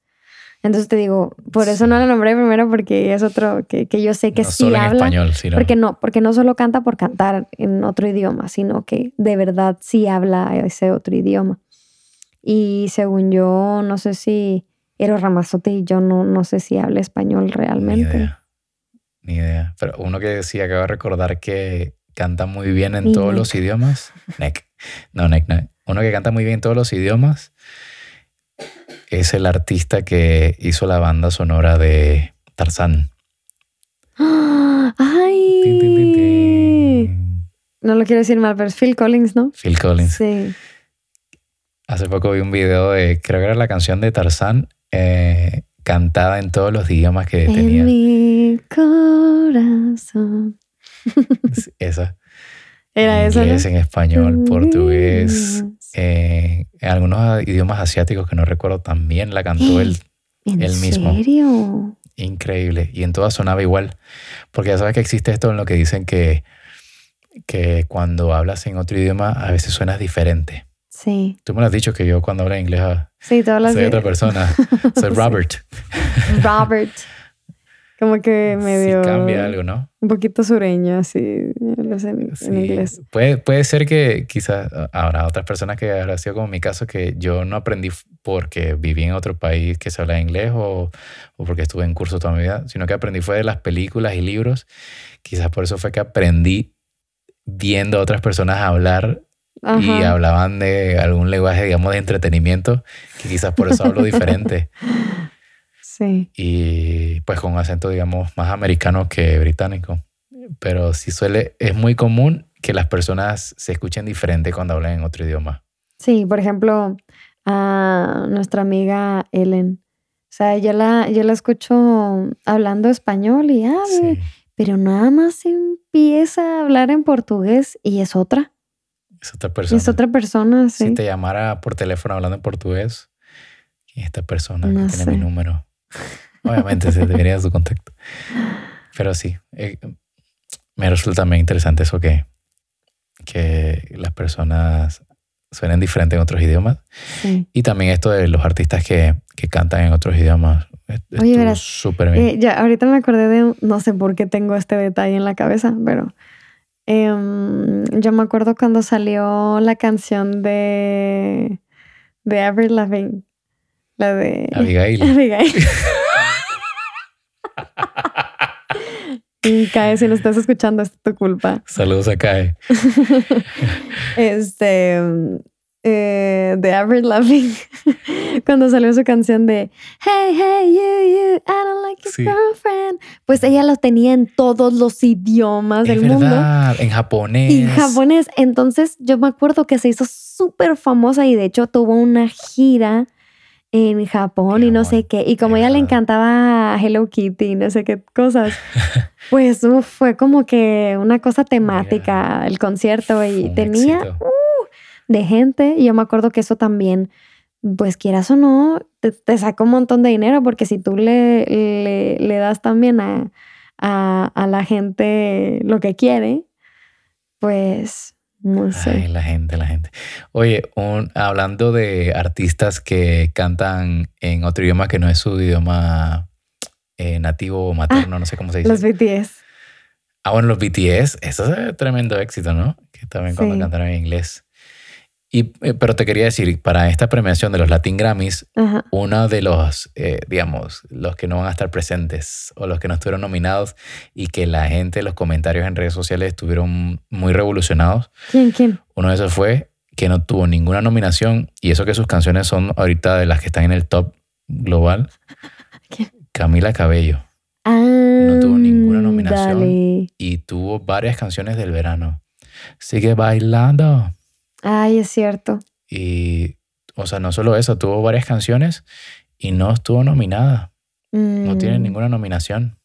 Entonces te digo, por eso no la nombré primero porque es otro que, que yo sé que sí habla. En español, sino... Porque no, porque no solo canta por cantar en otro idioma, sino que de verdad sí habla ese otro idioma. Y según yo, no sé si Eros Ramazote y yo no, no sé si habla español realmente. Ni idea. Ni idea. Pero uno que sí acaba de recordar que canta muy bien en todos los idiomas. Nick. No, Nick, no. Uno que canta muy bien en todos los idiomas es el artista que hizo la banda sonora de Tarzán. ¡Ay! No lo quiero decir mal, pero es Phil Collins, ¿no? Phil Collins. Sí. Hace poco vi un video de, creo que era la canción de Tarzán, eh, cantada en todos los idiomas que tenía. En mi corazón. Esa. Era eso. Inglés, en español, portugués, eh, en algunos idiomas asiáticos que no recuerdo también la cantó él, ¿En mismo. ¿En serio? Increíble. Y en todas sonaba igual. Porque ya sabes que existe esto en lo que dicen que, que cuando hablas en otro idioma a veces suenas diferente. Sí. Tú me lo has dicho que yo cuando hablo inglés ah, sí, soy otra persona. soy Robert. Robert. Como que medio... Sí cambia algo, ¿no? Un poquito sureño, así, en, inglés. Puede, puede ser que quizás habrá otras personas que habrá sido como mi caso, que yo no aprendí porque viví en otro país que se habla inglés o, o porque estuve en curso toda mi vida, sino que aprendí fue de las películas y libros. Quizás por eso fue que aprendí viendo a otras personas hablar y hablaban de algún lenguaje, digamos, de entretenimiento, que quizás por eso hablo diferente. Sí. Y pues con un acento, digamos, más americano que británico. Pero sí suele, es muy común que las personas se escuchen diferente cuando hablan en otro idioma. Sí, por ejemplo, a nuestra amiga Ellen. O sea, yo la, yo la escucho hablando español y habla, pero nada más empieza a hablar en portugués y es otra. Es otra persona. Es otra persona, sí. Si te llamara por teléfono hablando en portugués, esta persona no tiene mi número? Obviamente se debería su contacto. Pero sí, eh, me resulta también interesante eso que, que las personas suenen diferentes en otros idiomas. Y también esto de los artistas que, que cantan en otros idiomas. Oye, verás, súper bien. Eh, ya, ahorita me acordé de, no sé por qué tengo este detalle en la cabeza, pero em, yo me acuerdo cuando salió la canción de, de Avril Lavigne, la de Abigail. Abigail. Y Cae, si lo estás escuchando, es tu culpa. Saludos a Cae. este. Eh, de Avril Lavigne, cuando salió su canción de Hey, hey, you, you, I don't like your girlfriend. Pues ella lo tenía en todos los idiomas del mundo. En japonés. En japonés. Entonces, yo me acuerdo que se hizo súper famosa y de hecho tuvo una gira en Japón y no sé qué. Y como a ella le encantaba Hello Kitty y no sé qué cosas, pues fue como que una cosa temática el concierto y tenía uh, de gente. Y yo me acuerdo que eso también, pues quieras o no, te, te saca un montón de dinero porque si tú le, le, das también a, a, a la gente lo que quiere, pues no sé. Ay, la gente, la gente. Oye, hablando de artistas que cantan en otro idioma que no es su idioma eh, nativo o ah, materno, no sé cómo se dice. Los BTS. Ah, bueno, los BTS, eso es tremendo éxito, ¿no? Que también cuando cantaron en inglés. Y, eh, pero te quería decir, para esta premiación de los Latin Grammys, uno de los, eh, digamos, los que no van a estar presentes o los que no estuvieron nominados y que la gente, los comentarios en redes sociales estuvieron muy revolucionados. ¿Quién, quién? Uno de esos fue que no tuvo ninguna nominación y eso que sus canciones son ahorita de las que están en el top global. ¿Quién? Camila Cabello. no tuvo ninguna nominación y tuvo varias canciones del verano. Sigue bailando. Ay, es cierto. Y, o sea, no solo eso, tuvo varias canciones y no estuvo nominada. No tiene mm. ninguna nominación.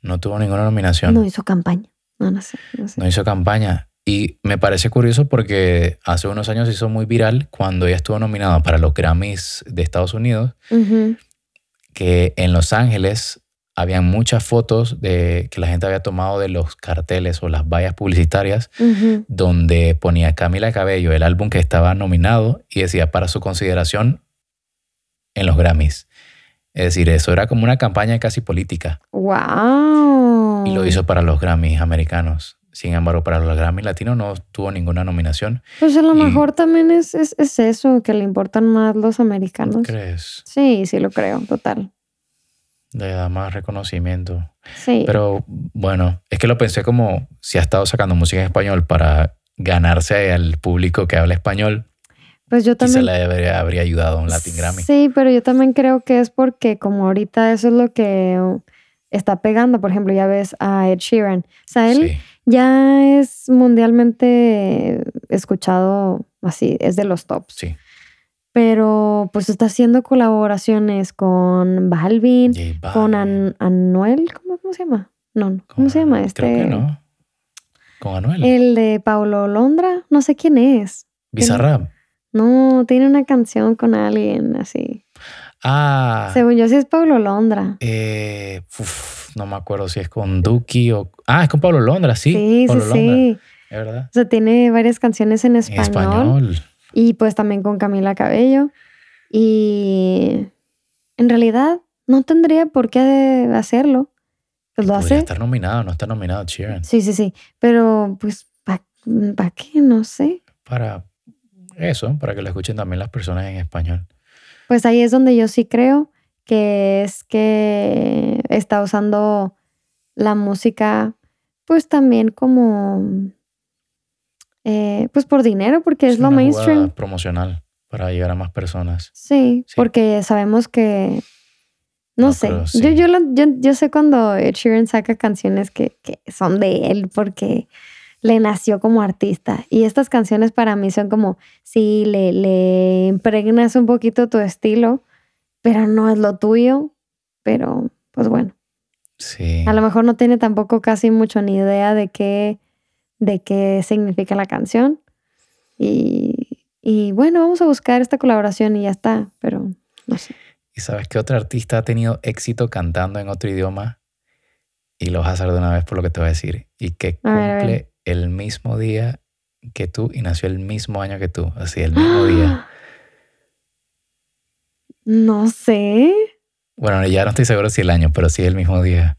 No tuvo ninguna nominación. No hizo campaña. No, no sé, no hizo campaña. Y me parece curioso porque hace unos años hizo muy viral cuando ella estuvo nominada para los Grammys de Estados Unidos, que en Los Ángeles habían muchas fotos de que la gente había tomado de los carteles o las vallas publicitarias donde ponía Camila Cabello el álbum que estaba nominado y decía para su consideración en los Grammys. Es decir, eso era como una campaña casi política. ¡Wow! Y lo hizo para los Grammys americanos. Sin embargo, para los Grammys latinos no tuvo ninguna nominación. Pues a lo mejor también es, es, es, eso, que le importan más los americanos. ¿Crees? Sí, sí lo creo, total le da más reconocimiento. Sí. Pero bueno, es que lo pensé como si ha estado sacando música en español para ganarse al público que habla español. Pues yo también. Se le habría, habría ayudado un Latin Grammy. Sí, pero yo también creo que es porque como ahorita eso es lo que está pegando. Por ejemplo, ya ves a Ed Sheeran. O sea, él ya es mundialmente escuchado así, es de los tops. Sí pero pues está haciendo colaboraciones con Balvin, con Anuel, ¿cómo, se llama? No, ¿cómo se llama este? Creo que no. Con Anuel. El de Paulo Londra, no sé quién es. Bizarrap. No, tiene una canción con alguien así. Ah. Según yo sí es Paulo Londra. Eh, no me acuerdo si es con Duki o... Ah, es con Paulo Londra, sí. Sí, sí, sí. Es verdad. O sea, tiene varias canciones en español. En español. Y pues también con Camila Cabello. Y en realidad no tendría por qué hacerlo. Pues lo hace. estar nominado, no está nominado Sheeran. Sí, sí, sí. Pero pues, ¿para qué? No sé. Para eso, para que lo escuchen también las personas en español. Pues ahí es donde yo sí creo que es que está usando la música, pues también como eh, pues por dinero, porque es, lo mainstream. promocional para llegar a más personas. Sí, porque sabemos que. No, sé. Yo, yo, yo, sé cuando Ed Sheeran saca canciones que, que son de él porque le nació como artista. Y estas canciones para mí son como, sí, le, le impregnas un poquito tu estilo, pero no es lo tuyo. Pero, pues bueno. Sí. A lo mejor no tiene tampoco casi mucho ni idea de qué de qué significa la canción. Y, y, bueno, vamos a buscar esta colaboración y ya está, pero no sé. ¿Y sabes qué otro artista ha tenido éxito cantando en otro idioma? y lo vas a hacer de una vez por lo que te voy a decir. Y que cumple el mismo día que tú y nació el mismo año que tú. Así, el mismo día. No sé. Bueno, ya no estoy seguro si el año, pero sí el mismo día.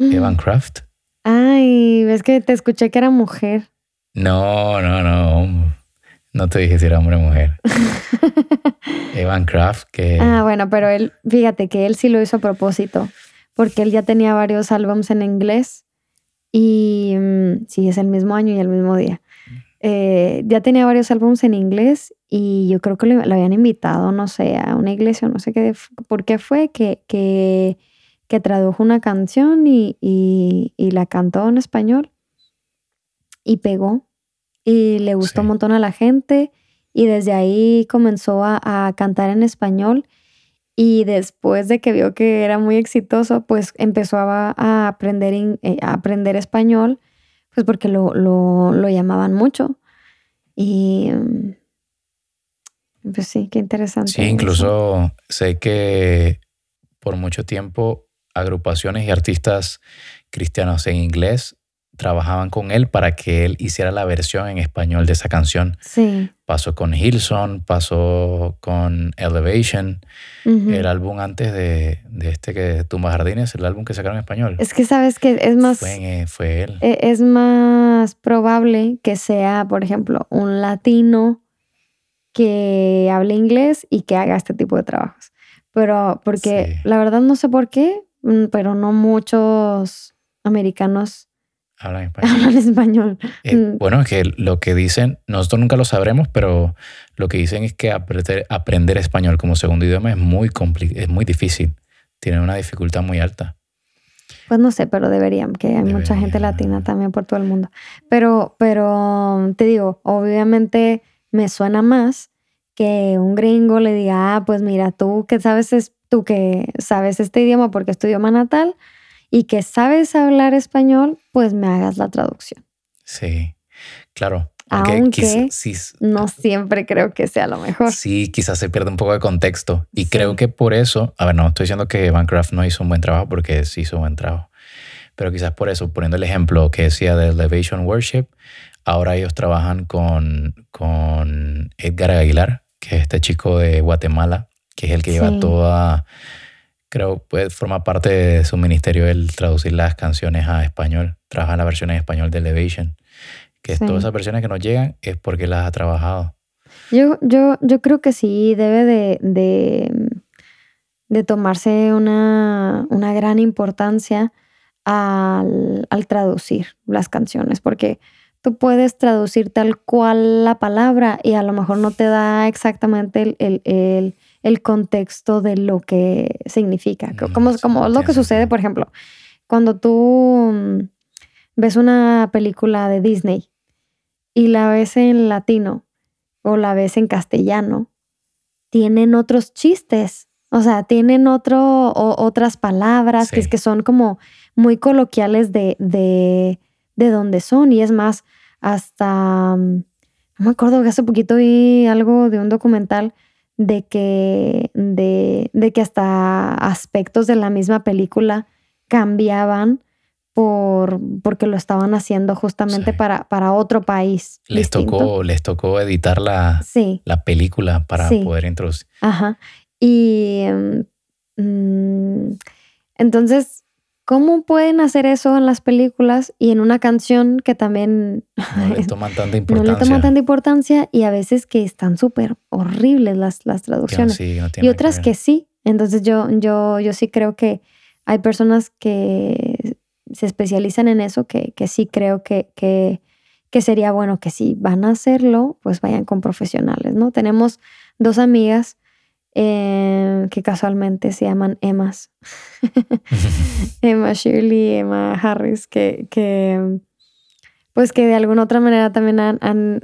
Evan Craft. Ay, ves que te escuché que era mujer. No, no, no. No te dije si era hombre o mujer. Evan Craft, que. Ah, bueno, pero él, fíjate que él sí lo hizo a propósito, porque él ya tenía varios álbums en inglés y mm, sí, es el mismo año y el mismo día. Eh, ya tenía varios álbumes en inglés y yo creo que lo, habían invitado, no sé, a una iglesia, no sé qué, por qué fue que, que, que tradujo una canción y, y, la cantó en español y pegó y le gustó un montón a la gente y desde ahí comenzó a, a, cantar en español y después de que vio que era muy exitoso, pues empezó a, a aprender, eh, a aprender español pues porque lo, lo, lo llamaban mucho. Y mm, pues sí, qué interesante. Sí, incluso sé que por mucho tiempo agrupaciones y artistas cristianos en inglés trabajaban con él para que él hiciera la versión en español de esa canción. Sí. Pasó con Hillsong, pasó con Elevation, el álbum antes de, de este que Tumba Jardines, el álbum que sacaron en español. Es que sabes que es más... Fue, fue él. E, es más probable que sea, por ejemplo, un latino que hable inglés y que haga este tipo de trabajos. Pero porque la verdad no sé por qué, pero no muchos americanos Hablan español. español. Eh, mm. bueno, es que lo que dicen, nosotros nunca lo sabremos, pero lo que dicen es que aprender, aprender español como segundo idioma es muy, es muy difícil. Tiene una dificultad muy alta. Pues no sé, pero deberían, que hay mucha gente latina también por todo el mundo. Pero, pero te digo, obviamente me suena más que un gringo le diga, ah, pues mira, tú que sabes, es, tú que sabes este idioma porque es tu idioma natal, y que sabes hablar español, pues me hagas la traducción. Sí, claro. Aunque, no siempre creo que sea lo mejor. Sí, quizás se pierde un poco de contexto. Y creo que por eso, a ver, no estoy diciendo que Bancraft no hizo un buen trabajo porque sí hizo un buen trabajo. Pero quizás por eso, poniendo el ejemplo que decía de Elevation Worship, ahora ellos trabajan con, con Edgar Aguilar, que es este chico de Guatemala, que es el que lleva toda creo pues forma parte de su ministerio el traducir las canciones a español, trabaja la versión en español de Elevation, que todas esas versiones que nos llegan es porque las ha trabajado. Yo, yo, yo creo que sí debe de, de, tomarse una, una, gran importancia al, traducir las canciones, porque tú puedes traducir tal cual la palabra y a lo mejor no te da exactamente el el contexto de lo que significa. Como, como lo que sucede, por ejemplo, cuando tú mm, ves una película de Disney y la ves en latino o la ves en castellano, tienen otros chistes. O sea, tienen otro, otras palabras que, que son como muy coloquiales de, de, de donde son. Y es más, hasta, mm, no me acuerdo que hace poquito vi algo de un documental de que, de, de que hasta aspectos de la misma película cambiaban por, porque lo estaban haciendo justamente para, para otro país. Les tocó, les tocó editar la, la película para poder introducir. Ajá. Y mm, entonces ¿Cómo pueden hacer eso en las películas y en una canción que también no le toman tanta importancia? No le toman tanta importancia y a veces que están súper horribles las, las traducciones. y otras que, sí. Entonces yo, yo, yo sí creo que hay personas que se especializan en eso, que, que sí creo que, que, que sería bueno que si van a hacerlo, pues vayan con profesionales, ¿no? Tenemos dos amigas eh, que casualmente se llaman Emmas. Emma Shirley, Emma Harris, que, que, pues que de alguna otra manera también han, han,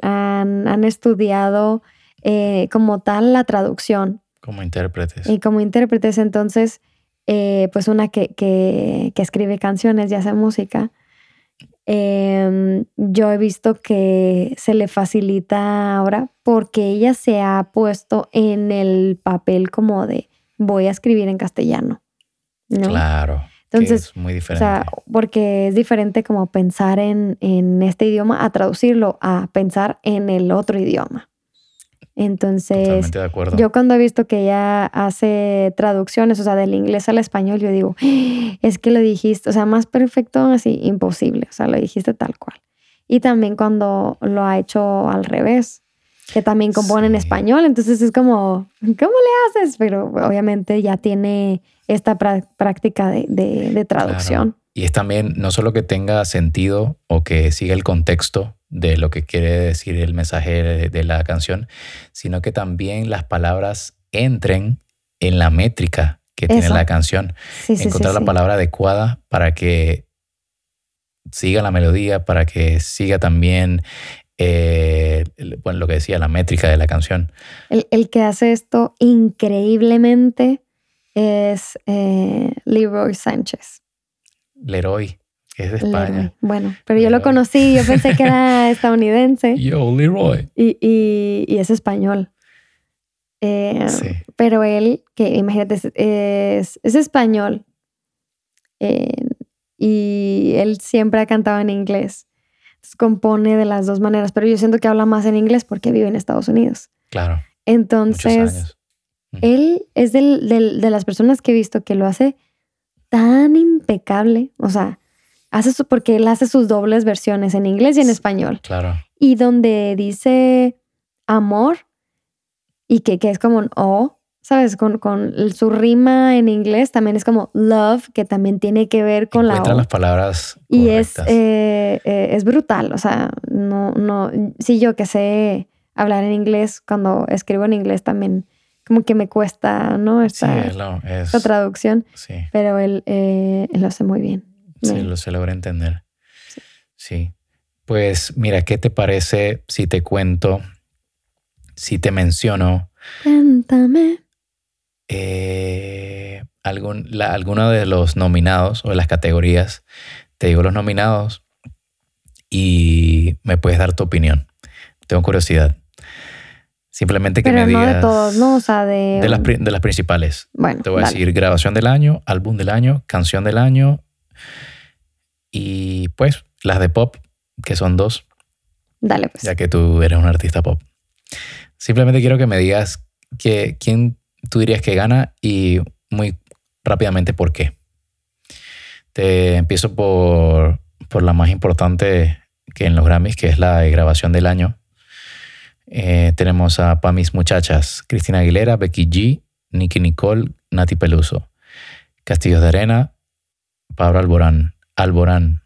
han, estudiado eh, como tal la traducción. Como intérpretes. Y como intérpretes, entonces, eh, pues una que, que, que escribe canciones y hace música Em, yo he visto que se le facilita ahora porque ella se ha puesto en el papel como de voy a escribir en castellano. Claro. Entonces, es muy diferente. O sea, porque es diferente como pensar en, en, este idioma a traducirlo a pensar en el otro idioma. Entonces, de yo cuando he visto que ella hace traducciones, o sea, del inglés al español, yo digo, ¡Ah! es que lo dijiste, o sea, más perfecto, así, imposible, o sea, lo dijiste tal cual. Y también cuando lo ha hecho al revés, que también compone en español, entonces es como, ¿cómo le haces? Pero obviamente ya tiene esta práctica de, de, traducción. Y es también no solo que tenga sentido o que siga el contexto de lo que quiere decir el mensaje de, la canción, sino que también las palabras entren en la métrica que tiene la canción. Encontrar la palabra adecuada para que siga la melodía, para que siga también eh, bueno, lo que decía, la métrica de la canción. El, que hace esto increíblemente es eh, Leroy Sánchez. Leroy, es de España. Bueno, pero yo lo conocí, yo pensé que era estadounidense. Yo, Leroy. Y, y, es español. Eh, pero él, que imagínate, es, es español. y él siempre ha cantado en inglés compone de las dos maneras, pero yo siento que habla más en inglés porque vive en Estados Unidos. Claro. Entonces, él es del, de las personas que he visto que lo hace tan impecable, o sea, hace su, porque él hace sus dobles versiones en inglés y en español. Claro. Y donde dice amor y que, que es como un O, ¿sabes? Con, con, su rima en inglés también es como love, que también tiene que ver con la... las palabras. Y es, eh, eh, es brutal, o sea, no, no, sí yo que sé hablar en inglés, cuando escribo en inglés también como que me cuesta, ¿no? Esta, sí, traducción. Sí. Pero él, eh, lo hace muy bien. Sí, lo se logra entender. sí. Pues mira, ¿qué te parece si te cuento, si te menciono? Cuéntame eh, algún, alguno de los nominados o de las categorías. Te digo los nominados y me puedes dar tu opinión. Tengo curiosidad. Simplemente que me digas. de todos, ¿no? O sea, de. De las, de las principales. Bueno. Te voy a decir grabación del año, álbum del año, canción del año y pues las de pop, que son dos. Dale, pues. Ya que tú eres un artista pop. Simplemente quiero que me digas que, quién tú dirías que gana y muy rápidamente por qué. Te empiezo por, por la más importante que en los Grammys, que es la grabación del año. Eh, tenemos a Pa' Mis Muchachas, Cristina Aguilera, Becky G, Nicky Nicole, Nati Peluso, Castillos de Arena, Pablo Alborán, Alborán,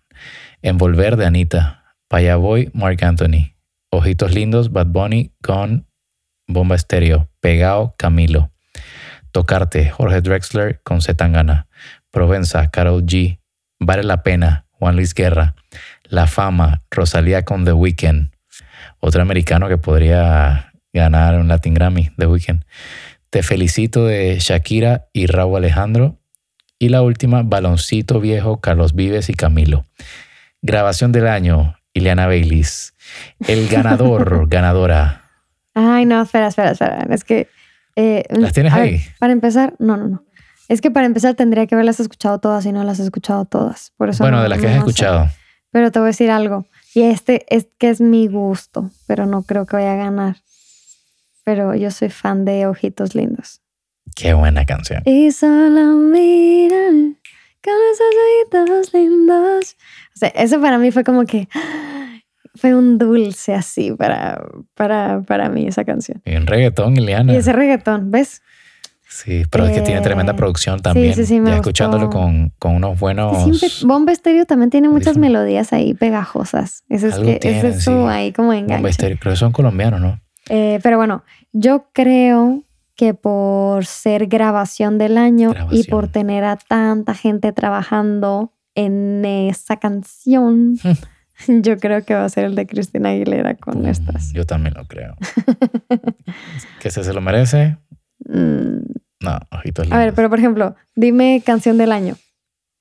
Envolver de Anita, Paya Boy, Mark Anthony, Ojitos Lindos, Bad Bunny con Bomba Estéreo, Pegao, Camilo, Tocarte, Jorge Drexler con Zetangana. Provenza, Carol G. Vale la pena, Juan Luis Guerra. La fama, Rosalía con The Weeknd. Otro americano que podría ganar un Latin Grammy, The Weeknd. Te felicito de Shakira y Raúl Alejandro. Y la última, Baloncito Viejo, Carlos Vives y Camilo. Grabación del año, Ileana Baylis. El ganador, ganadora. Ay, no, espera, espera, espera. Es que eh, ¿Las tienes ahí? para empezar, no, no, no. Es que para empezar tendría que haberlas escuchado todas y no las he escuchado todas. Por eso bueno, de las que has escuchado. Pero te voy a decir algo. Y este es que es mi gusto, pero no creo que vaya a ganar. Pero yo soy fan de Ojitos Lindos. Qué buena canción. Y solo miran con esos ojitos lindos. O sea, eso para mí fue como que fue un dulce así para, para, para mí esa canción. Y un reggaetón, Ileana. Y ese reggaetón, ¿ves? Sí, pero es que tiene tremenda eh, producción también. Sí, sí, sí, me ya escuchándolo con, con, unos buenos. Bomba Estéreo también tiene muchas melodías ahí pegajosas. Ese es, que, ese es su ahí como enganche. Bomba Estéreo, pero son colombianos, ¿no? Eh, pero bueno, yo creo que por ser grabación del año y por tener a tanta gente trabajando en esa canción. Yo creo que va a ser el de Cristina Aguilera con estas. Yo también lo creo. ¿Que se, se lo merece? Mm. No, ojitos A ver, pero por ejemplo, dime canción del año.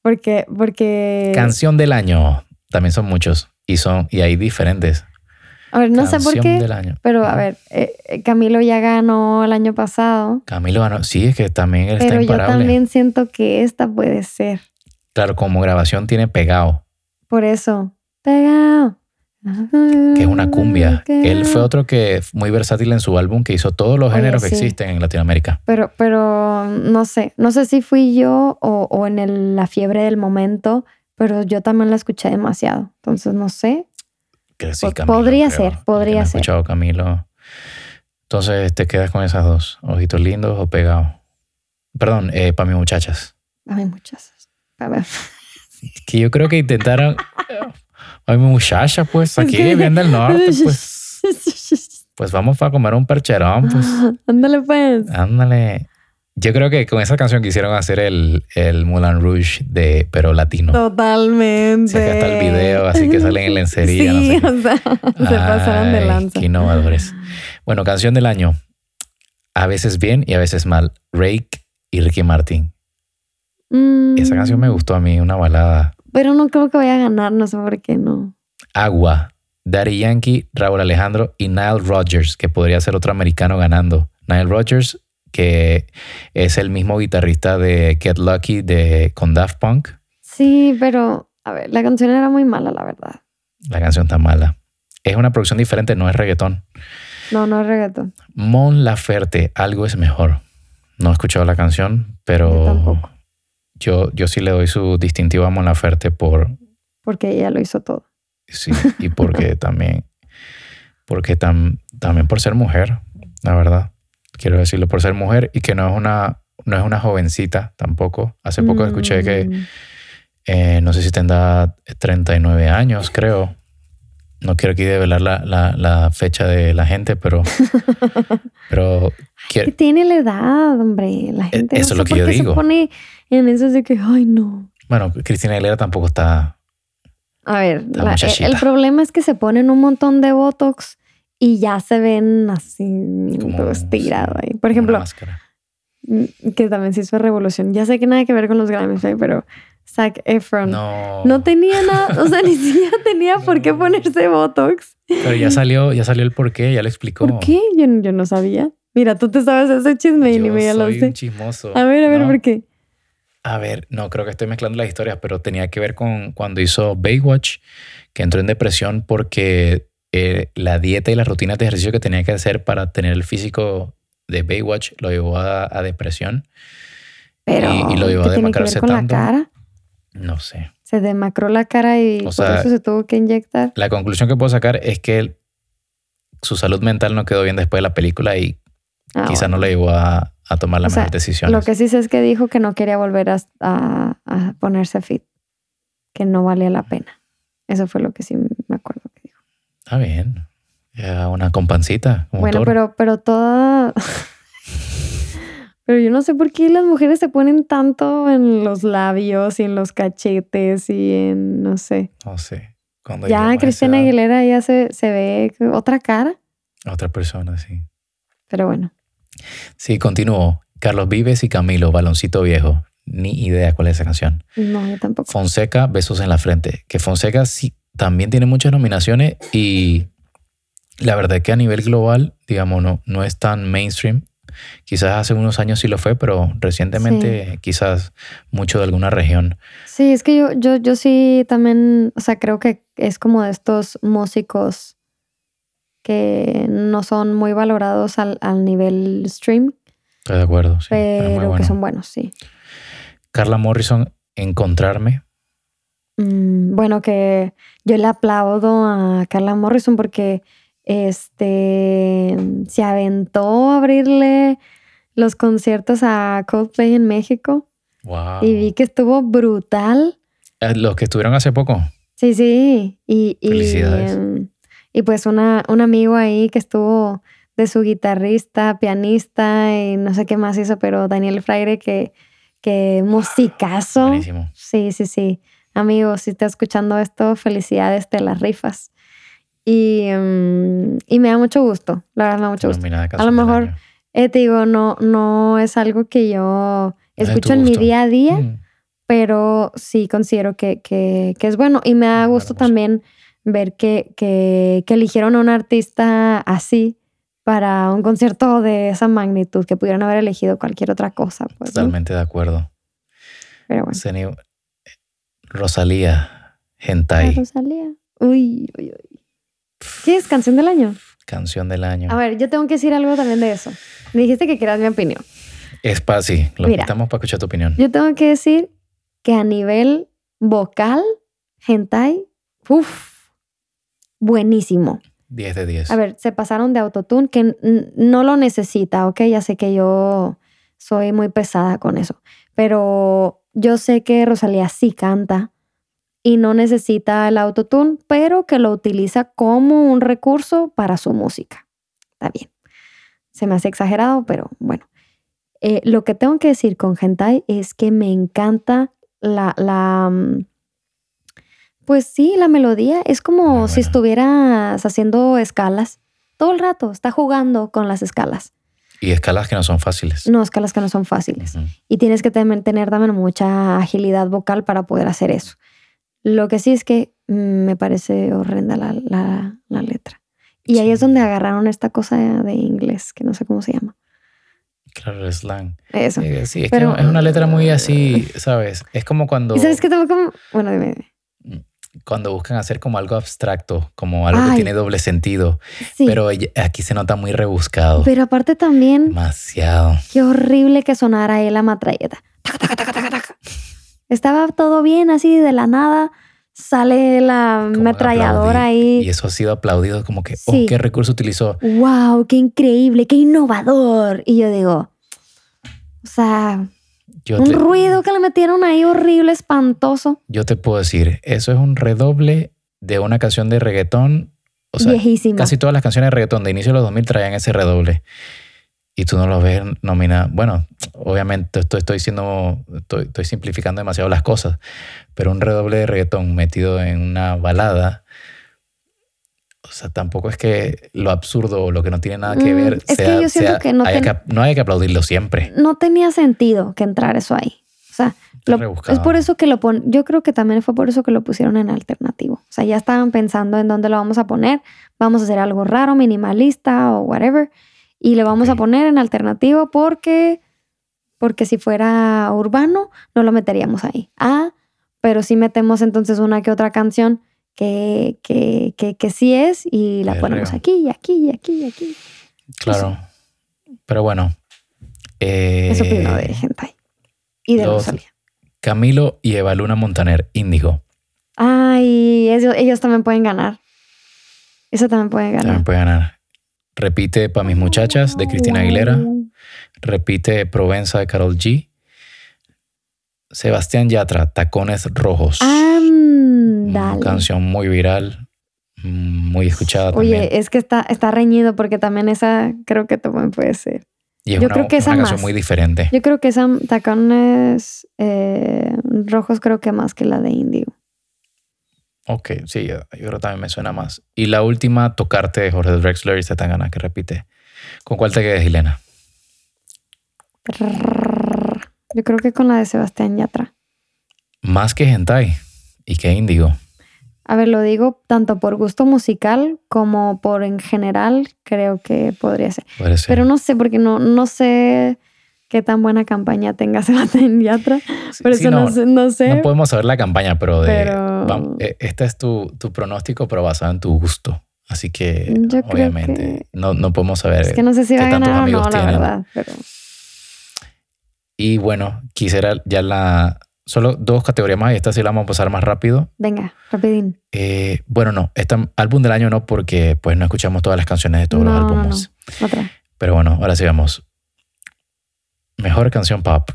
Porque, porque. Canción del año. También son muchos. Y son, y hay diferentes. A ver, no sé por qué. Del año. Pero a ver, eh, eh, Camilo ya ganó el año pasado. Camilo ganó. Sí, es que también él pero está imparable. Pero yo también siento que esta puede ser. Claro, como grabación tiene pegado. Por eso. Pegado. Que es una cumbia. Él fue otro que muy versátil en su álbum, que hizo todos los géneros que existen en Latinoamérica. Pero, pero no sé, no sé si fui yo o, en la fiebre del momento, pero yo también la escuché demasiado. Entonces no sé. Podría ser, podría ser. escuchado Camilo. Entonces te quedas con esas dos, ojitos lindos o pegados. Perdón, eh, para mis muchachas. Para mis muchachas. Para ver. Que yo creo que intentaron Ay, mi muchacha, pues aquí bien del norte, pues. Pues vamos a comer un percherón, pues. Ándale, pues. Ándale. Yo creo que con esa canción quisieron hacer el, el Moulin Rouge de, pero latino. Totalmente. Se está el video, así que salen en lencería. Sí, o sea, se pasaron de lanza. Qué innovadores. Bueno, canción del año. A veces bien y a veces mal. Rake y Ricky Martin. Esa canción me mm. gustó a mí, una balada pero no creo que vaya a ganar, no sé por qué no. Agua. Daddy Yankee, Raúl Alejandro y Nile Rodgers, que podría ser otro americano ganando. Nile Rodgers, que es el mismo guitarrista de Get Lucky de, con Daft Punk. Sí, pero a ver, la canción era muy mala, la verdad. La canción está mala. Es una producción diferente, no es reggaetón. No, no es reggaetón. Mon Laferte, algo es mejor. No he escuchado la canción, pero tampoco yo, yo sí le doy su distintivo a Mon Laferte por... Porque ella lo hizo todo. Sí, y porque también, porque también por ser mujer, la verdad. Quiero decirlo, por ser mujer y que no es una, no es una jovencita tampoco. Hace poco escuché que, mm. eh, no sé si tendrá 39 años, creo. No quiero aquí develar la, la, la fecha de la gente, pero... pero que tiene la edad, hombre. La e, gente Eso es lo que yo digo. Se pone en eso de que, ay, no. Bueno, Cristina Aguilera tampoco está. A ver, el, problema es que se ponen un montón de botox y ya se ven así, todo estirado ahí. Por ejemplo, mm, que también se hizo revolución. Ya sé que nada que ver con los Grammys, ¿eh? pero Zac Efron no. no tenía nada, o sea, ni siquiera tenía por qué ponerse botox. Pero ya salió, ya salió el por qué, ya le explicó. ¿Por qué? Yo, yo no sabía. Mira, tú te sabes ese chisme y ni me lo sé. Un chismoso. A ver, a ver, ¿por qué? A ver, no, creo que estoy mezclando las historias, pero tenía que ver con cuando hizo Baywatch, que entró en depresión porque eh, la dieta y las rutinas de ejercicio que tenía que hacer para tener el físico de Baywatch lo llevó a, depresión. Pero, y, lo llevó a demacrarse con la cara? No sé. Se demacró la cara y por eso se tuvo que inyectar. La conclusión que puedo sacar es que su salud mental no quedó bien después de la película y ah, quizá no le llevó a, a tomar la mejor decisión. Lo que sí sé es que dijo que no quería volver a, ponerse fit, que no valía la pena. Eso fue lo que sí me acuerdo que. Está bien. una compancita. bueno, pero, pero toda... pero yo no sé por qué las mujeres se ponen tanto en los labios y en los cachetes y en, no sé. No sé. Cuando ya Cristina Aguilera ya se, se ve otra cara. Otra persona, sí. Pero bueno. Sí, continúo. Carlos Vives y Camilo, Baloncito Viejo. Ni idea cuál es esa canción. No, yo tampoco. Fonseca, Besos en la Frente. Que Fonseca sí también tiene muchas nominaciones y la verdad es que a nivel global, digamos, no, no es tan mainstream. Quizás hace unos años sí lo fue, pero recientemente quizás mucho de alguna región. Sí, es que yo, yo, yo sí también, o sea, creo que es como de estos músicos que no son muy valorados al, nivel stream. Estoy de acuerdo, sí. Pero, que son buenos, sí. Carla Morrison, Encontrarme. Mm, bueno, que yo le aplaudo a Carla Morrison porque este se aventó a abrirle los conciertos a Coldplay en México. Wow. Y vi que estuvo brutal. Eh, los que estuvieron hace poco. Sí, sí. Y, Felicidades. Em, y pues una, un amigo ahí que estuvo de su guitarrista, pianista y no sé qué más hizo, pero Daniel Fraire, que, que musicazo. Buenísimo. Sí, sí, sí. Amigo, si estás escuchando esto, felicidades, te las rifas. Y, mm, y me da mucho gusto, la verdad me da mucho gusto. A lo mejor, eh, te digo, no, no es algo que yo escucho en mi día a día, mm. pero sí considero que, que, que, es bueno. Y me da gusto también ver que, que, eligieron a un artista así para un concierto de esa magnitud, que pudieron haber elegido cualquier otra cosa. Pues, Totalmente de acuerdo. Pero bueno. Rosalía, Ah, Hentai, Rosalía. Uy, uy, uy. ¿Qué es canción del año? canción del año. A ver, yo tengo que decir algo también de eso. Me dijiste que querías mi opinión. Es para sí, lo Mira. quitamos para escuchar tu opinión. Yo tengo que decir que a nivel vocal, hentai, uff, buenísimo. 10 de 10. A ver, se pasaron de autotune que no lo necesita, ¿ok? Ya sé que yo soy muy pesada con eso, pero yo sé que Rosalía sí canta y no necesita el autotune, pero que lo utiliza como un recurso para su música. Está bien. Se me hace exagerado, pero bueno. Eh, lo que tengo que decir con Hentai es que me encanta la, la mm, pues sí, la melodía es como Muy si estuvieras haciendo escalas. Todo el rato está jugando con las escalas. Y escalas que no son fáciles. No, escalas que no son fáciles. Ujú. Y tienes que tener, tener también mucha agilidad vocal para poder hacer eso. Lo que sí es que mm, me parece horrenda la, la- la letra. Y ahí es Sí. donde agarraron esta cosa de inglés, que no sé cómo se llama. Claro, el slang. Eso. Eh, Sí, es Pero- que es una letra muy así, ¿sabes? Es como cuando, ¿Y sabes qué como? Bueno, dime. Cuando buscan hacer como algo abstracto, como algo que Ay. tiene doble sentido. Sí. Pero aquí se nota muy rebuscado. Pero aparte también, Demasiado. qué horrible que sonara ahí la matralleta. Taca, taca, taca, taca, taca. Estaba todo bien así de la nada. Sale la ametralladora ahí. Y eso ha sido aplaudido como que, Sí. oh, qué recurso utilizó. wow, qué increíble, qué innovador. Y yo digo, o sea, Yo un te, ruido que le metieron ahí horrible, espantoso, yo te puedo decir, eso es un redoble de una canción de reggaetón. O sea, viejísimo. casi todas las canciones de reggaetón de inicio de los 2000 traían ese redoble. Y tú no lo ves nominado. Bueno, obviamente esto estoy diciendo, estoy, estoy simplificando demasiado las cosas, pero un redoble de reggaetón metido en una balada, sea, tampoco es que lo absurdo o lo que no tiene nada que Mm, ver es que sea, yo siento sea- que no haya ten- que- no hay que aplaudirlo siempre. No tenía sentido que entrar eso ahí. O sea, lo- es por eso que lo pon, yo creo que también fue por eso que lo pusieron en alternativo. O sea, ya estaban pensando en dónde lo vamos a poner. Vamos a hacer algo raro, minimalista o whatever. Y le vamos a poner en alternativo porque, porque si fuera urbano, no lo meteríamos ahí. Ah, pero sí metemos entonces una que otra canción que, que, que, que sí es y la ponemos aquí y aquí y aquí y aquí. Claro. Pero bueno. eh, Eso opino de Hentai. Y de los- Rosalía. Camilo y Evaluna Montaner, Índigo. Ay, ellos, ellos también pueden ganar. Eso también puede ganar. También puede ganar. Repite para mis muchachas de Cristina Aguilera. Repite Provenza de Carol G. Sebastián Yatra, Tacones Rojos. Una Ándale. canción muy viral, mm, muy escuchada Oye, también. es que está, está reñido porque también esa creo que también puede ser. Y es yo una, creo que esa una canción más. muy diferente. Yo creo que esa tacones eh, rojos creo que más que la de Indigo. Ok, sí, yo, yo creo que también me suena más. Y la última, Tocarte de Jorge Drexler y Zetangana, que repite. ¿Con cuál te quedas, Helena? Yo creo que con la de Sebastián Yatra. Más que Hentai y que Índigo. A ver, lo digo tanto por gusto musical como por en general, creo que podría ser. Puede ser. Pero no sé, porque no, no sé qué tan buena campaña tenga Sebastián Yatra. Por sí, eso no, sé. No sé. No podemos saber la campaña, pero, de, Pero- eh, este es tu, tu pronóstico, pero basado en tu gusto. Así que, Yo obviamente, no, no podemos saber. es que no sé si qué va a tantos ganar o no, la tienen. verdad. Pero Y bueno, quisiera ya la. Solo dos categorías más y esta sí la vamos a pasar más rápido. venga, rapidín. Eh, bueno, no, este álbum del año no, porque pues no escuchamos todas las canciones de todos No, los no, álbumes. Otra. Pero bueno, ahora sí vamos. Mejor canción pop.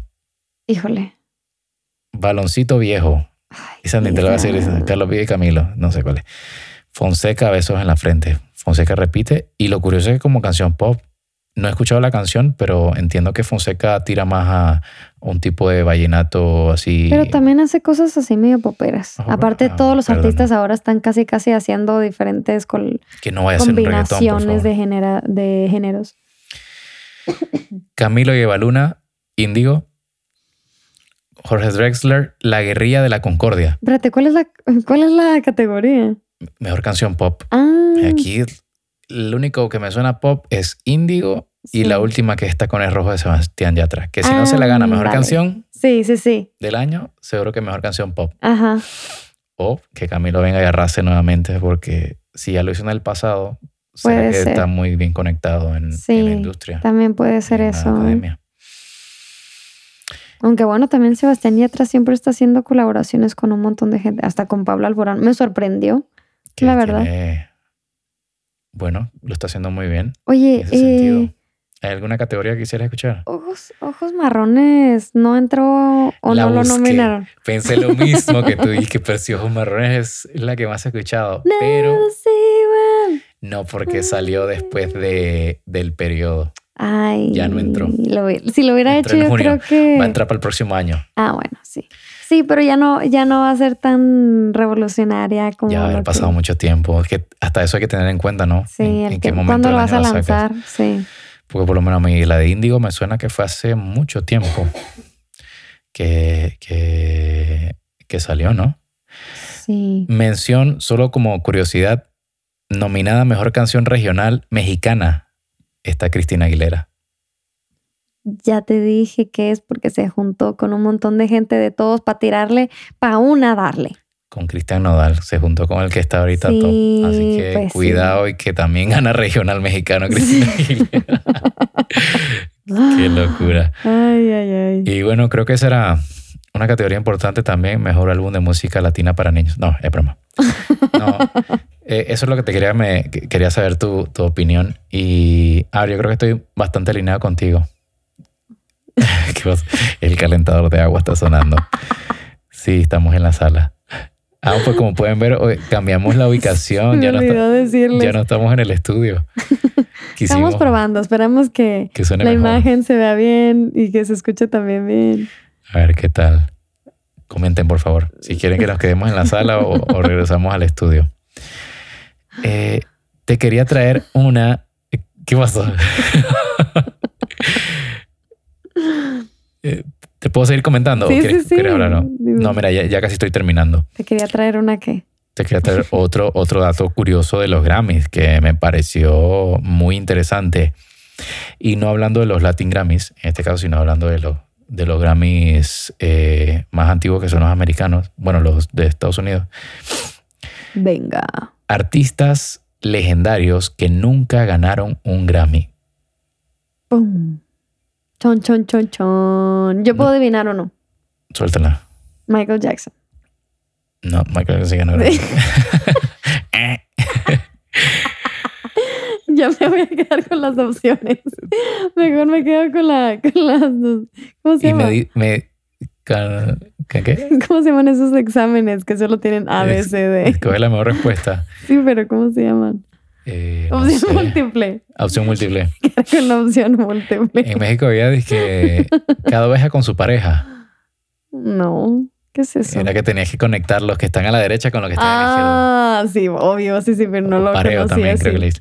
Híjole. Baloncito viejo. Ay, Esa ni te lo voy a decir. Carlos Vive y Camilo. No sé cuál es. Fonseca, besos en la frente. Fonseca repite. Y lo curioso es que como canción pop, no he escuchado la canción, pero entiendo que Fonseca tira más a un tipo de vallenato así. Pero también hace cosas así medio poperas. Aparte, ah, todos los perdón. artistas ahora están casi casi haciendo diferentes col- que no vaya combinaciones de, genera- de géneros. Camilo y Evaluna, Índigo. Jorge Drexler, La guerrilla de la concordia. Espérate, ¿cuál es la, cuál es la categoría? Mejor canción pop. Ah, Aquí lo único que me suena pop es Índigo y la última que está con el rojo de Sebastián Yatra. Que si no se la gana mejor canción, Sí, sí, sí. del año, seguro que mejor canción pop. Ajá. O que Camilo venga y arrase nuevamente, porque si ya lo hizo en el pasado, será Puede que ser. está muy bien conectado en, la industria. También puede ser en la eso. ¿eh? academia. Aunque bueno, también Sebastián Yatra siempre está haciendo colaboraciones con un montón de gente, hasta con Pablo Alborán. Me sorprendió, la verdad. tiene- bueno, lo está haciendo muy bien. Oye, En ese sentido. eh, ¿Hay alguna categoría que quisieras escuchar? ojos, ojos marrones, ¿no entró o La no lo nominaron? Pensé lo mismo que tú y que pero si Ojos Marrones es la que más he escuchado, No, pero no porque salió después de, del periodo. Ay, Ya no entró. lo si lo hubiera Entró hecho, yo creo que. Va a entrar para el próximo año. Ah, bueno, sí. Sí, pero ya no, ya no va a ser tan revolucionaria como. Ya va a haber lo que- pasado mucho tiempo. Es que hasta eso hay que tener en cuenta, ¿no? Sí, ¿En, el en qué que- momento ¿cuándo del lo vas a sacas? lanzar? Sí. Porque por lo menos a mí la de Índigo me suena que fue hace mucho tiempo que, que, que salió, ¿no? Sí. Mención, solo como curiosidad, nominada Mejor Canción Regional Mexicana está Cristina Aguilera. Ya te dije que es porque se juntó con un montón de gente de todos para tirarle, para una darle. Con Cristian Nodal, se juntó con el que está ahorita Sí, top. Así que pues sí. cuidado y que también gana regional mexicano Cristina Aguilera. Qué locura. Ay, ay, ay. Y bueno, creo que esa era una categoría importante también, mejor álbum de música latina para niños. No, es broma. No, eh, eso es lo que te quería, me, que- quería saber tu, tu opinión. Y ahora yo creo que estoy bastante alineado contigo. ¿Qué pasa? El calentador de agua está sonando. Sí, estamos en la sala. Ah, pues como pueden ver, cambiamos la ubicación. Me Ya no, está- ya no estamos en el estudio. Estamos Quisimos probando, esperamos que la mejor. imagen se vea bien y que se escuche también bien. A ver qué tal. Comenten, por favor, si quieren que nos quedemos en la sala o, o regresamos al estudio. Eh, te quería traer una. ¿Qué pasó? Eh, ¿Te puedo seguir comentando? Sí, ¿O quieres, sí, sí. hablar? No, mira, ya, ya casi estoy terminando. Te quería traer una que. Te quería traer otro, otro dato curioso de los Grammys que me pareció muy interesante. Y no hablando de los Latin Grammys, en este caso, sino hablando de los, de los Grammys eh, más antiguos que son los americanos, bueno, los de Estados Unidos. Venga. Artistas legendarios que nunca ganaron un Grammy. ¡Pum! Chon, chon, chon, chon. Yo puedo adivinar o no. Suéltala. Michael Jackson. No, Michael Jackson sí ganó. Eh, Yo me voy a quedar con las opciones. Mejor me quedo con, la, con las dos. ¿Cómo se y llama? me, me ¿qué? ¿Cómo se llaman esos exámenes que solo tienen A, B, C, D? Escoge la mejor respuesta. Sí, pero ¿cómo se llaman? Eh, no Opción sé. múltiple. Opción múltiple. Con la opción múltiple. En México había que cada oveja con su pareja. No. ¿Qué es eso? Era que tenías que conectar los que están a la derecha con los que están a la izquierda. Ah, sí, obvio, sí, sí, pero no lo pareo también, así. creo que le.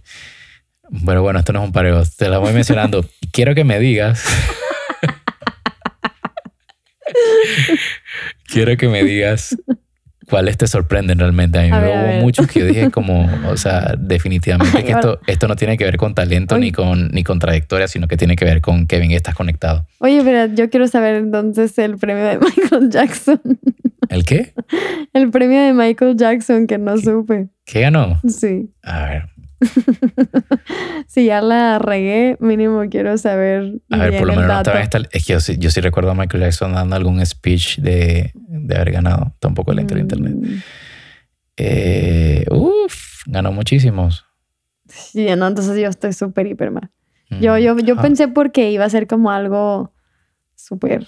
Pero bueno, esto no es un pareo. Te la voy mencionando. Quiero que me digas. Quiero que me digas cuáles te sorprenden realmente. A mí A me ver, hubo muchos que yo dije como, o sea, definitivamente Ay, que esto, esto no tiene que ver con talento ni con, ni con trayectoria, sino que tiene que ver con Kevin, estás conectado. Oye, pero yo quiero saber entonces el premio de Michael Jackson. ¿El qué? El premio de Michael Jackson que no supe. ¿Qué ganó? Sí. A ver, Si ya la regué, mínimo quiero saber. A ver, por lo menos no esta. Es que yo sí, yo sí recuerdo a Michael Jackson dando algún speech de, de haber ganado. Tampoco lento el internet. Mm, Eh, uf, ganó muchísimos. Sí, no, entonces yo estoy súper hiper mal. Yo, Mm, yo, yo ajá. pensé porque iba a ser como algo súper.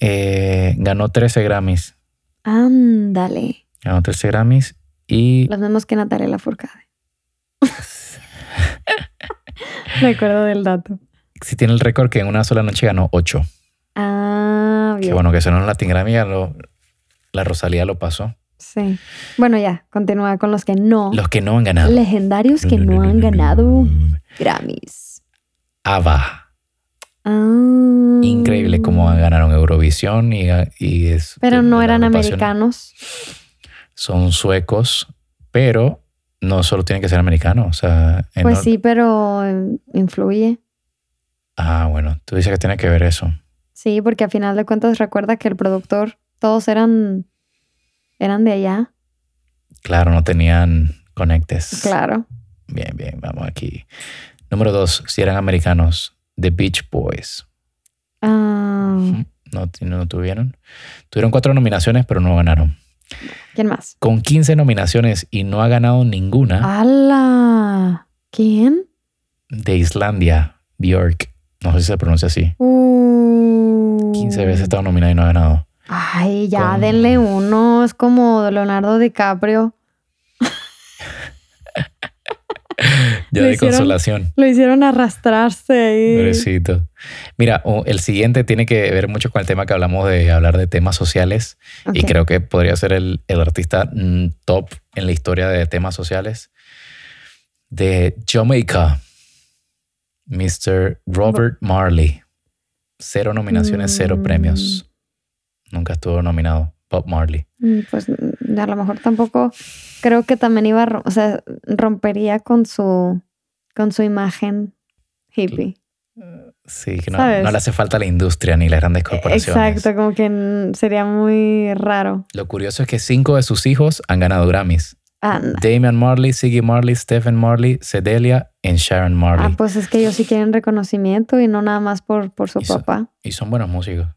Eh, ganó 13 Grammys. Ándale. Ganó 13 Grammys y Los mismos que Natalia Lafourcade. Recuerdo del dato. sí tiene el récord que en una sola noche ganó 8. Ah, Que bien. bueno, que eso no es Latin Grammy, lo- la Rosalía lo pasó. Sí. Bueno, ya, continúa con los que no. Los que no han ganado. Legendarios que no han ganado Grammys. ABBA. Ah. Increíble cómo ganaron Eurovisión y, y es. Pero no eran americanos. son suecos, pero no solo tienen que ser americanos. O sea, en Pues sí, pero eh, influye. Ah, bueno, tú dices que tiene que ver eso. Sí, porque a final de cuentas recuerda que el productor, todos eran, eran de allá. Claro, no tenían conectes. Claro. Bien, bien, vamos aquí. Número dos, si eran americanos, The Beach Boys. Ah, No, no tuvieron. Tuvieron cuatro nominaciones, pero no ganaron. ¿Quién más? Con 15 nominaciones y no ha ganado ninguna ¡Hala! ¿Quién? de Islandia, Björk. No sé si se pronuncia así. Uh. 15 veces ha estado nominada y no ha ganado. Ay, ya Con- denle uno. Es como Leonardo DiCaprio. Ya de hicieron- consolación. Lo hicieron arrastrarse ahí. Pobrecito. Mira, el siguiente tiene que ver mucho con el tema que hablamos de hablar de temas sociales. Y creo que podría ser el, el artista mm, top en la historia de temas sociales. De Jamaica, Mr. Robert Marley. Cero nominaciones, cero Mm. premios. Nunca estuvo nominado. Bob Marley. Mm, Pues mm, a lo mejor tampoco creo que también iba a, o sea, rompería con su con su imagen hippie. Sí, que no, le hace falta la industria ni las grandes corporaciones. Exacto, como que mm, sería muy raro. Lo curioso es que cinco de sus hijos han ganado Grammys. Anda. Damian Marley, Siggy Marley, Stephen Marley, Cedelia y Sharon Marley. Ah, pues es que ellos sí quieren reconocimiento y no nada más por, por su Y papá. Y son buenos músicos.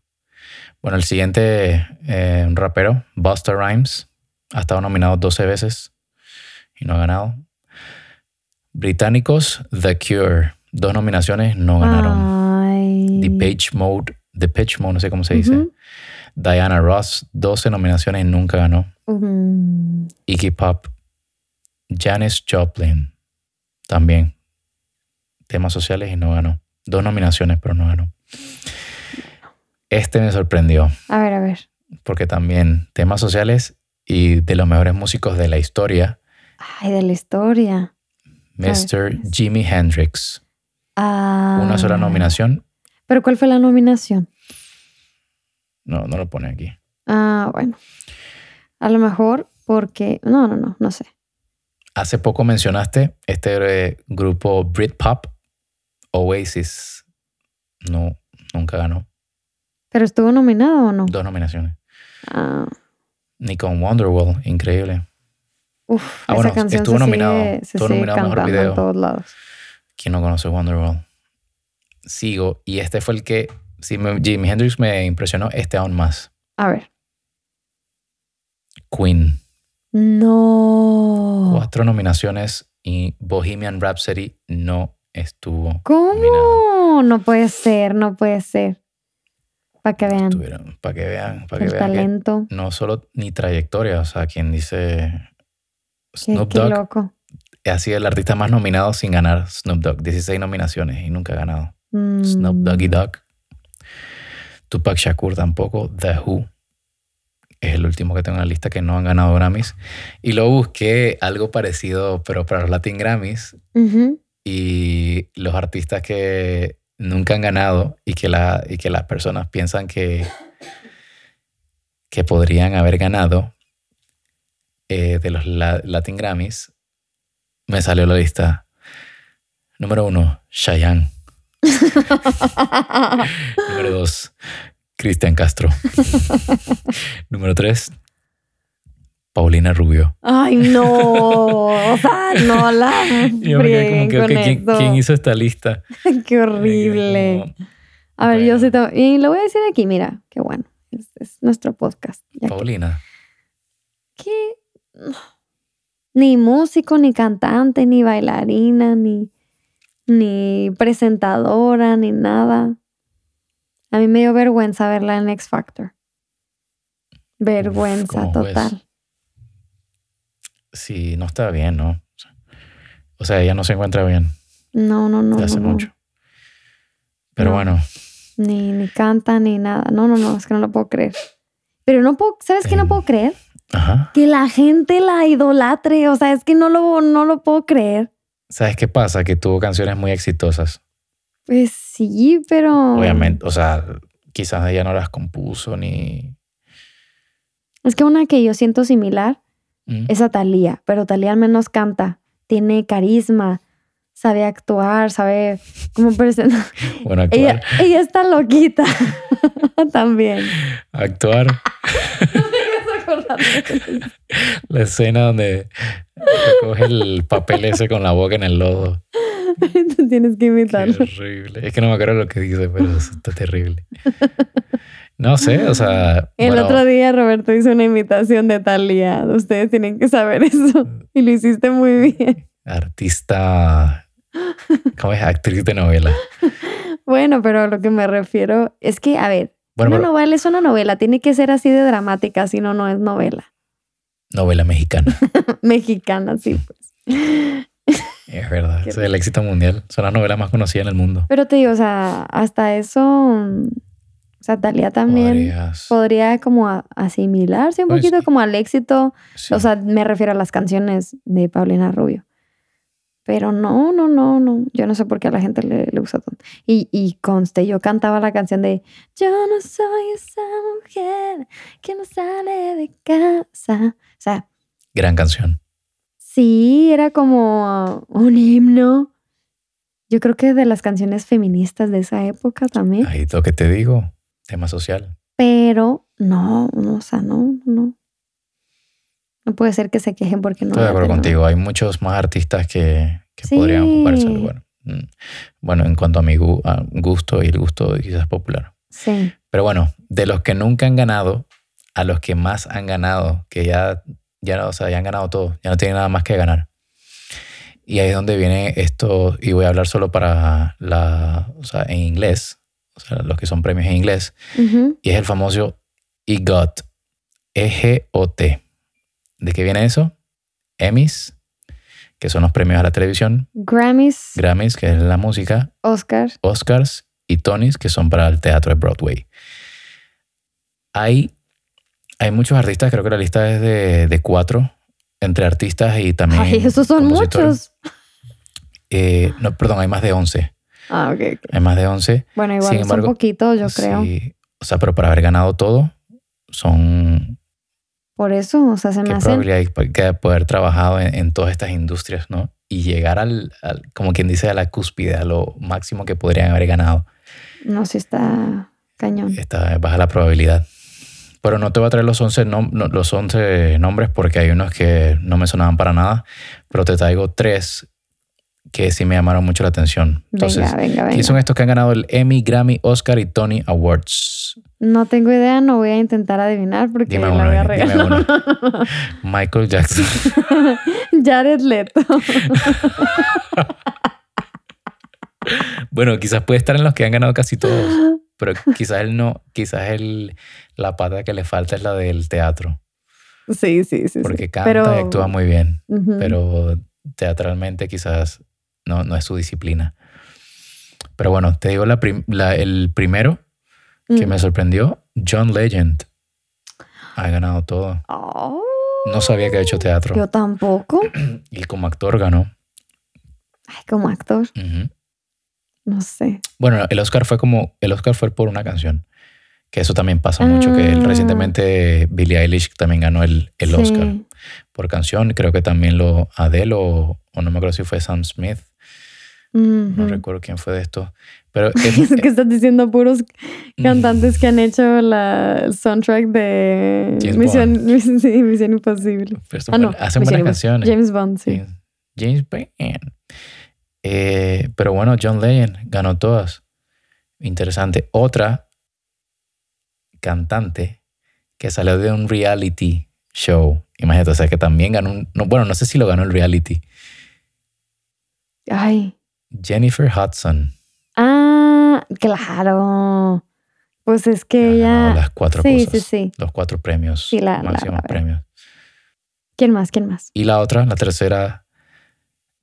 Bueno, el siguiente, eh, rapero, Busta Rhymes, ha estado nominado 12 veces y no ha ganado. Británicos, The Cure, dos nominaciones, no ganaron. Ay. The Page Mode, The Pitch Mode, no sé cómo se dice. Diana Ross, 12 nominaciones y nunca ganó. Iggy Pop, Janis Joplin, también. Temas sociales y no ganó. Dos nominaciones, pero no ganó. Este me sorprendió, A ver, a ver. porque también temas sociales y de los mejores músicos de la historia, Ay, de la historia. Mr. Jimi Hendrix. Ah. Una sola nominación. ¿Pero cuál fue la nominación? No, no lo pone aquí. Ah, bueno. A lo mejor porque... No, no, no, no sé. Hace poco mencionaste este eh, grupo Britpop, Oasis. No, nunca ganó. ¿Pero estuvo nominado o no? Dos nominaciones. Ah, Ni con Wonderwall, increíble. uf, Ah, esa bueno, canción estuvo se nominado, sigue, estuvo nominado Mejor Video. en todos lados. ¿Quién no conoce Wonderwall? Sigo. Y este fue el que, si me- Jimi Hendrix me impresionó, este aún más. A ver. Queen. No. Cuatro nominaciones y Bohemian Rhapsody no estuvo. ¿Cómo? No puede ser, no puede ser. Para que vean para que vean, para que vean que talento. no solo ni trayectoria, o sea, quien dice Qué, Snoop qué Dogg loco. ha sido el artista más nominado sin ganar Snoop Dogg, 16 nominaciones y nunca ha ganado. Snoop Mm, Doggy Dogg. Tupac Shakur tampoco. The Who es el último que tengo en la lista que no han ganado Grammys. Y lo busqué algo parecido, pero para los Latin Grammys. Y los artistas que nunca han ganado y que, la, y que las personas piensan que, que podrían haber ganado eh, de los la- Latin Grammys, me salió la lista. Número uno, Cheyenne. Número dos, Cristian Castro. Número tres, Paulina Rubio. Ay, no. O sea, no la yo me quedé como frieguen que, ¿quién, hizo esta lista? Qué horrible. Como, A ver, yo sí tengo... Y lo voy a decir aquí, mira, qué bueno. Es, es nuestro podcast. que- Paulina. que ni músico, ni cantante, ni bailarina, ni, ni presentadora, ni nada. A mí me dio vergüenza verla en X Factor. Vergüenza ¿cómo ves? Sí, no está bien, ¿no? O sea, ella no se encuentra bien No, no, no. de hace no, mucho. Pero No. bueno, Ni, ni canta, ni nada. No, no, no, es que no lo puedo creer. Pero no puedo, ¿sabes qué no Em. puedo creer? ajá. Que la gente la idolatre. O sea, es que no lo, no lo puedo creer. ¿Sabes qué pasa? Que tuvo canciones muy exitosas. Pues sí, pero. Obviamente, o sea, quizás ella no las compuso ni... Es que una que yo siento similar Mm. es a Thalía, pero Thalía al menos canta, tiene carisma, sabe actuar, sabe cómo presentar. Bueno, actuar. Ella, ella está loquita también. Actuar. La escena donde coge el papel ese con la boca en el lodo. Tú tienes que imitarlo. Qué horrible. Es que no me acuerdo lo que dice, pero eso está terrible. No sé, o sea. El bueno, otro día Roberto hizo una imitación de Talía. Ustedes tienen que saber eso. Y lo hiciste muy bien. Artista. ¿Cómo es? Actriz de novela. Bueno, pero a lo que me refiero es que, a ver, Bueno, una pero- novela es una novela. Tiene que ser así de dramática, si no, no es novela. novela mexicana. Mexicana, sí, pues. Es verdad. Es el éxito mundial. Son las novelas más conocidas en el mundo. Pero te digo, o sea, hasta eso, mm, sea, Talía también Podrías- podría como a- asimilarse un poquito como al éxito. sí. O sea, me refiero a las canciones de Paulina Rubio. Pero no, no, no, no. Yo no sé por qué a la gente le, le gusta tanto. Y, y conste, yo cantaba la canción de Yo no soy esa mujer que no sale de casa. O sea, Gran canción. sí, era como un himno. Yo creo que de las canciones feministas de esa época también. Ahí lo que te digo. Tema social. Pero no, no, o sea, no, no. No puede ser que se quejen porque no. Estoy de acuerdo contigo. Hay muchos más artistas que, que Sí. podrían ocuparse del lugar. Mm. Bueno, en cuanto a mi gu- a gusto y el gusto quizás popular. Sí. Pero bueno, de los que nunca han ganado a los que más han ganado, que ya, ya, o sea, ya han ganado todo, ya no tienen nada más que ganar. Y ahí es donde viene esto, y voy a hablar solo para la, o sea, en inglés, o sea, los que son premios en inglés, y es el famoso EGOT, E-G-O-T. ¿De qué viene eso? Emmys, que son los premios a la televisión, Grammys, Grammys, que es la música, Oscar. Oscars y Tonys, que son para el teatro de Broadway. Hay, hay muchos artistas, creo que la lista es de, de cuatro, entre artistas y también. Ay, esos son muchos. Eh, no, perdón, hay más de 11. Ah, ok. ok. Hay más de 11. Bueno, igual Sin embargo, son poquitos, yo creo. Sí, o sea, pero para haber ganado todo, son. Por eso, o sea, se me ¿Qué hacen. probabilidad hay que poder trabajado en, en todas estas industrias, no? Y llegar al, al- como quien dice, a la cúspide, a lo máximo que podrían haber ganado. No, sí está cañón. Está baja la probabilidad. Pero no te voy a traer los 11, nom- no- los 11 nombres porque hay unos que no me sonaban para nada, pero te traigo tres que sí me llamaron mucho la atención. Entonces, venga, venga, venga. ¿quiénes son estos que han ganado el Emmy, Grammy, Oscar y Tony Awards? No tengo idea, no voy a intentar adivinar porque Dime la uno, voy a regalar. Michael Jackson. Jared Leto. bueno, quizás puede estar en los que han ganado casi todos, pero quizás él no, quizás él, la pata que le falta es la del teatro, Sí, sí, sí. porque sí. canta Pero- y actúa muy bien. Pero teatralmente quizás no, no es su disciplina. Pero bueno, te digo la prim- la- el primero que Mm. me sorprendió, John Legend. Ha ganado todo. Oh, No sabía que ha hecho teatro. Yo tampoco. Y como actor ganó. Ay, como actor, no sé. Bueno, el Oscar fue como, el Oscar fue por una canción. Que eso también pasa mucho, que él Ah. recientemente Billie Eilish también ganó el, el Sí. Oscar por canción. Creo que también lo Adele o, o no me acuerdo si fue Sam Smith. No recuerdo quién fue de estos. Pero es- Es que estás diciendo puros cantantes que han hecho la el soundtrack de James Misión, sí, Misión Imposible. Ah, no. hacen Misión buenas Imposible. canciones. James Bond, sí. James, James Bond. Eh, pero bueno, John Legend ganó todas. Interesante. Otra cantante que salió de un reality show. Imagínate, o sea, que también ganó un... No, bueno, no sé si lo ganó el reality. Ay. Jennifer Hudson. Ah, claro. Pues es que ganado ella. las cuatro Sí, cosas. sí, sí. Los cuatro premios. Sí, la- máximos la- premios. ¿Quién más? ¿Quién más? Y la otra, la tercera,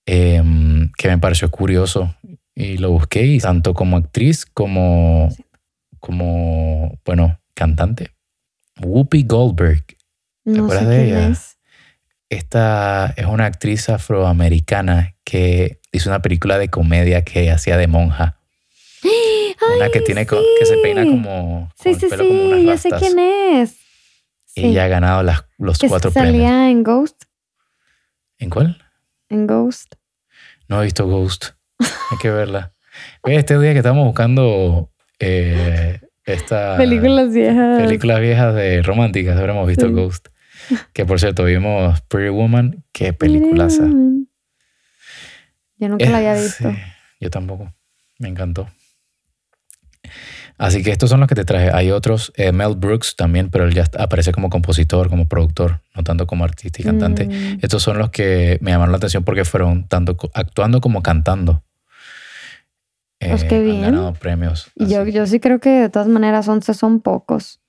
em, que me pareció curioso y lo busqué, y tanto como actriz como, como bueno, cantante. Whoopi Goldberg. No acuerdas sé de quién ella? es. Esta es una actriz afroamericana que hizo una película de comedia que hacía de monja. Una que tiene co- que se peina sí. como con Sí, el sí, pelo como unas sí, ya sé rastas. quién es. Sí. Ella ha ganado las, los que cuatro salía premios. en Ghost. ¿En cuál? En Ghost. No he visto Ghost. Hay que verla. Este día que estamos buscando eh, esta... Películas viejas. Películas viejas de románticas. Ahora hemos visto Ghost. Que por cierto, vimos Pretty Woman. Qué peliculaza. Yo nunca la había visto. yo tampoco. Me encantó. Así que estos son los que te traje. Hay otros, eh, Mel Brooks también, pero él ya aparece como compositor, como productor, no tanto como artista y cantante. Mm. Estos son los que me llamaron la atención porque fueron tanto actuando como cantando. Pues qué bien. Han ganado premios. Yo, yo sí creo que de todas maneras 11 son pocos.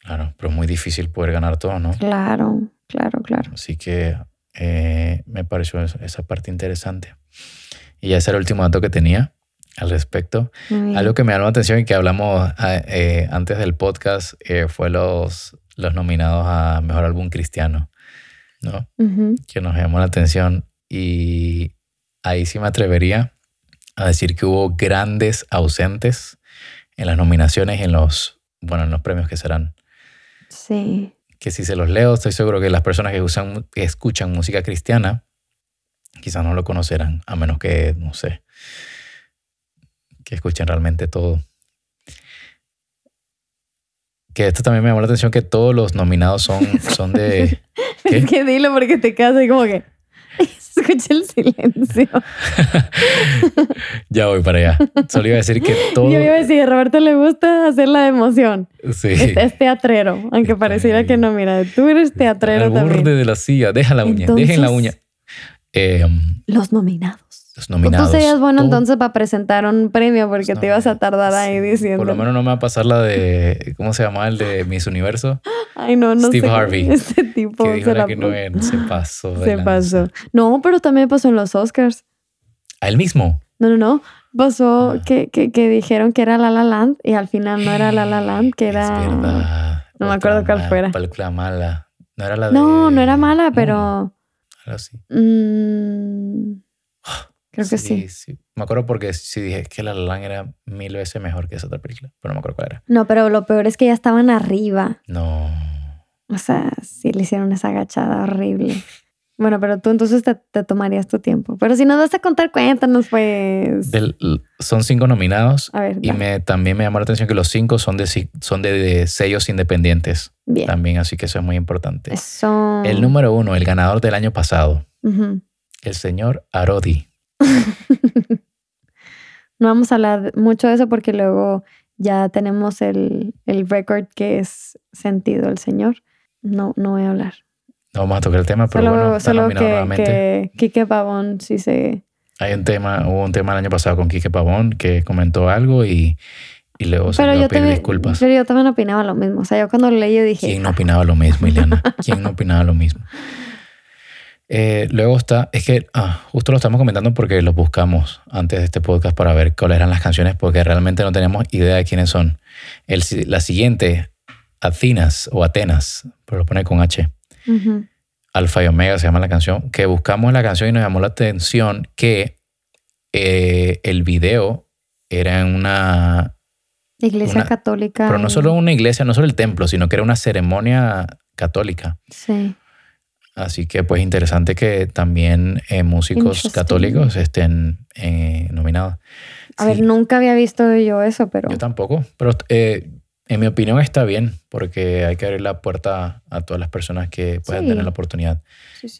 Claro, pero es muy difícil poder ganar todo, ¿no? Claro, claro, claro. Así que eh, me pareció esa parte interesante. Y ya ese era el último dato que tenía al respecto. Algo que me llamó la atención y que hablamos ah, eh, antes del podcast eh, fue los, los nominados a Mejor Álbum Cristiano, ¿no? Que nos llamó la atención y ahí sí me atrevería a decir que hubo grandes ausentes en las nominaciones y en los, bueno, en los premios que serán. Sí. Que si se los leo, estoy seguro que las personas que, usan, que escuchan música cristiana quizás no lo conocerán, a menos que, no sé, que escuchen realmente todo. Que esto también me llamó la atención que todos los nominados son, son de... es que dilo porque te quedas ahí como que... Escuché el silencio. ya voy para allá. Solo iba a decir que todo... Yo iba a decir, a Roberto le gusta hacer la emoción. Sí. Es, teatrero, aunque pareciera que no. Mira, tú eres teatrero también. El borde de la silla. Deja la uña. dejen la uña. Em, los nominados. Los nominados. Tú serías bueno entonces para presentar un premio porque te ibas a tardar ahí diciendo. Por lo menos no me va a pasar la de. ¿Cómo se llama el de Miss Universo? Ay, no, no Steve Harvey. Este tipo que dijo se, que no, se pasó. Se pasó. No, pero también pasó en los Oscars. ¿A él mismo? No, no, no. Pasó ah. que, que, que, dijeron que era La La Land y al final no era La La Land, que era. Es verdad. No me acuerdo cuál fuera. Película mala. No era la de. No, no era mala, pero. Algo así. Mm, creo que sí, sí, Me acuerdo porque sí dije que La La era mil veces mejor que esa otra película, pero no me acuerdo cuál era. No, pero lo peor es que ya estaban arriba. No. O sea, sí le hicieron esa agachada horrible. Bueno, pero tú entonces te, tomarías tu tiempo. Pero si nos vas a contar, cuéntanos, pues. son cinco nominados. A ver, y me, también me llamó la atención que los cinco son de, son de, sellos independientes. Bien. También, así que eso es muy importante. Eso. El número uno, el ganador del año pasado. El señor Arodi. no vamos a hablar mucho de eso porque luego ya tenemos el, el récord que es sentido el señor. No, no voy a hablar. No vamos a tocar el tema, pero bueno, está solo que, nuevamente. que Quique Pavón sí se... Hay un tema, hubo un tema el año pasado con Quique Pavón que comentó algo y, y luego se a pedir disculpas. Pero yo también opinaba lo mismo. O sea, yo cuando lo leí yo dije... ¿Quién no opinaba lo mismo, Ileana? ¿Quién no opinaba lo mismo? Eh, luego está, es que ah, justo lo estamos comentando porque los buscamos antes de este podcast para ver cuáles eran las canciones porque realmente no teníamos idea de quiénes son. El, la siguiente, Atenas o Atenas, pero lo pone con H. Alfa y Omega se llama la canción, que buscamos la canción y nos llamó la atención que eh, el video era en una... Iglesia católica. Pero no solo una iglesia, no solo el templo, sino que era una ceremonia católica. Sí. Así que pues interesante que también eh, músicos católicos estén eh, nominados. A ver, nunca había visto yo eso, pero... Yo tampoco, pero en mi opinión está bien, porque hay que abrir la puerta a todas las personas que puedan tener la oportunidad.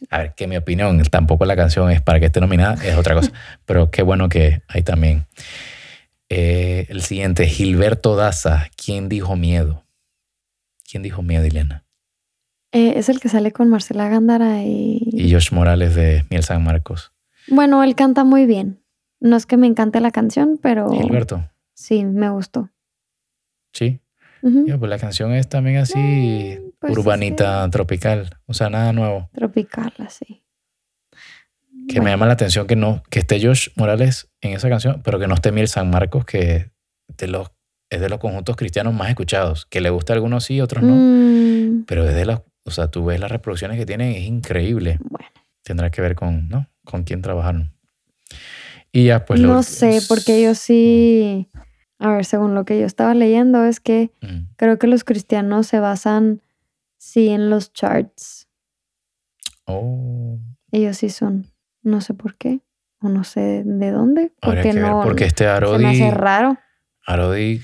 A ver, que mi opinión, tampoco la canción es para que esté nominada, es otra cosa. Pero qué bueno que hay también. Eh, el siguiente, Gilberto Daza. ¿Quién dijo miedo? ¿Quién dijo miedo, Elena? Eh, es el que sale con Marcela Gándara y... Y Josh Morales de Miel San Marcos. Bueno, él canta muy bien. No es que me encante la canción, pero... Gilberto. Sí, me gustó. Sí pues la canción es también así pues urbanita, tropical, o sea, nada nuevo. Tropical, así. Que me llama la atención que no que esté Josh Morales en esa canción, pero que no esté Miel San Marcos, que de los, es de los conjuntos cristianos más escuchados. Que le gusta a algunos sí, otros no. Mm. Pero es de los, o sea, tú ves las reproducciones que tienen, es increíble. Bueno. Tendrá que ver con, ¿no? Con quién trabajaron. Y ya, pues. No sé, porque yo sí. A ver, según lo que yo estaba leyendo, es que mm. creo que los cristianos se basan, sí, en los charts. Oh. Ellos sí son. No sé por qué. O no sé de dónde. Habría Porque que ver, no. porque este se me Arodi, hace raro. Arodi,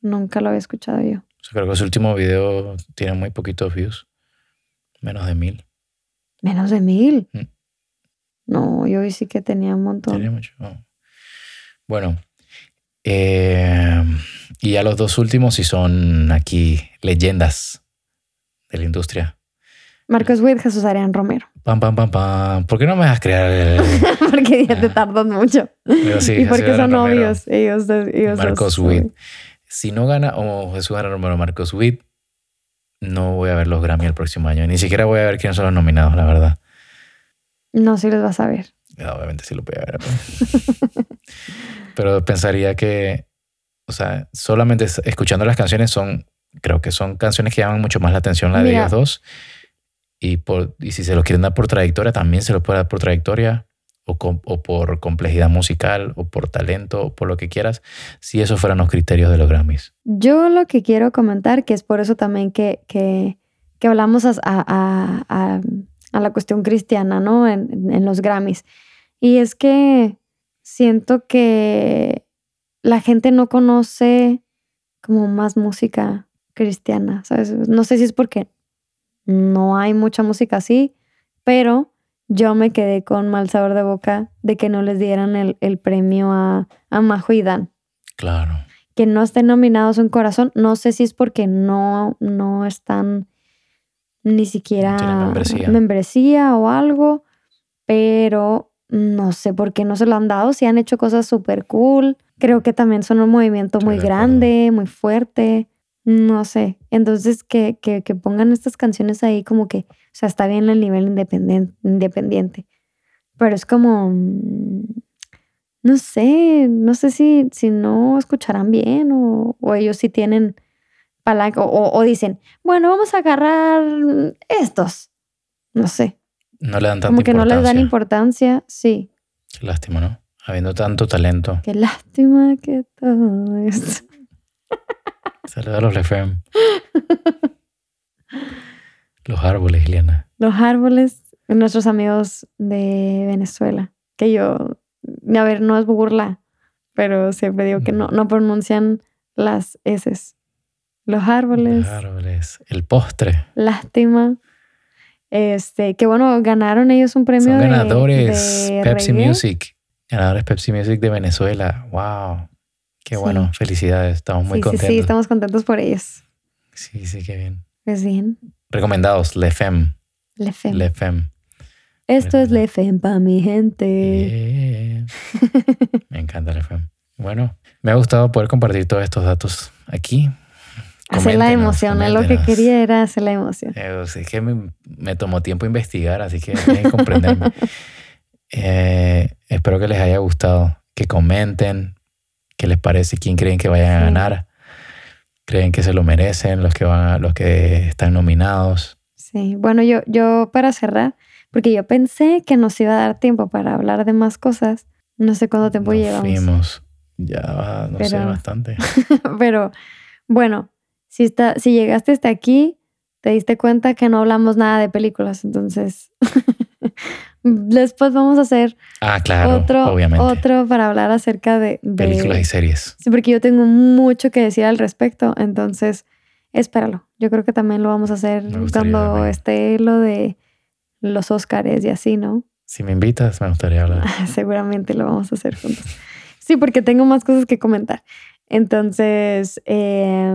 Nunca lo había escuchado yo. O sea, creo que su último video tiene muy poquitos views. Menos de mil. Menos de mil. Mm. No, yo vi sí que tenía un montón. Tiene mucho. oh. Bueno. eh, y ya los dos últimos sí son aquí leyendas de la industria. Marcos Witt, Jesús Arián Romero. Pam, pam, pam, pam. ¿Por qué no me dejas crear el... porque ya te Ah. tardan mucho. Digo, sí, y porque son Romero. novios. Ellos, ellos. Marcos Witt. Si no gana o Jesús Ana Romero Marcos Witt, no voy a ver los Grammy el próximo año. Ni siquiera voy a ver quiénes son los nominados, la verdad. No, sí les vas a ver. Obviamente sí lo voy a ver. Pero, pero pensaría que, o sea, solamente es- escuchando las canciones son, creo que son canciones que llaman mucho más la atención la de ellos dos. Y, por, y si se lo quieren dar por trayectoria, también se lo puede dar por trayectoria o, por complejidad musical o por talento o por lo que quieras, si esos fueran los criterios de los Grammys. Yo lo que quiero comentar, que es por eso también que, que, que hablamos a, a- a- a la cuestión cristiana, ¿no? En, en los Grammys. Y es que siento que la gente no conoce como más música cristiana, ¿sabes? No sé si es porque no hay mucha música así, pero yo me quedé con mal sabor de boca de que no les dieran el, el premio a, a Majo y Dan Claro. que no estén nominados un corazón. No sé si es porque no, no están ni siquiera membresía. membresía o algo, pero no sé por qué no se lo han dado. Si han hecho cosas súper cool. Creo que también son un movimiento Estoy muy grande, muy fuerte. No sé. Entonces, que, que, que pongan estas canciones ahí como que, o sea, está bien el nivel independen- independiente. Pero es como, mm, no sé, no sé si, si no escucharán bien o, o ellos sí tienen palanca o, o- dicen, bueno, vamos a agarrar estos. No sé, No le dan tanta como que no les dan importancia. importancia. Sí, Qué lástima, ¿no? Habiendo tanto talento. qué lástima que todo esto. Saludos a los Lefem. los árboles, Ileana. Los árboles, nuestros amigos de Venezuela, que yo, a ver, no es burla, pero siempre digo que no, no pronuncian las S. Los árboles. Los árboles. El postre. Lástima. Este, que bueno, ganaron ellos un premio Son de- ganadores de Pepsi reggae. Music. Ganadores Pepsi Music de Venezuela. Wow. Qué Sí. bueno. Felicidades. Estamos muy sí, contentos. sí, sí, estamos contentos por ellos. sí, sí, qué bien. Pues bien, Recomendados. Lefem. Lefem. Lefem. Esto es Lefem. Lefem para mi gente. Me encanta Lefem. Bueno, me ha gustado poder compartir todos estos datos aquí. Hacer la emoción, es lo que quería era hacer la emoción. Eh, es que me, me tomó tiempo investigar, así que tienen que comprenderme. Eh, espero que les haya gustado, que comenten qué les parece, quién creen que vayan a ganar, creen que se lo merecen, los que van, a- los que están nominados. Sí, bueno, yo, yo para cerrar, porque yo pensé que nos iba a dar tiempo para hablar de más cosas. No sé cuánto tiempo Nos llevamos. fuimos ya, va, no sé, Pero- bastante. Pero bueno, si, está, si llegaste hasta aquí, te diste cuenta que no hablamos nada de películas. Entonces, después vamos a hacer Ah, claro, otro, obviamente. otro para hablar acerca de, de- Películas y series. Sí, porque yo tengo mucho que decir al respecto. Entonces, espéralo. Yo creo que también lo vamos a hacer cuando esté lo de los Óscares y así, ¿no? Si me invitas, me gustaría hablar. Seguramente lo vamos a hacer juntos. Sí, porque tengo más cosas que comentar. Entonces, eh,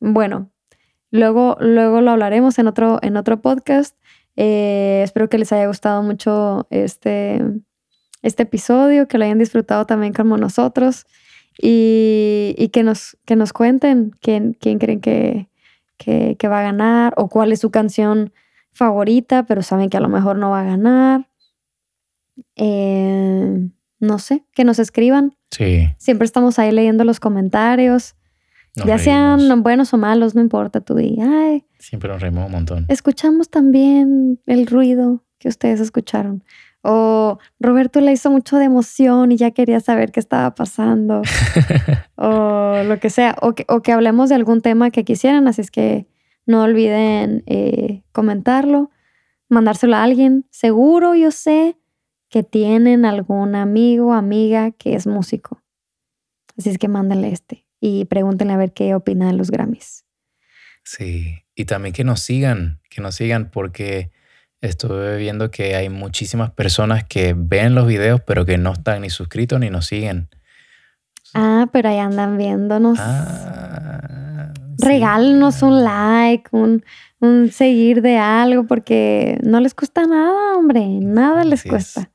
bueno, luego, luego lo hablaremos en otro, en otro podcast. Eh, espero que les haya gustado mucho este, este episodio, que lo hayan disfrutado también como nosotros y, y que, nos, que nos cuenten quién, quién creen que, que, que va a ganar o cuál es su canción favorita, pero saben que a lo mejor no va a ganar. Eh, no sé, que nos escriban. Sí. Siempre estamos ahí leyendo los comentarios, nos ya reímos. sean buenos o malos, no importa. Tú di, ay, Siempre nos reímos un montón. escuchamos también el ruido que ustedes escucharon. O Roberto le hizo mucho de emoción y ya quería saber qué estaba pasando. o lo que sea. O que, o que hablemos de algún tema que quisieran. Así es que no olviden eh, comentarlo, mandárselo a alguien. Seguro yo sé que tienen algún amigo o amiga que es músico. Así es que mándenle este y pregúntenle a ver qué opina de los Grammys. Sí, y también que nos sigan, que nos sigan porque estuve viendo que hay muchísimas personas que ven los videos pero que no están ni suscritos ni nos siguen. Ah, pero ahí andan viéndonos. Ah, Regálenos un like, un, seguir de algo, porque no les cuesta nada, hombre, nada les cuesta.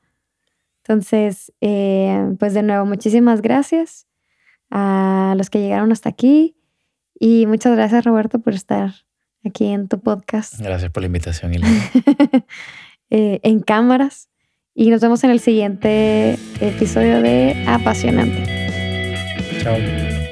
Entonces, eh, pues de nuevo, muchísimas gracias a los que llegaron hasta aquí y muchas gracias Roberto por estar aquí en tu podcast. Gracias por la invitación, eh, en cámaras. Y nos vemos en el siguiente episodio de Apasionante. Chao.